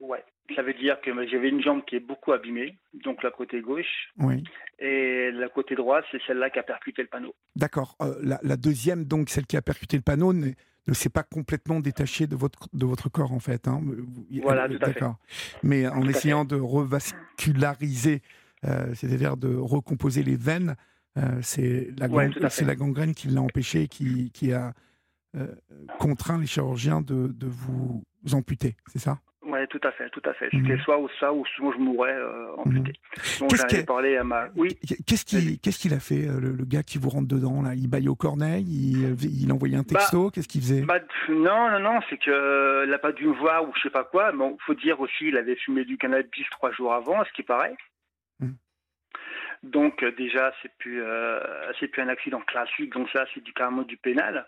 Ouais. Ça veut dire que j'avais une jambe qui est beaucoup abîmée, donc la côté gauche. Oui. Et la côté droite, c'est celle-là qui a percuté le panneau. D'accord. Euh, la, deuxième, donc celle qui a percuté le panneau, ne, ne s'est pas complètement détachée de votre, de votre corps, en fait. Hein. Voilà, tout à fait. D'accord. Mais en essayant de revasculariser, euh, c'est-à-dire de recomposer les veines, euh, c'est la, la, gangrène qui l'a empêché, qui, qui a contraint les chirurgiens de, de vous amputer, c'est ça? Oui, tout à fait, tout à fait. C'était mhm. soit ou ça, ou sinon je mourrais euh, amputé. Donc j'avais parlé à ma. Oui. Qu'est-ce qu'il qu'est-ce qu'il a fait, euh, le, gars qui vous rentre dedans là? Il baille au corneille Il, euh, il envoyait un bah, texto Qu'est-ce qu'il faisait? bah, Non, non, non, c'est qu'il n'a pas dû me voir ou je sais pas quoi. Bon, faut dire aussi, il avait fumé du cannabis trois jours avant, ce qui paraît. Mhm. Donc déjà, c'est plus c'est plus un accident classique. Donc ça, c'est du carrément du pénal.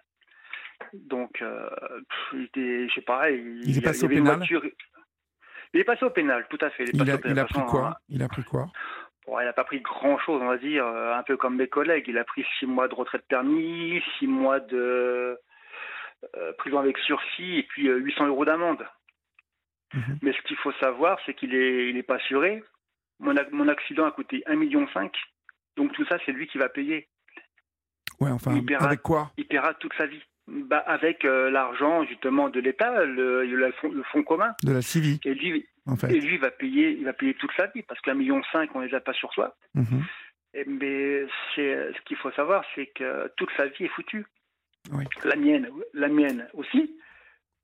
Donc, euh, il était, je sais pas, il, il est passé au pénal? Il est passé au pénal, tout à fait. Il, a, pris quoi hein. Il a pris quoi bon, Il n'a pas pris grand chose, on va dire, euh, un peu comme mes collègues. Il a pris six mois de retraite permis, six mois de euh, prison avec sursis et puis 800 euros d'amende. Mhm. Mais ce qu'il faut savoir, c'est qu'il est, il est pas assuré. Mon, mon accident a coûté 1,5 million. Donc tout ça, c'est lui qui va payer. Ouais, enfin, avec quoi Il paiera toute sa vie bah, avec euh, l'argent justement de l'État, le, le, fonds commun. De la CIVI. Et lui, en fait. et lui va payer, il va payer toute sa vie parce qu'un million cinq, on les a pas sur soi. Mais c'est ce qu'il faut savoir, c'est que toute sa vie est foutue. Oui. La mienne, la mienne aussi.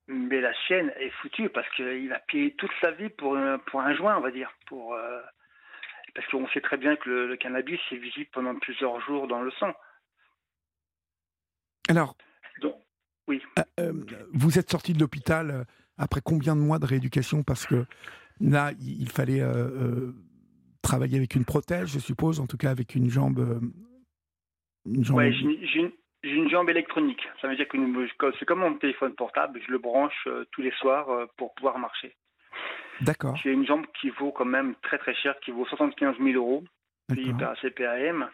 Mais la sienne est foutue parce qu'il va payer toute sa vie pour un, pour un joint, on va dire, pour euh, parce qu'on sait très bien que le, le cannabis est visible pendant plusieurs jours dans le sang. Alors, oui. Euh, euh, vous êtes sorti de l'hôpital euh, après combien de mois de rééducation? Parce que là, il fallait travailler avec une prothèse, je suppose, en tout cas avec une jambe. Une jambe... Ouais, j'ai une, jambe électronique. Ça veut dire que c'est comme mon téléphone portable, je le branche tous les soirs pour pouvoir marcher. D'accord. J'ai une jambe qui vaut quand même très très cher, qui vaut 75 000 euros, payée par CPAM.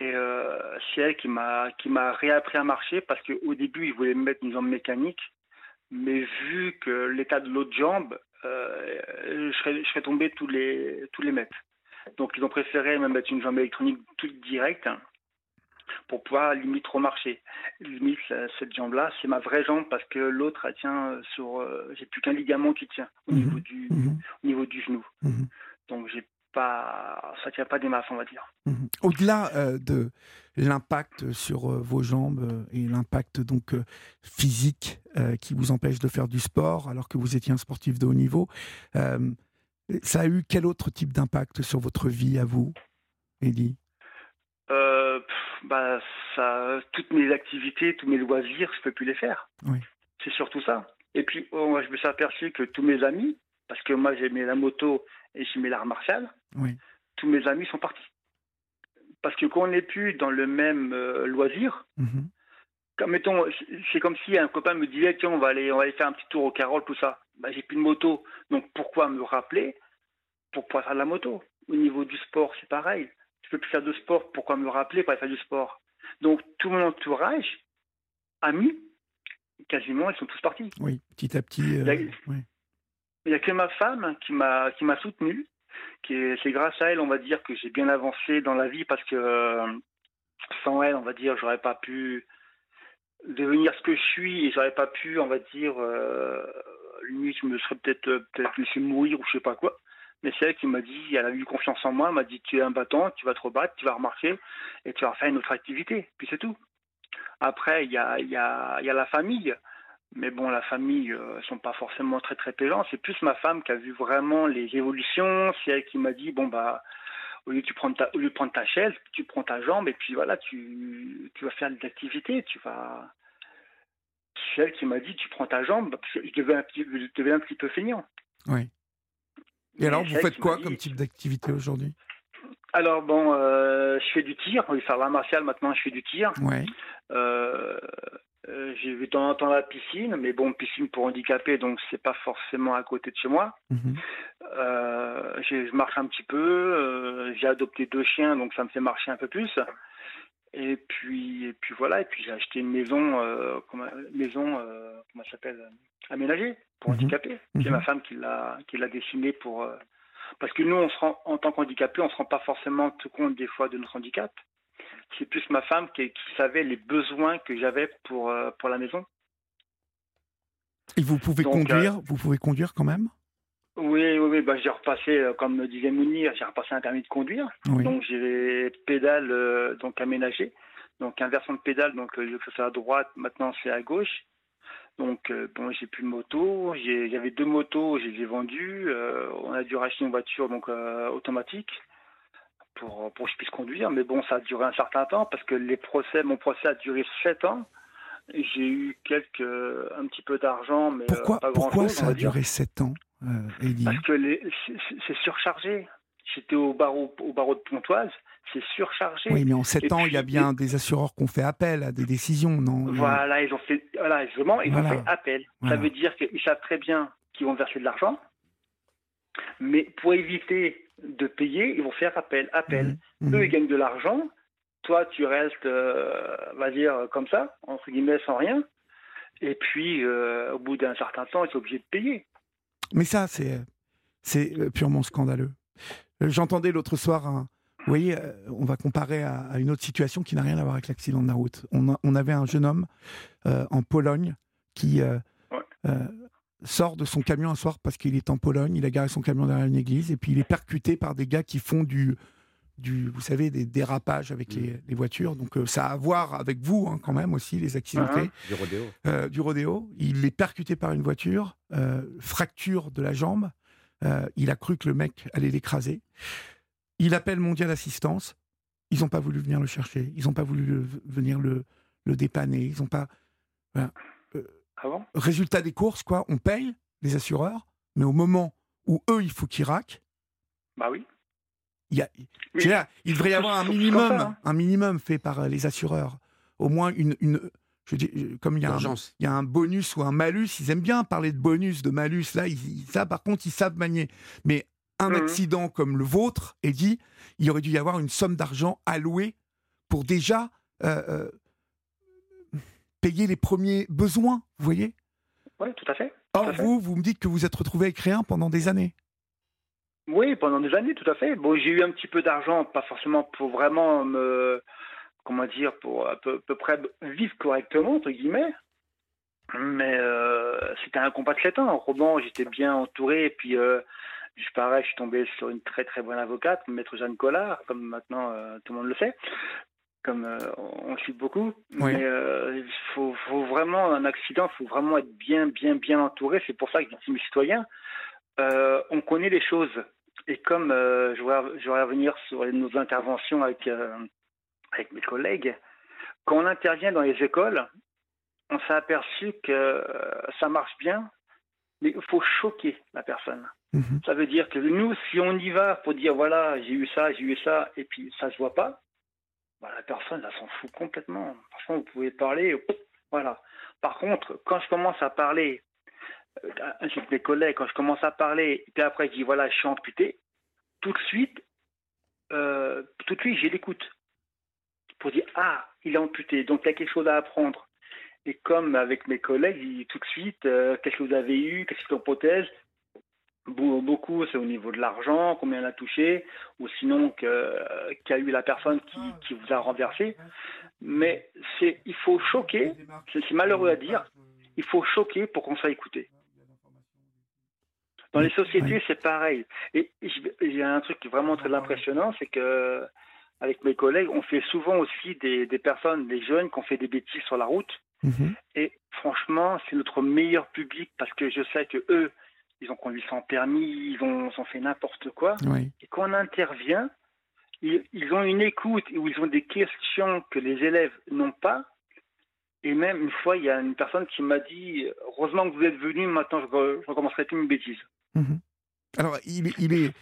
Et euh, c'est elle qui m'a qui m'a réappris à marcher parce qu'au début, ils voulaient me mettre une jambe mécanique, mais vu que l'état de l'autre jambe, euh, je, serais, je serais tombé tous les tous les mètres. Donc ils ont préféré me mettre une jambe électronique toute directe pour pouvoir limite remarcher. Limite cette jambe-là, c'est ma vraie jambe parce que l'autre elle tient sur, euh, j'ai plus qu'un ligament qui tient au mhm. niveau du mhm. au niveau du genou. Mhm. Donc j'ai pas, ça tient pas des masses, on va dire. Mhm. Au-delà euh, de l'impact sur euh, vos jambes euh, et l'impact donc physique qui vous empêche de faire du sport alors que vous étiez un sportif de haut niveau, ça a eu quel autre type d'impact sur votre vie à vous, Eddie bah, ça, toutes mes activités, tous mes loisirs, je peux plus les faire. Oui. C'est surtout ça. Et puis, oh, je me suis aperçu que tous mes amis, parce que moi j'aimais la moto et j'aimais l'art martial, Oui. tous mes amis sont partis. Parce que quand on n'est plus dans le même euh, loisir, Mhm. comme mettons, c'est- comme si un copain me disait tiens on va aller on va aller faire un petit tour au Carole tout ça. Bah, j'ai plus de moto, donc pourquoi me rappeler pour pouvoir faire de la moto? Au niveau du sport c'est pareil. Je peux plus faire de sport, pourquoi me rappeler pour aller faire du sport? Donc tout mon entourage, amis, quasiment ils sont tous partis. Oui, petit à petit. euh, oui. Il n'y a que ma femme qui m'a qui soutenu. C'est grâce à elle, on va dire, que j'ai bien avancé dans la vie parce que euh, sans elle, on va dire, j'aurais pas pu devenir ce que je suis et j'aurais pas pu, on va dire, euh, limite, je me serais peut-être euh, laissé mourir ou je sais pas quoi. Mais c'est elle qui m'a dit, elle a eu confiance en moi, elle m'a dit tu es un battant, tu vas te rebattre, tu vas remarcher et tu vas faire une autre activité. Puis c'est tout. Après, il y a la famille. Mais bon, la famille, euh, elles sont pas forcément très très pélantes. C'est plus ma femme qui a vu vraiment les évolutions. C'est elle qui m'a dit bon bah au lieu de prendre ta, au lieu de prendre ta chaise, tu prends ta jambe et puis voilà, tu, tu vas faire des activités. Tu vas. C'est elle qui m'a dit tu prends ta jambe. Je devais un petit, je devais un petit peu feignant. Oui. Et Mais alors, vous faites quoi dit- comme type d'activité aujourd'hui? Alors bon, euh, je fais du tir. Va faire la martiale maintenant. Je fais du tir. Ouais. Euh, euh, j'ai vu de temps en temps la piscine, mais bon, piscine pour handicapés, donc c'est pas forcément à côté de chez moi. Mhm. Euh, je marche un petit peu. euh, j'ai adopté deux chiens, donc ça me fait marcher un peu plus. Et puis, et puis voilà. Et puis j'ai acheté une maison, comment, maison, comment s'appelle, aménagée pour Mhm. handicapés. C'est Mhm. ma femme qui l'a, qui l'a dessinée pour. parce que nous, on se rend, en tant qu'handicapés, on se rend pas forcément tout compte des fois de notre handicap. C'est plus ma femme qui, qui savait les besoins que j'avais pour, euh, pour la maison. Et vous pouvez Donc, conduire Vous pouvez conduire quand même? Oui, oui, oui. Bah, j'ai repassé, euh, comme me disait Mounir, j'ai repassé un permis de conduire. Oui. Donc j'ai pédale euh, donc aménagée, donc inversion de pédale, donc euh, que à droite, maintenant c'est à gauche. Donc euh, bon, j'ai plus de moto, j'avais deux motos, je les ai vendues. euh, on a dû racheter une voiture donc euh, automatique pour pour que je puisse conduire, mais bon, ça a duré un certain temps parce que les procès, mon procès a duré sept ans. J'ai eu quelques un petit peu d'argent, mais euh, Pourquoi, pas grand pourquoi chose. ça a duré 7 ans, euh, Eddie Parce que c'est- surchargé. J'étais au barreau, au barreau de Pontoise, c'est surchargé. Oui, mais en 7 Et ans, il y a bien des assureurs qui ont fait appel à des décisions, non? Voilà, ils ont fait, voilà, justement, ils Voilà. ont fait appel. Voilà. Ça veut dire qu'ils savent très bien qu'ils vont verser de l'argent, mais pour éviter de payer, ils vont faire appel. Appel. Mhm. Eux, ils gagnent de l'argent. Toi, tu restes, euh, on va dire, comme ça, entre guillemets, sans rien. Et puis, euh, au bout d'un certain temps, ils sont obligés de payer. Mais ça, c'est c'est euh, purement scandaleux. J'entendais l'autre soir, un- vous voyez, on va comparer à, à une autre situation qui n'a rien à voir avec l'accident de la route. On, a- on avait un jeune homme euh, en Pologne qui euh, Ouais. euh, sort de son camion un soir parce qu'il est en Pologne, il a garé son camion derrière une église et puis il est percuté par des gars qui font du, du vous savez, des dérapages avec Mm. les, les voitures. Donc euh, ça a à voir avec vous hein, quand même aussi, les accidentés Uh-huh. Du rodéo. euh, du rodéo. Il est percuté par une voiture, euh, fracture de la jambe. Il a cru que le mec allait l'écraser. Il appelle Mondial Assistance. Ils n'ont pas voulu venir le chercher. Ils n'ont pas voulu le- venir le, le dépanner. Ils n'ont pas. Voilà. Résultat des courses, quoi. On paye les assureurs, mais au moment où eux, il faut qu'ils raquent, Bah oui. il, y a, Oui. il devrait y avoir un minimum, ça, hein. un minimum fait par euh, les assureurs. Au moins une, une je dis, euh, comme il y a un, Urgence. il y a un bonus ou un malus, ils aiment bien parler de bonus, de malus. Là, ils, ça, par contre, ils savent manier. Mais un Mhm. accident comme le vôtre, est dit, il aurait dû y avoir une somme d'argent allouée pour déjà euh, euh, payer les premiers besoins. Vous voyez? Oui, tout à fait. Or, Tout à fait. vous, vous me dites que vous êtes retrouvé avec rien pendant des années. Oui, pendant des années, tout à fait. Bon, j'ai eu un petit peu d'argent, pas forcément pour vraiment me, comment dire, pour à peu, à peu près vivre correctement, entre guillemets. Mais euh, c'était un combat de 7 ans. En Roman, j'étais bien entouré. Et puis, euh, je pareil, je suis tombé sur une très très bonne avocate, Maître Jeanne Collard, comme maintenant euh, tout le monde le sait. Comme euh, on le suit beaucoup. Oui. Mais euh, il faut, faut vraiment, un accident, il faut vraiment être bien, bien, bien entouré. C'est pour ça que mes citoyens, euh, on connaît les choses. Et comme euh, je voudrais revenir sur nos interventions avec, euh, avec mes collègues, quand on intervient dans les écoles, on s'est aperçu que euh, ça marche bien, mais il faut choquer la personne. Mhm. Ça veut dire que nous, si on y va pour dire voilà, j'ai eu ça, j'ai eu ça, et puis ça se voit pas, bah, la personne, elle s'en fout complètement. Franchement, vous pouvez parler, voilà. Par contre, quand je commence à parler euh, avec mes collègues, quand je commence à parler, et puis après je dis voilà, je suis amputé, tout de suite, euh, tout de suite, j'ai l'écoute pour dire ah, il est amputé, donc il y a quelque chose à apprendre. Et comme avec mes collègues, ils- tout de suite, euh, qu'est-ce que vous avez eu, qu'est-ce que protège Be- Beaucoup, c'est au niveau de l'argent, combien elle a touché, ou sinon qu'a eu la personne qui, qui vous a renversé. Mais c'est, il faut choquer, c'est c'est malheureux à dire, il faut choquer pour qu'on soit écouté. Dans les sociétés, c'est pareil. Et j- j'ai un truc qui est vraiment très impressionnant, c'est que avec mes collègues, on fait souvent aussi des, des personnes, des jeunes, qui ont fait des bêtises sur la route. Mhm. Et franchement, c'est notre meilleur public parce que je sais que eux, ils ont conduit sans permis, ils ont, ils ont fait n'importe quoi. Oui. Et quand on intervient, ils, ils ont une écoute où ils ont des questions que les élèves n'ont pas. Et même une fois, il y a une personne qui m'a dit Heureusement que vous êtes venu, maintenant je ne recommencerai plus une bêtise. Mhm. Alors, il, est- il est,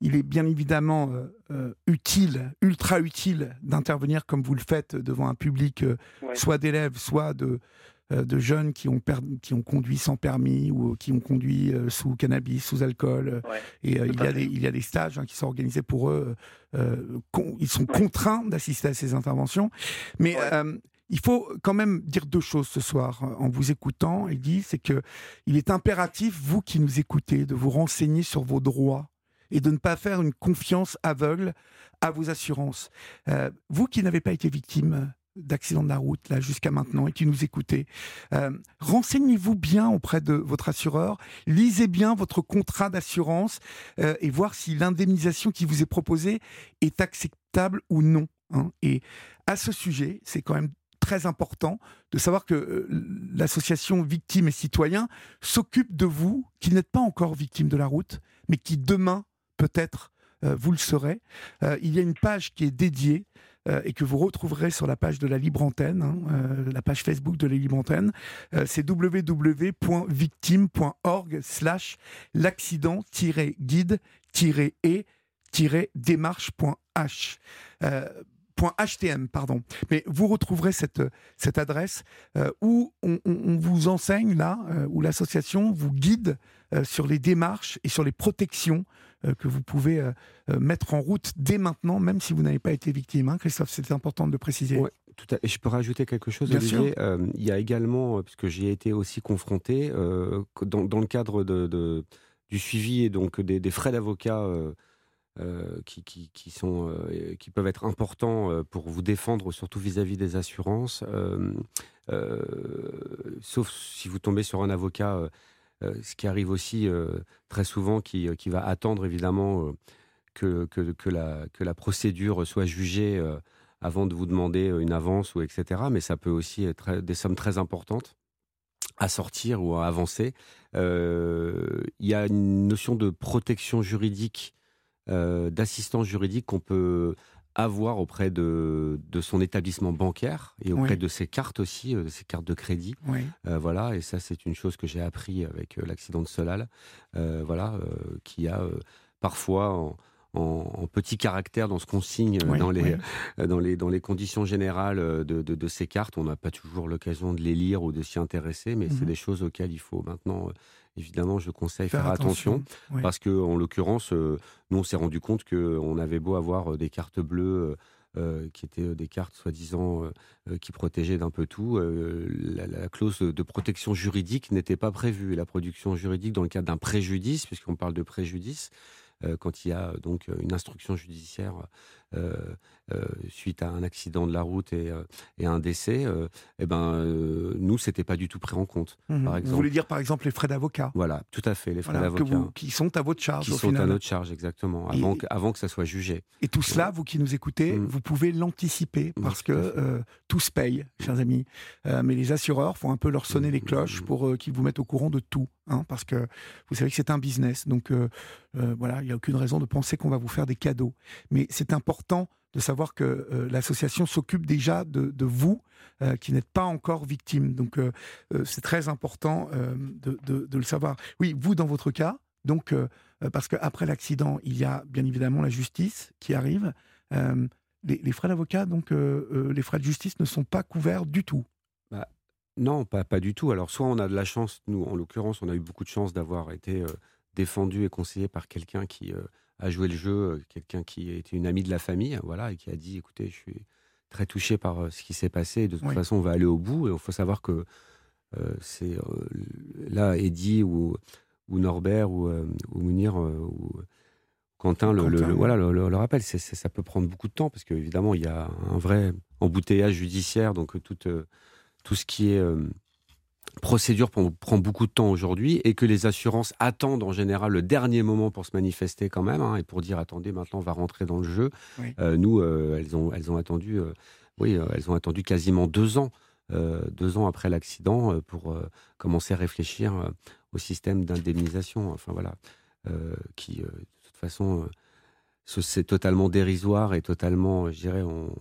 il est bien évidemment euh, euh, utile, ultra utile d'intervenir comme vous le faites devant un public, euh, Ouais. soit d'élèves, soit de, de jeunes qui ont, qui ont conduit sans permis ou qui ont conduit euh, sous cannabis, sous alcool. Ouais. Et euh, Tout il, y a des, il y a des stages hein, qui sont organisés pour eux. euh, ils sont contraints d'assister à ces interventions. Mais Ouais. euh, il faut quand même dire deux choses ce soir euh, en vous écoutant. Il dit, c'est que il est impératif, vous qui nous écoutez, de vous renseigner sur vos droits et de ne pas faire une confiance aveugle à vos assurances. Euh, vous qui n'avez pas été victime d'accident de la route là jusqu'à maintenant et qui nous écoutez, euh, renseignez-vous bien auprès de votre assureur, lisez bien votre contrat d'assurance euh, et voir si l'indemnisation qui vous est proposée est acceptable ou non. hein. Et à ce sujet, c'est quand même très important de savoir que euh, l'association Victimes et Citoyens s'occupe de vous qui n'êtes pas encore victime de la route, mais qui demain, peut-être, vous le serez. Il y a une page qui est dédiée euh, et que vous retrouverez sur la page de la Libre Antenne, hein, euh, la page Facebook de la Libre Antenne. Euh, c'est www.victime.org slash l'accident-guide-et-démarche.h. .htm, pardon. Mais vous retrouverez cette, cette adresse euh, où on, vous enseigne là, euh, où l'association vous guide euh, sur les démarches et sur les protections que vous pouvez mettre en route dès maintenant, même si vous n'avez pas été victime. Hein, Christophe, c'est important de le préciser. Ouais, tout à- et je peux rajouter quelque chose, Bien Olivier. Euh, il y a également, euh, parce que j'y ai été aussi confronté, dans, dans le cadre de, de- du suivi et donc des, des frais d'avocat qui, qui, sont, euh, qui peuvent être importants euh, pour vous défendre, surtout vis-à-vis des assurances. euh, euh, sauf si vous tombez sur un avocat, euh, euh, ce qui arrive aussi euh, très souvent, qui, qui va attendre évidemment euh, que, que, la, que la procédure soit jugée. euh, avant de vous demander une avance ou etc. Mais ça peut aussi être des sommes très importantes à sortir ou à avancer. Euh, Il y a une notion de protection juridique, euh, d'assistance juridique qu'on peut avoir auprès de, de son établissement bancaire et auprès Oui. de ses cartes aussi, euh, de ses cartes de crédit. Oui. Euh, voilà, et ça c'est une chose que j'ai appris avec euh, l'accident de Solal, euh, voilà, euh, qui a euh, parfois en, en- en petit caractère dans ce qu'on signe euh, Oui, dans, les, oui. euh, dans, les, dans les conditions générales euh, de, de- de ces cartes. On n'a pas toujours l'occasion de les lire ou de s'y intéresser, mais c'est Mhm. des choses auxquelles il faut maintenant, euh, évidemment, je conseille faire, Faire attention. attention, oui. Parce que, en l'occurrence, euh, nous, on s'est rendu compte qu'on avait beau avoir euh, des cartes bleues. euh, euh, qui étaient euh, des cartes soi-disant euh, euh, qui protégeaient d'un peu tout. euh, la, la clause de protection juridique n'était pas prévue. La production juridique, dans le cadre d'un préjudice, puisqu'on parle de préjudice, euh, quand il y a donc une instruction judiciaire euh, euh, suite à un accident de la route et, euh, et un décès, euh, eh ben, euh, nous, c'était pas du tout pris en compte. Mhm. Par Vous exemple. voulez dire par exemple les frais d'avocat Voilà, tout à fait, les frais Voilà, d'avocat. vous- qui sont à votre charge Qui au sont final. à notre charge, exactement, Et- avant, que, avant que ça soit jugé. Et tout cela, vous qui nous écoutez, Mm. vous pouvez l'anticiper parce que tout euh, se paye, chers amis. Euh, mais les assureurs font un peu leur sonner Mm, les mm, cloches mm. pour euh, qu'ils vous mettent au courant de tout, hein, parce que vous savez que c'est un business. Donc euh, euh, voilà, il n'y a aucune raison de penser qu'on va vous faire des cadeaux. Mais c'est important de savoir que l'association s'occupe déjà de, vous, qui n'êtes pas encore victime. Donc c'est très important de, de, le savoir. Oui, vous, dans votre cas, donc, parce qu'après l'accident, il y a bien évidemment la justice qui arrive. Les, frais d'avocat, donc les frais de justice ne sont pas couverts du tout. Bah, non, pas, pas du tout. Alors, soit on a de la chance, nous, en l'occurrence, on a eu beaucoup de chance d'avoir été défendu et conseillé par quelqu'un qui a joué le jeu, quelqu'un qui était une amie de la famille, voilà, et qui a dit écoutez, je suis très touché par ce qui s'est passé, de toute façon, on va aller au bout. Et il faut savoir que c'est là, Eddie ou, ou Norbert ou, ou Mounir ou Quentin, le, voilà, le, rappelle, ça peut prendre beaucoup de temps parce qu'évidemment, il y a un vrai embouteillage judiciaire, donc tout, tout ce qui est procédure prend, beaucoup de temps aujourd'hui et que les assurances attendent en général le dernier moment pour se manifester quand même hein, et pour dire attendez maintenant on va rentrer dans le jeu. Euh, nous euh, elles ont elles ont attendu euh, oui elles ont attendu quasiment deux ans deux ans après l'accident pour commencer à réfléchir au système d'indemnisation. Enfin voilà qui de toute façon c'est totalement dérisoire et totalement je dirais on,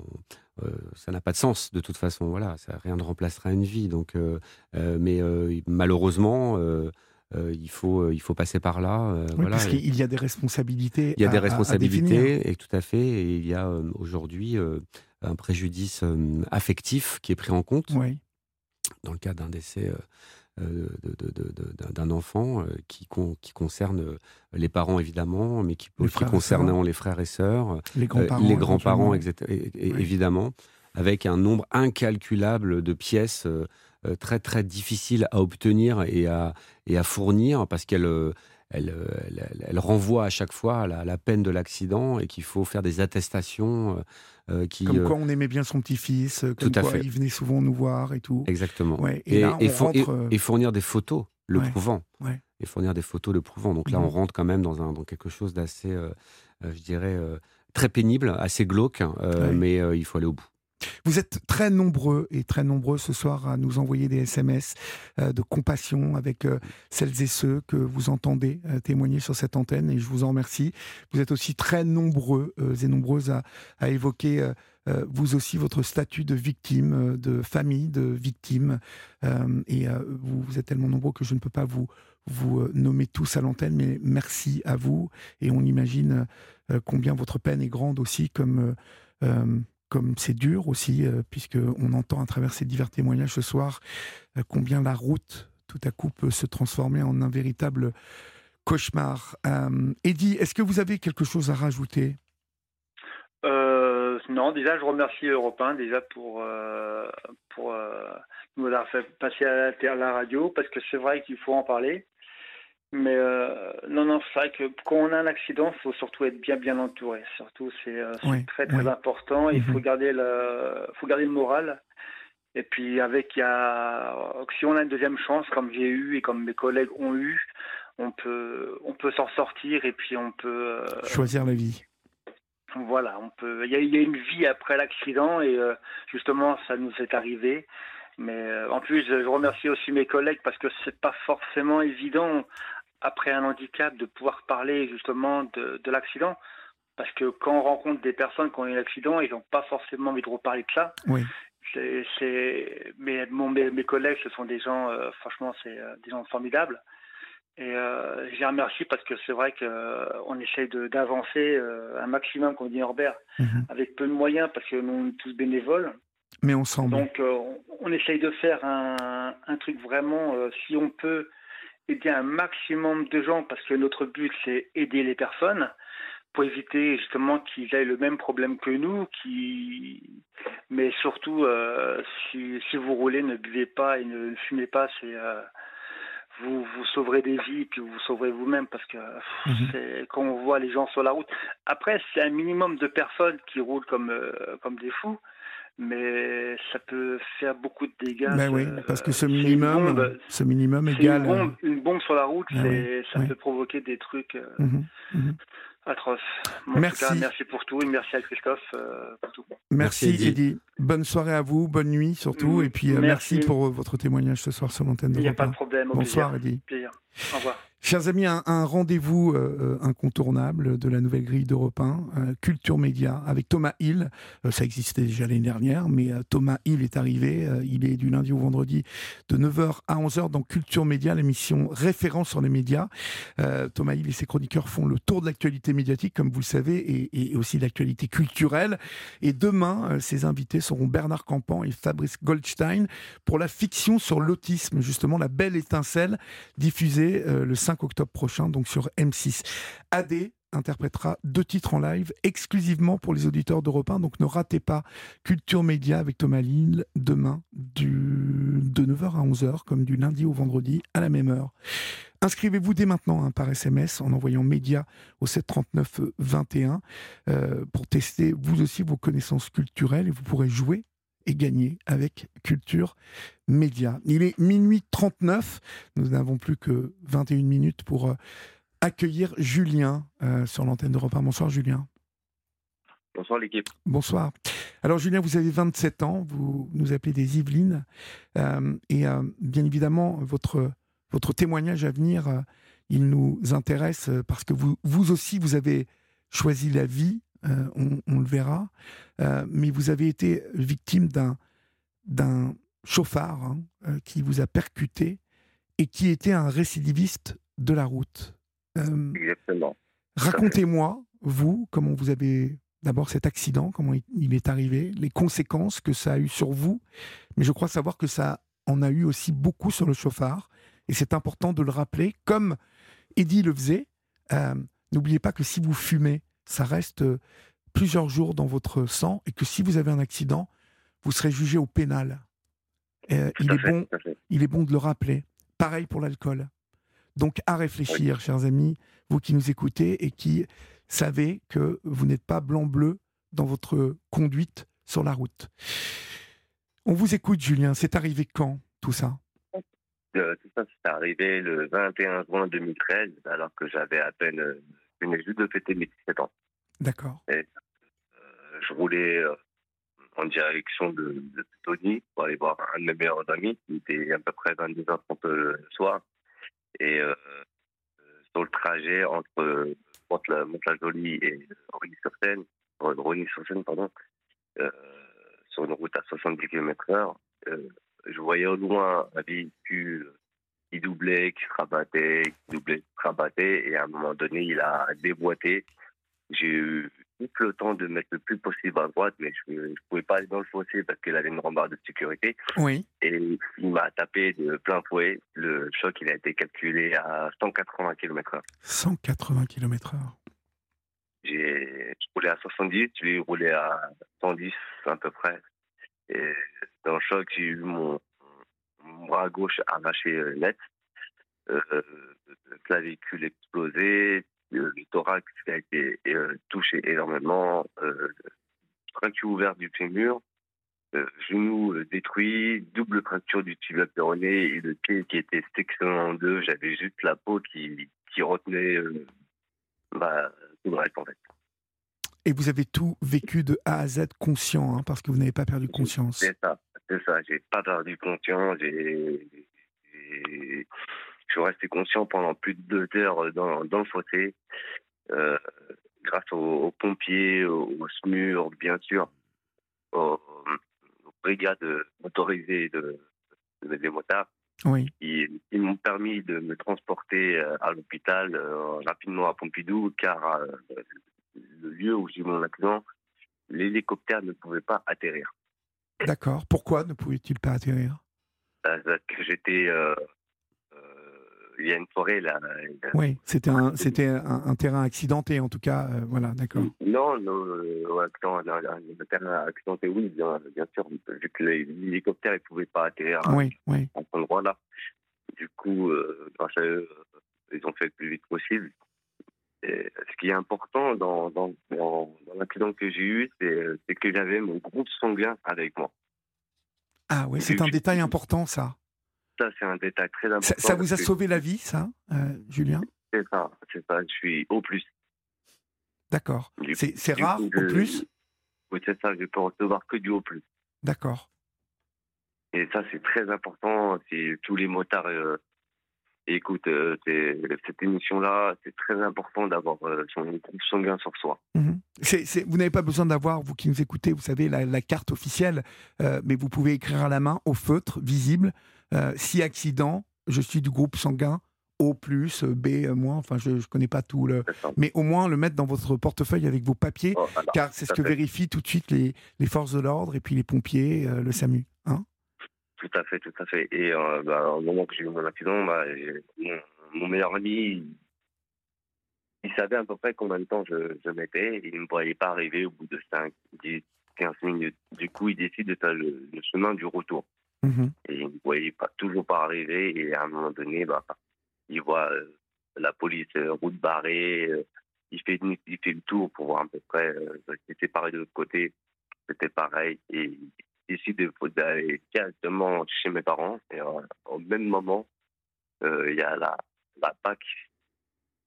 euh, ça n'a pas de sens de toute façon. Voilà, ça, rien ne remplacera une vie. Donc, euh, euh, mais malheureusement, il faut il faut passer par là. Oui, parce qu'il y a des responsabilités. Il y a des responsabilités et tout à fait. Et il y a aujourd'hui un préjudice affectif qui est pris en compte. Dans le cas d'un décès d'un enfant qui, qui concerne les parents évidemment, mais qui peut aussi concerner les frères et sœurs, les grands-parents, évidemment, avec un nombre incalculable de pièces très très difficiles à obtenir et à, et à fournir parce qu'elles elle, elle, renvoie à chaque fois à la, peine de l'accident et qu'il faut faire des attestations. Euh, qui, comme quoi on aimait bien son petit-fils, comme quoi il venait souvent nous voir et tout. Exactement. et, et, fournir des photos le prouvant. Et fournir des photos le prouvant. Donc là, on mhm. rentre quand même dans, un, dans quelque chose d'assez, euh, euh, je dirais, très pénible, assez glauque, hein, mais il faut aller au bout. Vous êtes très nombreux et très nombreux ce soir à nous envoyer des SMS euh, de compassion avec euh, celles et ceux que vous entendez euh, témoigner sur cette antenne et je vous en remercie. Vous êtes aussi très nombreux et nombreuses à, évoquer vous aussi votre statut de victime, de famille de victime. et vous, êtes tellement nombreux que je ne peux pas vous, vous nommer tous à l'antenne, mais merci à vous. Et on imagine combien votre peine est grande aussi comme comme c'est dur aussi, euh, puisqu'on entend à travers ces divers témoignages ce soir euh, combien la route, tout à coup, peut se transformer en un véritable cauchemar. Euh, Eddie, est-ce que vous avez quelque chose à rajouter? Non, déjà, je remercie Europe 1 déjà pour, pour nous avoir fait passer à la, à la radio, parce que c'est vrai qu'il faut en parler. Mais euh, non, non, c'est vrai que quand on a un accident, il faut surtout être bien, bien entouré. Surtout, c'est euh, très, très important. Il faut mhm. garder le, faut garder le moral. Et puis, avec, il y a, si on a une deuxième chance, comme j'ai eu et comme mes collègues ont eu, on peut, on peut s'en sortir et puis on peut euh, choisir la vie. Voilà, on peut. Il y a, il y a une vie après l'accident et justement, ça nous est arrivé. Mais en plus, je remercie aussi mes collègues parce que c'est pas forcément évident après un handicap, de pouvoir parler justement de, de l'accident. Parce que quand on rencontre des personnes qui ont eu un accident, ils n'ont pas forcément envie de reparler de ça. Oui. Mais mes, mes, collègues, ce sont des gens, euh, franchement, c'est euh, des gens formidables. Et euh, je les remercie parce que c'est vrai qu'on euh, essaye d'avancer un maximum, comme dit Norbert, mhm. avec peu de moyens parce que nous, sommes tous bénévoles. Mais ensemble. Donc, on, on, essaye de faire un, un truc vraiment, si on peut, aider un maximum de gens parce que notre but c'est aider les personnes pour éviter justement qu'ils aient le même problème que nous, qui... mais surtout euh, si, si, vous roulez, ne buvez pas et ne fumez pas, c'est euh, vous vous sauverez des vies puis vous sauverez vous-même parce que c'est quand on voit les gens sur la route. Après, c'est un minimum de personnes qui roulent comme euh, comme des fous mais ça peut faire beaucoup de dégâts. Ben oui, parce que ce minimum, ce minimum égale. Une bombe, une bombe, sur la route, ben ça peut provoquer des trucs euh, mhm, mhm. atroces. merci. merci pour tout et merci à Christophe euh, pour tout. Merci, Eddie. Bonne soirée à vous, bonne nuit surtout, et puis euh, merci. pour votre témoignage ce soir sur l'antenne de Il n'y a pas de problème. Bonsoir, Eddie. Au revoir. Chers amis, un, rendez-vous euh, euh, incontournable de la nouvelle grille d'Europe 1, euh, Culture Média, avec Thomas Hill. ça existait déjà l'année dernière, mais Thomas Hill est arrivé. il est du lundi au vendredi de 9h à 11h dans Culture Média, l'émission référence sur les médias. Thomas Hill et ses chroniqueurs font le tour de l'actualité médiatique, comme vous le savez, et, et aussi l'actualité culturelle. Et demain, ses invités seront Bernard Campan et Fabrice Goldstein pour la fiction sur l'autisme, justement, La Belle Étincelle, diffusée le 5 octobre prochain, donc sur M6. AD interprétera deux titres en live exclusivement pour les auditeurs d'Europe 1. Donc ne ratez pas Culture Média avec Thomas Lille demain du, de 9h à 11h, comme du lundi au vendredi à la même heure. Inscrivez-vous dès maintenant hein, par SMS en envoyant média au 739 21 euh, pour tester vous aussi vos connaissances culturelles et vous pourrez jouer et gagner avec Culture Média. Il est minuit 39, nous n'avons plus que 21 minutes pour euh, accueillir Julien euh, sur l'antenne d'Europe 1. Bonsoir Julien. Bonsoir l'équipe. Bonsoir. Alors Julien, vous avez 27 ans, vous nous appelez des Yvelines, euh, et bien évidemment, votre, votre témoignage à venir, il nous intéresse parce que vous, vous aussi, vous avez choisi la vie, euh, on, le verra. Euh, mais vous avez été victime d'un d'un chauffard hein, euh, qui vous a percuté et qui était un récidiviste de la route. Exactement. Racontez-moi, vous, comment vous avez d'abord cet accident, comment il est arrivé, les conséquences que ça a eu sur vous, mais je crois savoir que ça en a eu aussi beaucoup sur le chauffard, et c'est important de le rappeler, comme Eddie le faisait. N'oubliez pas que si vous fumez, ça reste euh, plusieurs jours dans votre sang et que si vous avez un accident, vous serez jugé au pénal. Euh, il, est bon, il est bon de le rappeler. Pareil pour l'alcool. Donc à réfléchir, chers amis, vous qui nous écoutez et qui savez que vous n'êtes pas blanc-bleu dans votre conduite sur la route. On vous écoute, Julien. C'est arrivé quand, tout ça? Euh, Tout ça, c'est arrivé le 21 juin 2013, alors que j'avais à peine je venais juste de fêter mes 17 ans. D'accord. Euh, je roulais euh, en direction de, Tony pour aller voir un de mes meilleurs amis qui était à peu près 22h30 le soir. Et euh, sur le trajet entre Mont-la-Jolie et Rony-sur-Seine, Rony-sur-Seine, pardon, sur une route à 70 km/h, je voyais au loin un véhicule qui doublait, qui se rabattait, qui doublait, qui se rabattait, et à un moment donné, il a déboîté. J'ai eu tout le temps de mettre le plus possible à droite, mais je ne pouvais pas aller dans le fossé parce qu'il avait une rambarde de sécurité. Oui. Et il m'a tapé de plein fouet. Le choc, il a été calculé à 180 km/h. 180 km/h. J'ai roulé à 70, lui roulé à 110 à peu près. Et dans le choc, j'ai eu mon, mon bras gauche arraché euh, net, euh, le clavicule explosé, le thorax qui a été euh, touché énormément, fracture ouverte du fémur, genou détruit, double fracture du tibia péroné et le pied qui était sectionné en deux. J'avais juste la peau qui, qui retenait bah, tout le reste en fait. Et vous avez tout vécu de A à Z conscient, hein, parce que vous n'avez pas perdu conscience. C'est ça. C'est ça, j'ai pas perdu conscience. J'ai, je suis resté conscient pendant plus de deux heures dans, dans le fossé, euh, grâce aux, pompiers, aux, SMUR, bien sûr, aux, brigades motorisées de, des motards. Oui. Ils, m'ont permis de me transporter euh, à l'hôpital euh, rapidement à Pompidou, car le lieu où j'ai eu mon accident, l'hélicoptère ne pouvait pas atterrir. D'accord. Pourquoi ne pouvait-il pas atterrir? Parce que j'étais. Euh, euh, il y a une forêt là. Oui, c'était un, c'était un, terrain accidenté en tout cas. Euh, voilà, d'accord. Non, non, le terrain accidenté, oui, bien, bien sûr. Vu que l'hélicoptère ne pouvait pas atterrir oui, oui. à, cet endroit-là. Du coup, grâce à eux, ils ont fait le plus vite possible. Et ce qui est important dans, dans, dans, l'accident que j'ai eu, c'est que j'avais mon groupe sanguin avec moi. Ah oui, c'est un détail important, ça. Ça, c'est un détail très important. Ça, vous a sauvé la vie, ça, euh, Julien? C'est ça, c'est ça. Je suis au plus. D'accord. C'est rare, au plus? Oui, c'est ça. Je peux recevoir que du au plus. D'accord. Et ça, c'est très important. C'est tous les motards. Euh, écoute, euh, cette émission-là, c'est très important d'avoir euh, son groupe sanguin sur soi. Mhm. Vous n'avez pas besoin d'avoir, vous qui nous écoutez, vous savez, la, la carte officielle, euh, mais vous pouvez écrire à la main, au feutre, visible, si accident, je suis du groupe sanguin, O+, euh, B-, moins, enfin je ne connais pas tout le... Mais au moins le mettre dans votre portefeuille avec vos papiers, Oh, car c'est ce que vérifient tout de suite les, les forces de l'ordre et puis les pompiers, le SAMU. Tout à fait, tout à fait. Et euh, bah, au moment que j'ai eu mon accident, bah, mon, mon meilleur ami, il, savait à peu près combien de temps je, je mettais. Et il ne me voyait pas arriver au bout de 5, 10, 15 minutes. Du coup, il décide de faire le, le chemin du retour. Mhm. Et il ne me voyait pas, toujours pas arriver. Et à un moment donné, bah, il voit euh, la police, euh, route barrée. euh, il, fait, il fait le tour pour voir à peu près. C'était pareil de l'autre côté. C'était pareil. Et décide de- d'aller directement chez mes parents. Et euh, au même moment, euh, il y a la, la PAC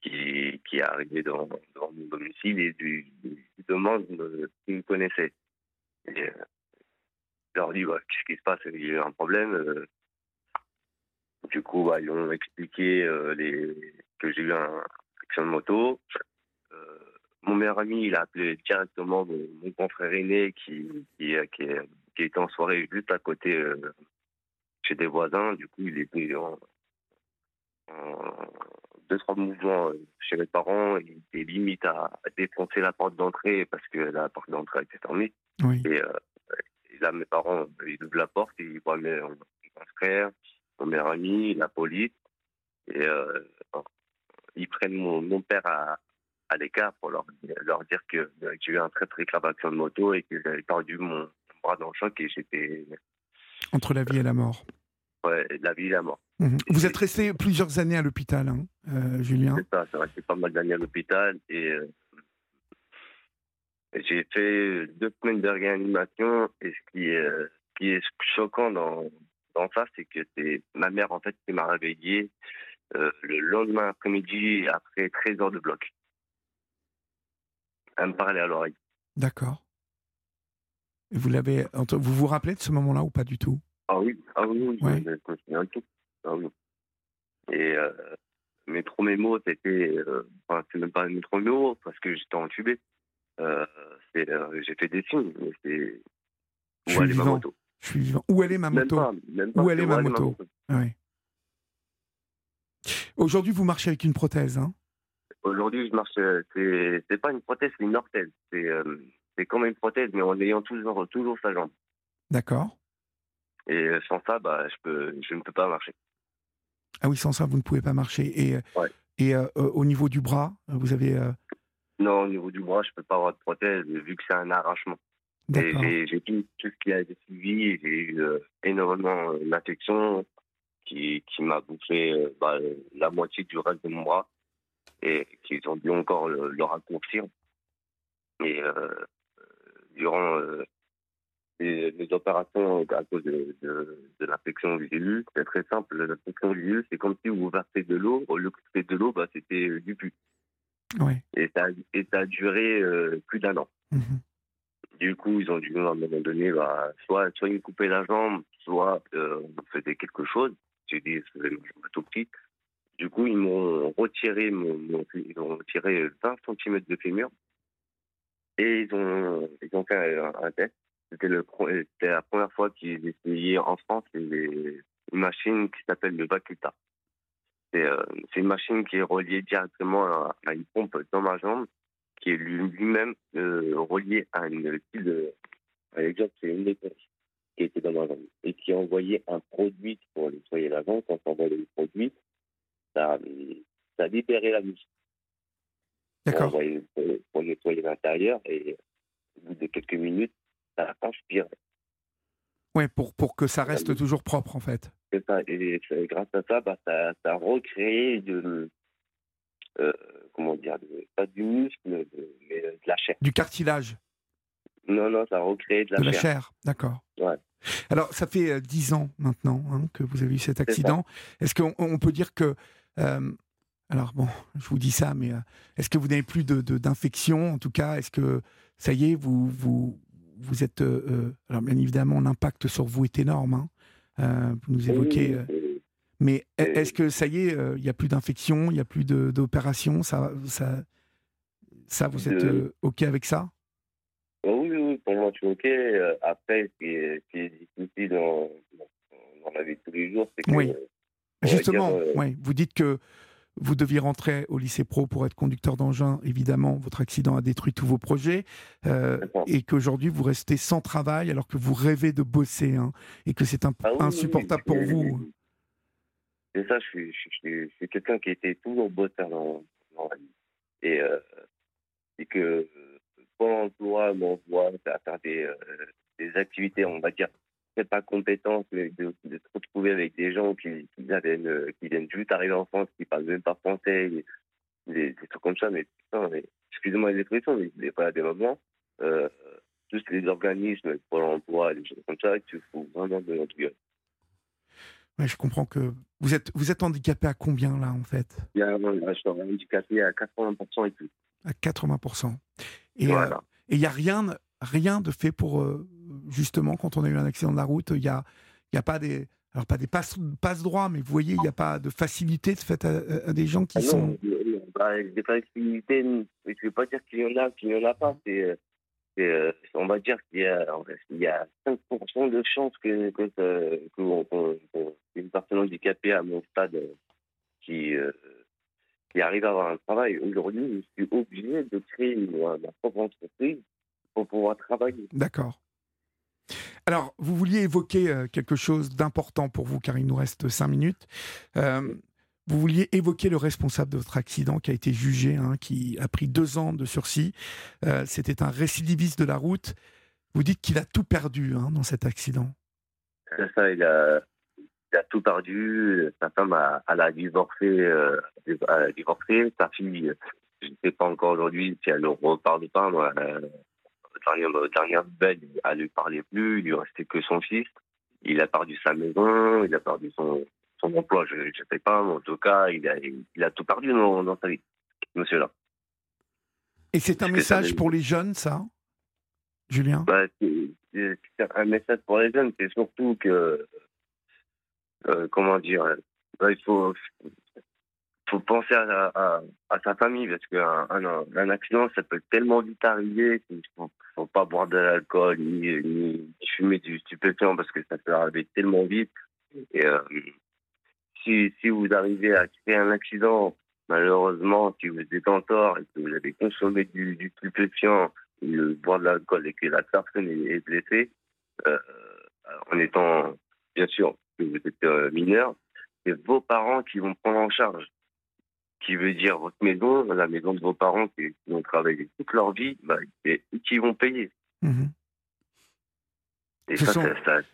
qui, qui est arrivée devant, devant mon domicile et lui, demande s'il me connaissait. Et, euh, je leur dis, bah, qu'est-ce qui se passe? Il y a eu un problème. Du coup, bah, ils ont expliqué les... que j'ai eu un accident de moto. Mon meilleur ami, il a appelé directement mon, mon grand frère aîné qui, qui, qui, est- qui était en soirée juste à côté euh, chez des voisins. Du coup, il est venu en, en deux, trois mouvements euh, chez mes parents. Il était limite à, à défoncer la porte d'entrée parce que la porte d'entrée était fermée. Oui. Et, euh, et là, mes parents, ils ouvrent la porte et ils voient mes, mon frère, mon meilleur ami, la police. Et ils prennent mon, mon père à, à l'écart pour leur, leur dire que, que j'ai eu un très très grave accident de moto et que j'avais perdu mon bras dans le choc et j'étais Entre la vie et la mort. ouais, la vie et la mort. Mhm. Vous êtes resté plusieurs années à l'hôpital, hein, euh, Julien C'est ça, c'est resté pas mal d'années à l'hôpital et euh, j'ai fait deux semaines de réanimation et ce qui est, euh, ce qui est choquant dans, dans ça, c'est que c'est ma mère en fait qui m'a réveillé euh, le lendemain après-midi après 13 heures de bloc. Elle me parlait à l'oreille. D'accord. Vous l'avez, vous vous rappelez de ce moment-là ou pas du tout? Ah oui, ah oui, oui, Ouais. je me souviens de tout. Ah oui. Et euh, premiers mots, c'était, euh, enfin, c'est même pas mes premiers mots parce que j'étais entubé. Euh, c'est, euh, j'ai fait des signes, mais c'est où est ma moto. Je suis vivant. Où est ma Même moto? pas, même pas, Où est ma moto? Oui. Aujourd'hui, vous marchez avec une prothèse. Hein? Aujourd'hui, je marche. euh, C'est, c'est pas une prothèse, c'est une orthèse. C'est, euh, c'est comme une prothèse, mais en ayant toujours, toujours sa jambe. D'accord. Et euh, sans ça, bah, je peux, je ne peux pas marcher. Ah oui, sans ça, vous ne pouvez pas marcher. Et, euh, Ouais. et euh, au niveau du bras, vous avez. euh, Non, au niveau du bras, je peux pas avoir de prothèse vu que c'est un arrachement. J'ai tout, tout ce qui a été suivi. J'ai eu euh, énormément d'infections qui, qui m'a bouffé bah, la moitié du reste de mon bras et qu'ils ont dû encore le, le raccourcir. Et euh, durant euh, les, les opérations à cause de, de, de l'infection j'ai eue, c'est très simple. L'infection j'ai eue, c'est comme si vous versez de l'eau. Au lieu que c'était de l'eau, bah, c'était euh, du pu. Ouais. Et ça, a- et ça a duré euh, plus d'un an. Mhm. Du coup, ils ont dû, à un moment donné, bah, soit, soit ils me coupaient la jambe, soit euh, on faisait quelque chose. J'ai dit, je faisais un tout petit. Du coup, ils m'ont retiré, mon, mon- ils ont retiré 20 cm de fémur. Et ils ont, ils ont fait un, test. C'était la première fois qu'ils essayaient en France une machine qui s'appelle le Vacuta. C'est euh, c'est une machine qui est reliée directement à, une pompe dans ma jambe qui est lui- lui-même euh, relié à une pile de. C'est une éponge qui était dans ma jambe et qui envoyait un produit pour nettoyer la jambe. Quand on envoyait le produit, ça, ça libérait la pour, D'accord. pour, pour nettoyer l'intérieur et au bout de quelques minutes, ça transpire. Ouais, pour, pour que ça reste toujours propre, en fait. C'est ça. Et grâce à ça, bah, ça, ça a recréé de. euh, comment dire de- Pas du muscle, de- mais de la chair. Du cartilage, Non, non, ça a recréé de la de la chair. chair. D'accord. Ouais. Alors, ça fait euh, dix ans maintenant hein, que vous avez eu cet accident. Est-ce qu'on on peut dire que. euh, alors, bon, je vous dis ça, mais euh, est-ce que vous n'avez plus de- de- d'infection En tout cas, est-ce que ça y est, vous, vous, vous êtes. euh, euh, alors, bien évidemment, l'impact sur vous est énorme. hein. Euh, vous nous évoquez. Euh, Mais est-ce que ça y est, il n'y a plus d'infection, il n'y a plus d'opération ça, ça, ça, vous êtes OK avec ça? Oui, oui, pour moi, je suis OK. Après, ce qui est, difficile dans, dans, la vie de tous les jours, c'est que. Oui. Justement, oui. vous dites que vous deviez rentrer au lycée pro pour être conducteur d'engin. Évidemment, votre accident a détruit tous vos projets. Euh, et qu'aujourd'hui, vous restez sans travail alors que vous rêvez de bosser. Hein, et que c'est ah insupportable pour vous. C'est ça, je suis, je, quelqu'un qui était toujours bosseur dans, dans la vie. Et, euh, et que Pôle emploi m'envoie à faire des, euh, des activités, on va dire, c'est pas compétence, mais de, de, se retrouver avec des gens qui, qui, viennent, euh, qui viennent juste arriver en France, qui parlent même pas français, des, trucs comme ça. Mais putain, mais, excusez-moi les expressions, mais il pas des moments, euh, juste les organismes, pour l'emploi, les choses comme ça, tu fous vraiment de notre gueule. Ouais, je comprends que vous êtes, vous êtes handicapé à combien là en fait? Y a, Je suis handicapé à 80% et tout. À 80%. Et il voilà. n'y a rien, rien de fait pour euh, justement, quand on a eu un accident de la route, il n'y a, y a pas des. Alors, pas des passe, passe droits, mais vous voyez, il n'y a pas de facilité de fait à, des gens qui ah sont. Bah, des facilités, je ne vais pas dire qu'il y en a, qu'il n'y en a pas. C'est, euh, on va dire qu'il y a, il y a 5% de chances que, que, que, une personne handicapée à mon stade qui, euh, qui arrive à avoir un travail. Aujourd'hui, je suis obligé de créer ma propre entreprise pour pouvoir travailler. D'accord. Alors, vous vouliez évoquer euh, quelque chose d'important pour vous, car il nous reste cinq minutes. Euh, vous vouliez évoquer le responsable de votre accident qui a été jugé, hein, qui a pris deux ans de sursis. Euh, c'était un récidiviste de la route. Vous dites qu'il a tout perdu hein, dans cet accident. C'est ça, il a, tout perdu. Sa femme, a, elle a divorcé. Sa fille, je ne sais pas encore aujourd'hui si elle ne reparle pas. Dernière, dernière nouvelle, elle ne lui parlait plus, il lui restait que son fils. Il a perdu sa maison, il a perdu son, son emploi, je ne sais pas, mais en tout cas, il a, il a tout perdu dans, dans sa vie, monsieur-là. Et c'est un message pour les jeunes, ça? Julien? Bah, C'est un message pour les jeunes, c'est surtout que, euh, comment dire, bah, il faut, faut penser à, à, sa famille parce qu'un un, accident, ça peut tellement vite arriver qu'il ne faut, pas boire de l'alcool ni, fumer du stupéfiant parce que ça peut arriver tellement vite. Et euh, si, vous arrivez à créer un accident, malheureusement, si vous êtes en tort et que vous avez consommé du, du stupéfiant, ou boire de l'alcool et que la personne est, blessée, euh, en étant, bien sûr, que vous êtes euh, mineur, c'est vos parents qui vont prendre en charge qui veut dire votre maison, la maison de vos parents qui, ont travaillé toute leur vie, bah, et qui vont payer. Mhm. ce, sont,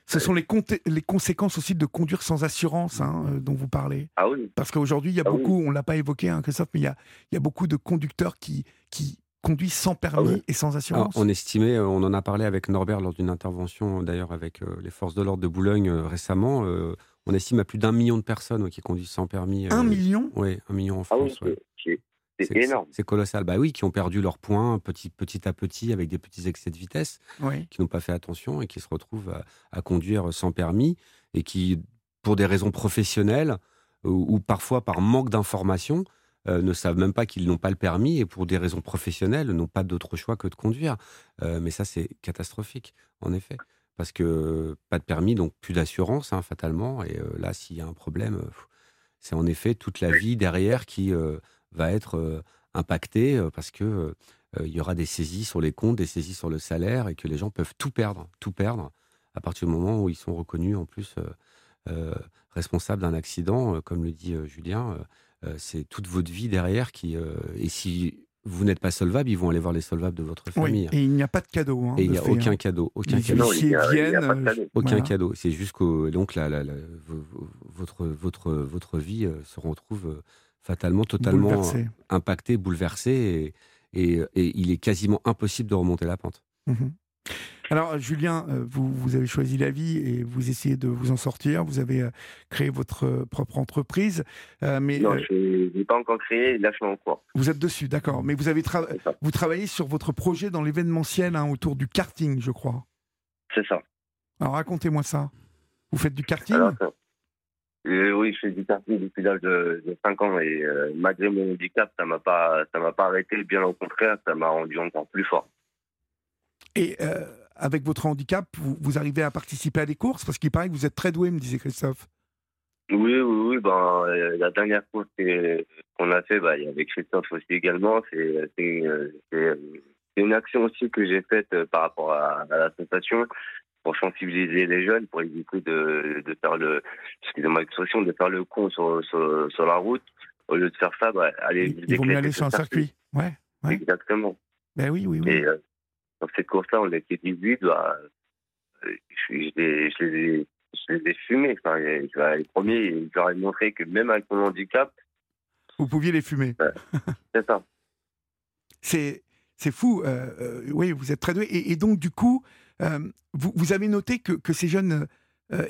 ce sont, les, les conséquences aussi de conduire sans assurance hein, euh, dont vous parlez. Ah oui. Parce qu'aujourd'hui, il y a ah beaucoup, on ne l'a pas évoqué, hein, Christophe, mais il y a, il y a beaucoup de conducteurs qui, qui conduisent sans permis ah et sans assurance. on estimait, euh, on en a parlé avec Norbert lors d'une intervention d'ailleurs avec euh, les forces de l'ordre de Boulogne récemment on estime à plus d'un million de personnes qui conduisent sans permis. Un euh, million? Oui, un million en ah France. c'est énorme. C'est colossal. Bah oui, qui ont perdu leurs points petit, petit à petit avec des petits excès de vitesse, qui n'ont pas fait attention et qui se retrouvent à, conduire sans permis et qui, pour des raisons professionnelles ou, parfois par manque d'information, euh, ne savent même pas qu'ils n'ont pas le permis et pour des raisons professionnelles n'ont pas d'autre choix que de conduire. Euh, mais ça, c'est catastrophique, en effet parce que pas de permis, donc plus d'assurance, hein, fatalement. Et euh, là, s'il y a un problème, c'est en effet toute la vie derrière qui euh, va être euh, impactée parce que il y aura des saisies sur les comptes, des saisies sur le salaire et que les gens peuvent tout perdre, tout perdre à partir du moment où ils sont reconnus en plus responsables d'un accident, comme le dit Julien. c'est toute votre vie derrière qui et si vous n'êtes pas solvable, ils vont aller voir les solvables de votre famille. et il n'y a pas de cadeau. Hein, et il n'y a aucun cadeau. Aucun cadeau. viennent, aucun cadeau. C'est juste que donc la, votre, votre, votre vie euh, se retrouve euh, fatalement, totalement impactée, bouleversée, et, et, il est quasiment impossible de remonter la pente. Mhm. Alors, Julien, euh, vous, vous, avez choisi la vie et vous essayez de vous en sortir. Vous avez euh, créé votre euh, propre entreprise. mais, non, je n'ai pas encore créé, là je suis en cours. Vous êtes dessus, d'accord. Mais vous, avez vous travaillez sur votre projet dans l'événementiel hein, autour du karting, je crois. C'est ça. Alors, racontez-moi ça. Vous faites du karting Euh, oui, je fais du karting depuis l'âge de, de 5 ans et euh, malgré mon handicap, ça m'a pas, ça m'a pas arrêté. Bien au contraire, ça m'a rendu encore plus fort. Et euh, avec votre handicap, vous, vous arrivez à participer à des courses? Parce qu'il paraît que vous êtes très doué, me disait Christophe. Oui, oui, oui. Ben, euh, la dernière course qu'on a fait, bah, il y avait Christophe aussi également. C'est une action aussi que j'ai faite euh, par rapport à, à l'association pour sensibiliser les jeunes, pour éviter de, de faire le, excusez-moi l'expression, de faire le con sur, sur, sur la route. Au lieu de faire ça, bah, aller Il, il vaut mieux aller sur un circuit. Ouais, ouais. Exactement. Ben oui, oui, oui. Et euh, dans cette course-là, on était 18, bah, euh, je, je les, je, les, ai- je les ai fumés. Enfin, et je leur ai montré que même avec mon handicap, Vous pouviez les fumer. c'est ça. C'est c'est fou. euh, euh, oui, vous êtes très doué. Et, et donc, du coup, euh, vous, vous avez noté que, que ces jeunes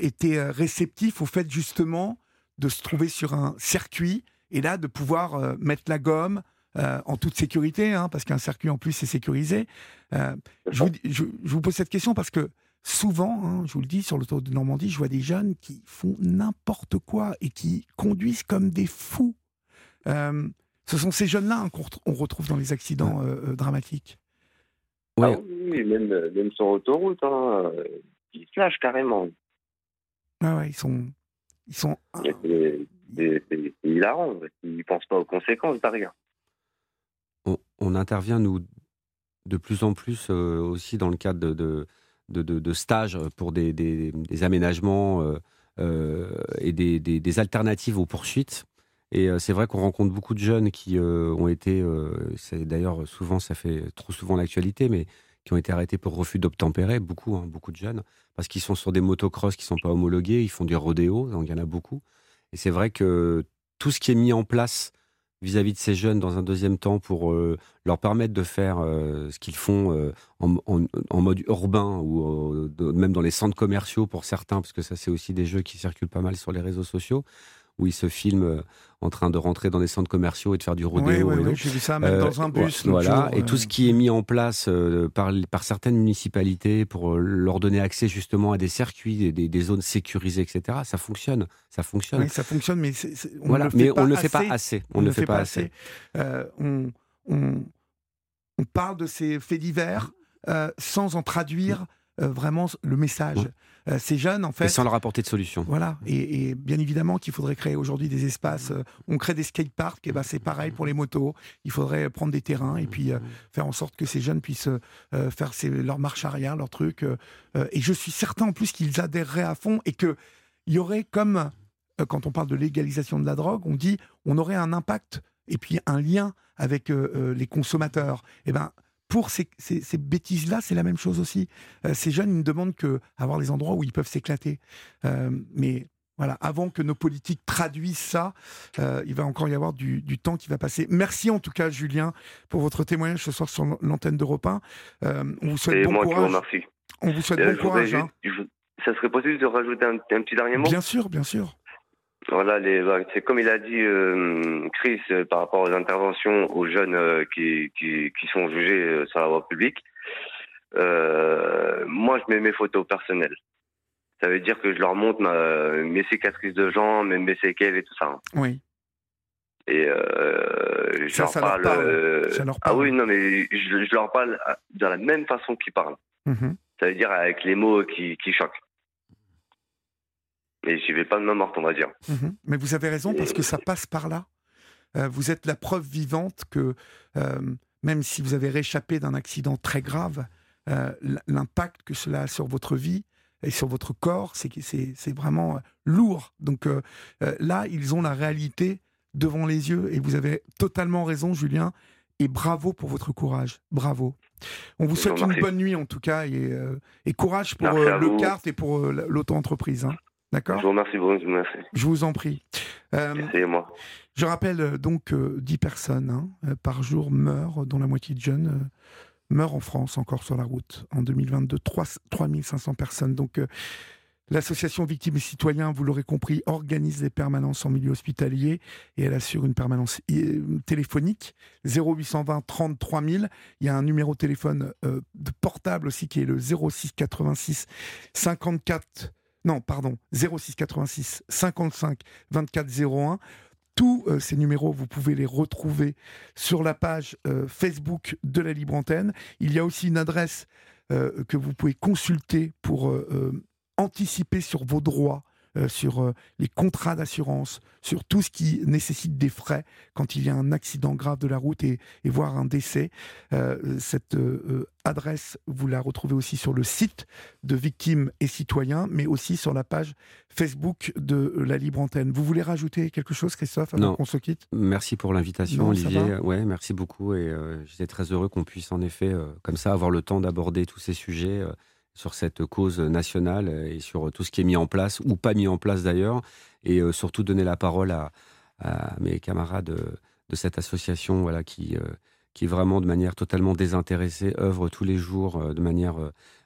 étaient réceptifs au fait justement de se trouver sur un circuit et là de pouvoir mettre la gomme euh, en toute sécurité, hein, parce qu'un circuit en plus est sécurisé. Euh, je, vous, je- je vous pose cette question parce que souvent, hein, je vous le dis, sur le tour de Normandie, je vois des jeunes qui font n'importe quoi et qui conduisent comme des fous. Euh, ce sont ces jeunes-là hein, qu'on ret- on retrouve dans les accidents euh, euh, dramatiques. Ah oui, même, même sur autoroute, ils se lâchent carrément. Ah ouais, ils sont, ils sont. C'est c'est- c'est- c'est hilarant. Ils ne pensent pas aux conséquences derrière. On, intervient, nous, de plus en plus euh, aussi dans le cadre de, stages pour des, aménagements euh, euh, et des, alternatives aux poursuites. Et c'est vrai qu'on rencontre beaucoup de jeunes qui ont été, d'ailleurs souvent, ça fait trop souvent l'actualité, mais qui ont été arrêtés pour refus d'obtempérer, beaucoup, hein, beaucoup de jeunes, parce qu'ils sont sur des motocross qui ne sont pas homologués, ils font du rodéo, donc il y en a beaucoup. Et c'est vrai que tout ce qui est mis en place vis-à-vis de ces jeunes dans un deuxième temps pour euh, leur permettre de faire euh, ce qu'ils font euh, en, mode urbain ou même dans les centres commerciaux pour certains, parce que ça c'est aussi des jeux qui circulent pas mal sur les réseaux sociaux, où ils se filment euh, en train de rentrer dans des centres commerciaux et de faire du rodéo. J'ai vu ça, même dans un bus, Voilà, et tout euh. ce qui est mis en place euh, par, par certaines municipalités pour euh, leur donner accès justement à des circuits, des, zones sécurisées, etc. Ça fonctionne, ça fonctionne. Oui, ça fonctionne, mais on Voilà, ne le mais fait on pas ne le fait pas assez. On ne le fait pas assez. Euh, on, on- on parle de ces faits divers euh, sans en traduire euh, vraiment le message. Euh, ces jeunes, en fait. Et sans leur apporter de solution. Voilà, et, et bien évidemment qu'il faudrait créer aujourd'hui des espaces. euh, on crée des skateparks, et ben c'est pareil pour les motos. Il faudrait prendre des terrains et puis faire en sorte que ces jeunes puissent faire leur marche arrière, leur truc. et je suis certain en plus qu'ils adhéreraient à fond et que il y aurait comme quand on parle de légalisation de la drogue, on dit on aurait un impact et puis un lien avec les consommateurs. Et ben pour ces, ces- ces bêtises-là, c'est la même chose aussi. Euh, ces jeunes, ils ne demandent que avoir des endroits où ils peuvent s'éclater. Euh, mais voilà, avant que nos politiques traduisent ça, euh, il va encore y avoir du, du temps qui va passer. Merci en tout cas, Julien, pour votre témoignage ce soir sur l'antenne d'Europe 1. Euh, on vous souhaite bon moi qui vous courage. remercie. On vous souhaite bon courage. hein. je- ça serait possible de rajouter un, un petit dernier mot? Bien sûr, bien sûr. Voilà, les, c'est comme il a dit euh, Chris euh, par rapport aux interventions aux jeunes euh, qui, qui, qui sont jugés sur la voie publique. Moi, je mets mes photos personnelles. Ça veut dire que je leur montre ma- mes cicatrices de jambes, mes, mes séquelles et tout ça. hein. Oui. Et je Ça, leur ça leur parle. parle. Ça leur Ah parle. oui, non, mais je, je leur parle de la même façon qu'ils parlent. Mhm. Ça veut dire avec les mots qui, qui choquent. Et j'y vais pas de main morte, on va dire. Mhm. Mais vous avez raison parce que ça passe par là. Euh, vous êtes la preuve vivante que euh, même si vous avez réchappé d'un accident très grave, euh, l'impact que cela a sur votre vie et sur votre corps, c'est vraiment lourd. Donc là, ils ont la réalité devant les yeux et vous avez totalement raison, Julien. Et bravo pour votre courage. Bravo. On vous souhaite une bonne nuit en tout cas et, et courage pour le. CART et pour l'auto-entreprise. hein. D'accord Je vous remercie, beaucoup, je vous remercie. Je vous en prie. Euh, Essayez-moi. je rappelle euh, donc que 10 personnes hein, euh, par jour meurent, dont la moitié de jeunes euh, meurent en France encore sur la route. En 2022, 3, 3500 personnes. Donc euh, l'association Victimes et Citoyens, vous l'aurez compris, organise des permanences en milieu hospitalier et elle assure une permanence euh, téléphonique 0820 30 3000. Il y a un numéro de téléphone euh, de portable aussi qui est le 06 86 54 non, pardon, 06 86 55 24 01. Tous euh, ces numéros, vous pouvez les retrouver sur la page euh, Facebook de la Libre Antenne. Il y a aussi une adresse euh, que vous pouvez consulter pour anticiper sur vos droits sur euh, les contrats d'assurance, sur tout ce qui nécessite des frais quand il y a un accident grave de la route et, voire un décès. Euh, cette adresse, vous la retrouvez aussi sur le site de Victimes et Citoyens, mais aussi sur la page Facebook de la Libre Antenne. Vous voulez rajouter quelque chose, Christophe, avant qu'on se quitte? Merci pour l'invitation, Olivier. Ouais, merci beaucoup et j'étais très heureux qu'on puisse en effet, comme ça, avoir le temps d'aborder tous ces sujets sur cette cause nationale et sur tout ce qui est mis en place ou pas mis en place d'ailleurs, et euh, surtout donner la parole à, mes camarades de, cette association voilà, qui, euh, qui vraiment de manière totalement désintéressée œuvrent tous les jours euh, de manière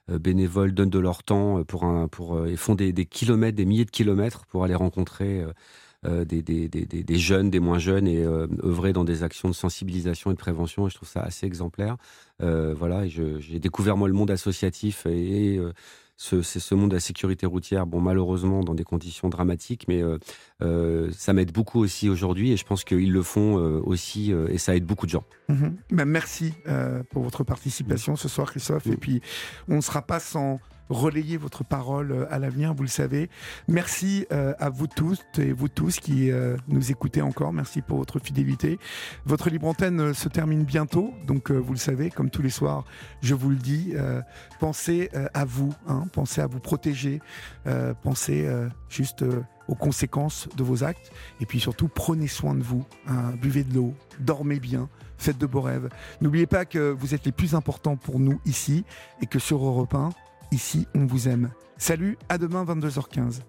bénévole, donnent de leur temps pour un, pour, et font des, kilomètres, des milliers de kilomètres pour aller rencontrer euh, des, des, des, des, jeunes, des moins jeunes et euh, œuvrer dans des actions de sensibilisation et de prévention. Et je trouve ça assez exemplaire. Euh, voilà, j'ai découvert moi le monde associatif et, ce, c'est ce monde de la sécurité routière, bon, malheureusement dans des conditions dramatiques, mais ça m'aide beaucoup aussi aujourd'hui et je pense qu'ils le font aussi et ça aide beaucoup de gens. Ben, merci pour votre participation ce soir, Christophe. Et puis, on ne sera pas sans relayer votre parole euh, à l'avenir, vous le savez. Merci euh, à vous tous et vous tous qui euh, nous écoutez encore. Merci pour votre fidélité. Votre libre antenne se termine bientôt, donc vous le savez, comme tous les soirs, je vous le dis, pensez à vous, hein, pensez à vous protéger, pensez juste aux conséquences de vos actes. Et puis surtout, prenez soin de vous. Hein. buvez de l'eau, dormez bien, faites de beaux rêves. N'oubliez pas que vous êtes les plus importants pour nous ici et que sur Europe 1, Ici, on vous aime. Salut, à demain 22h15.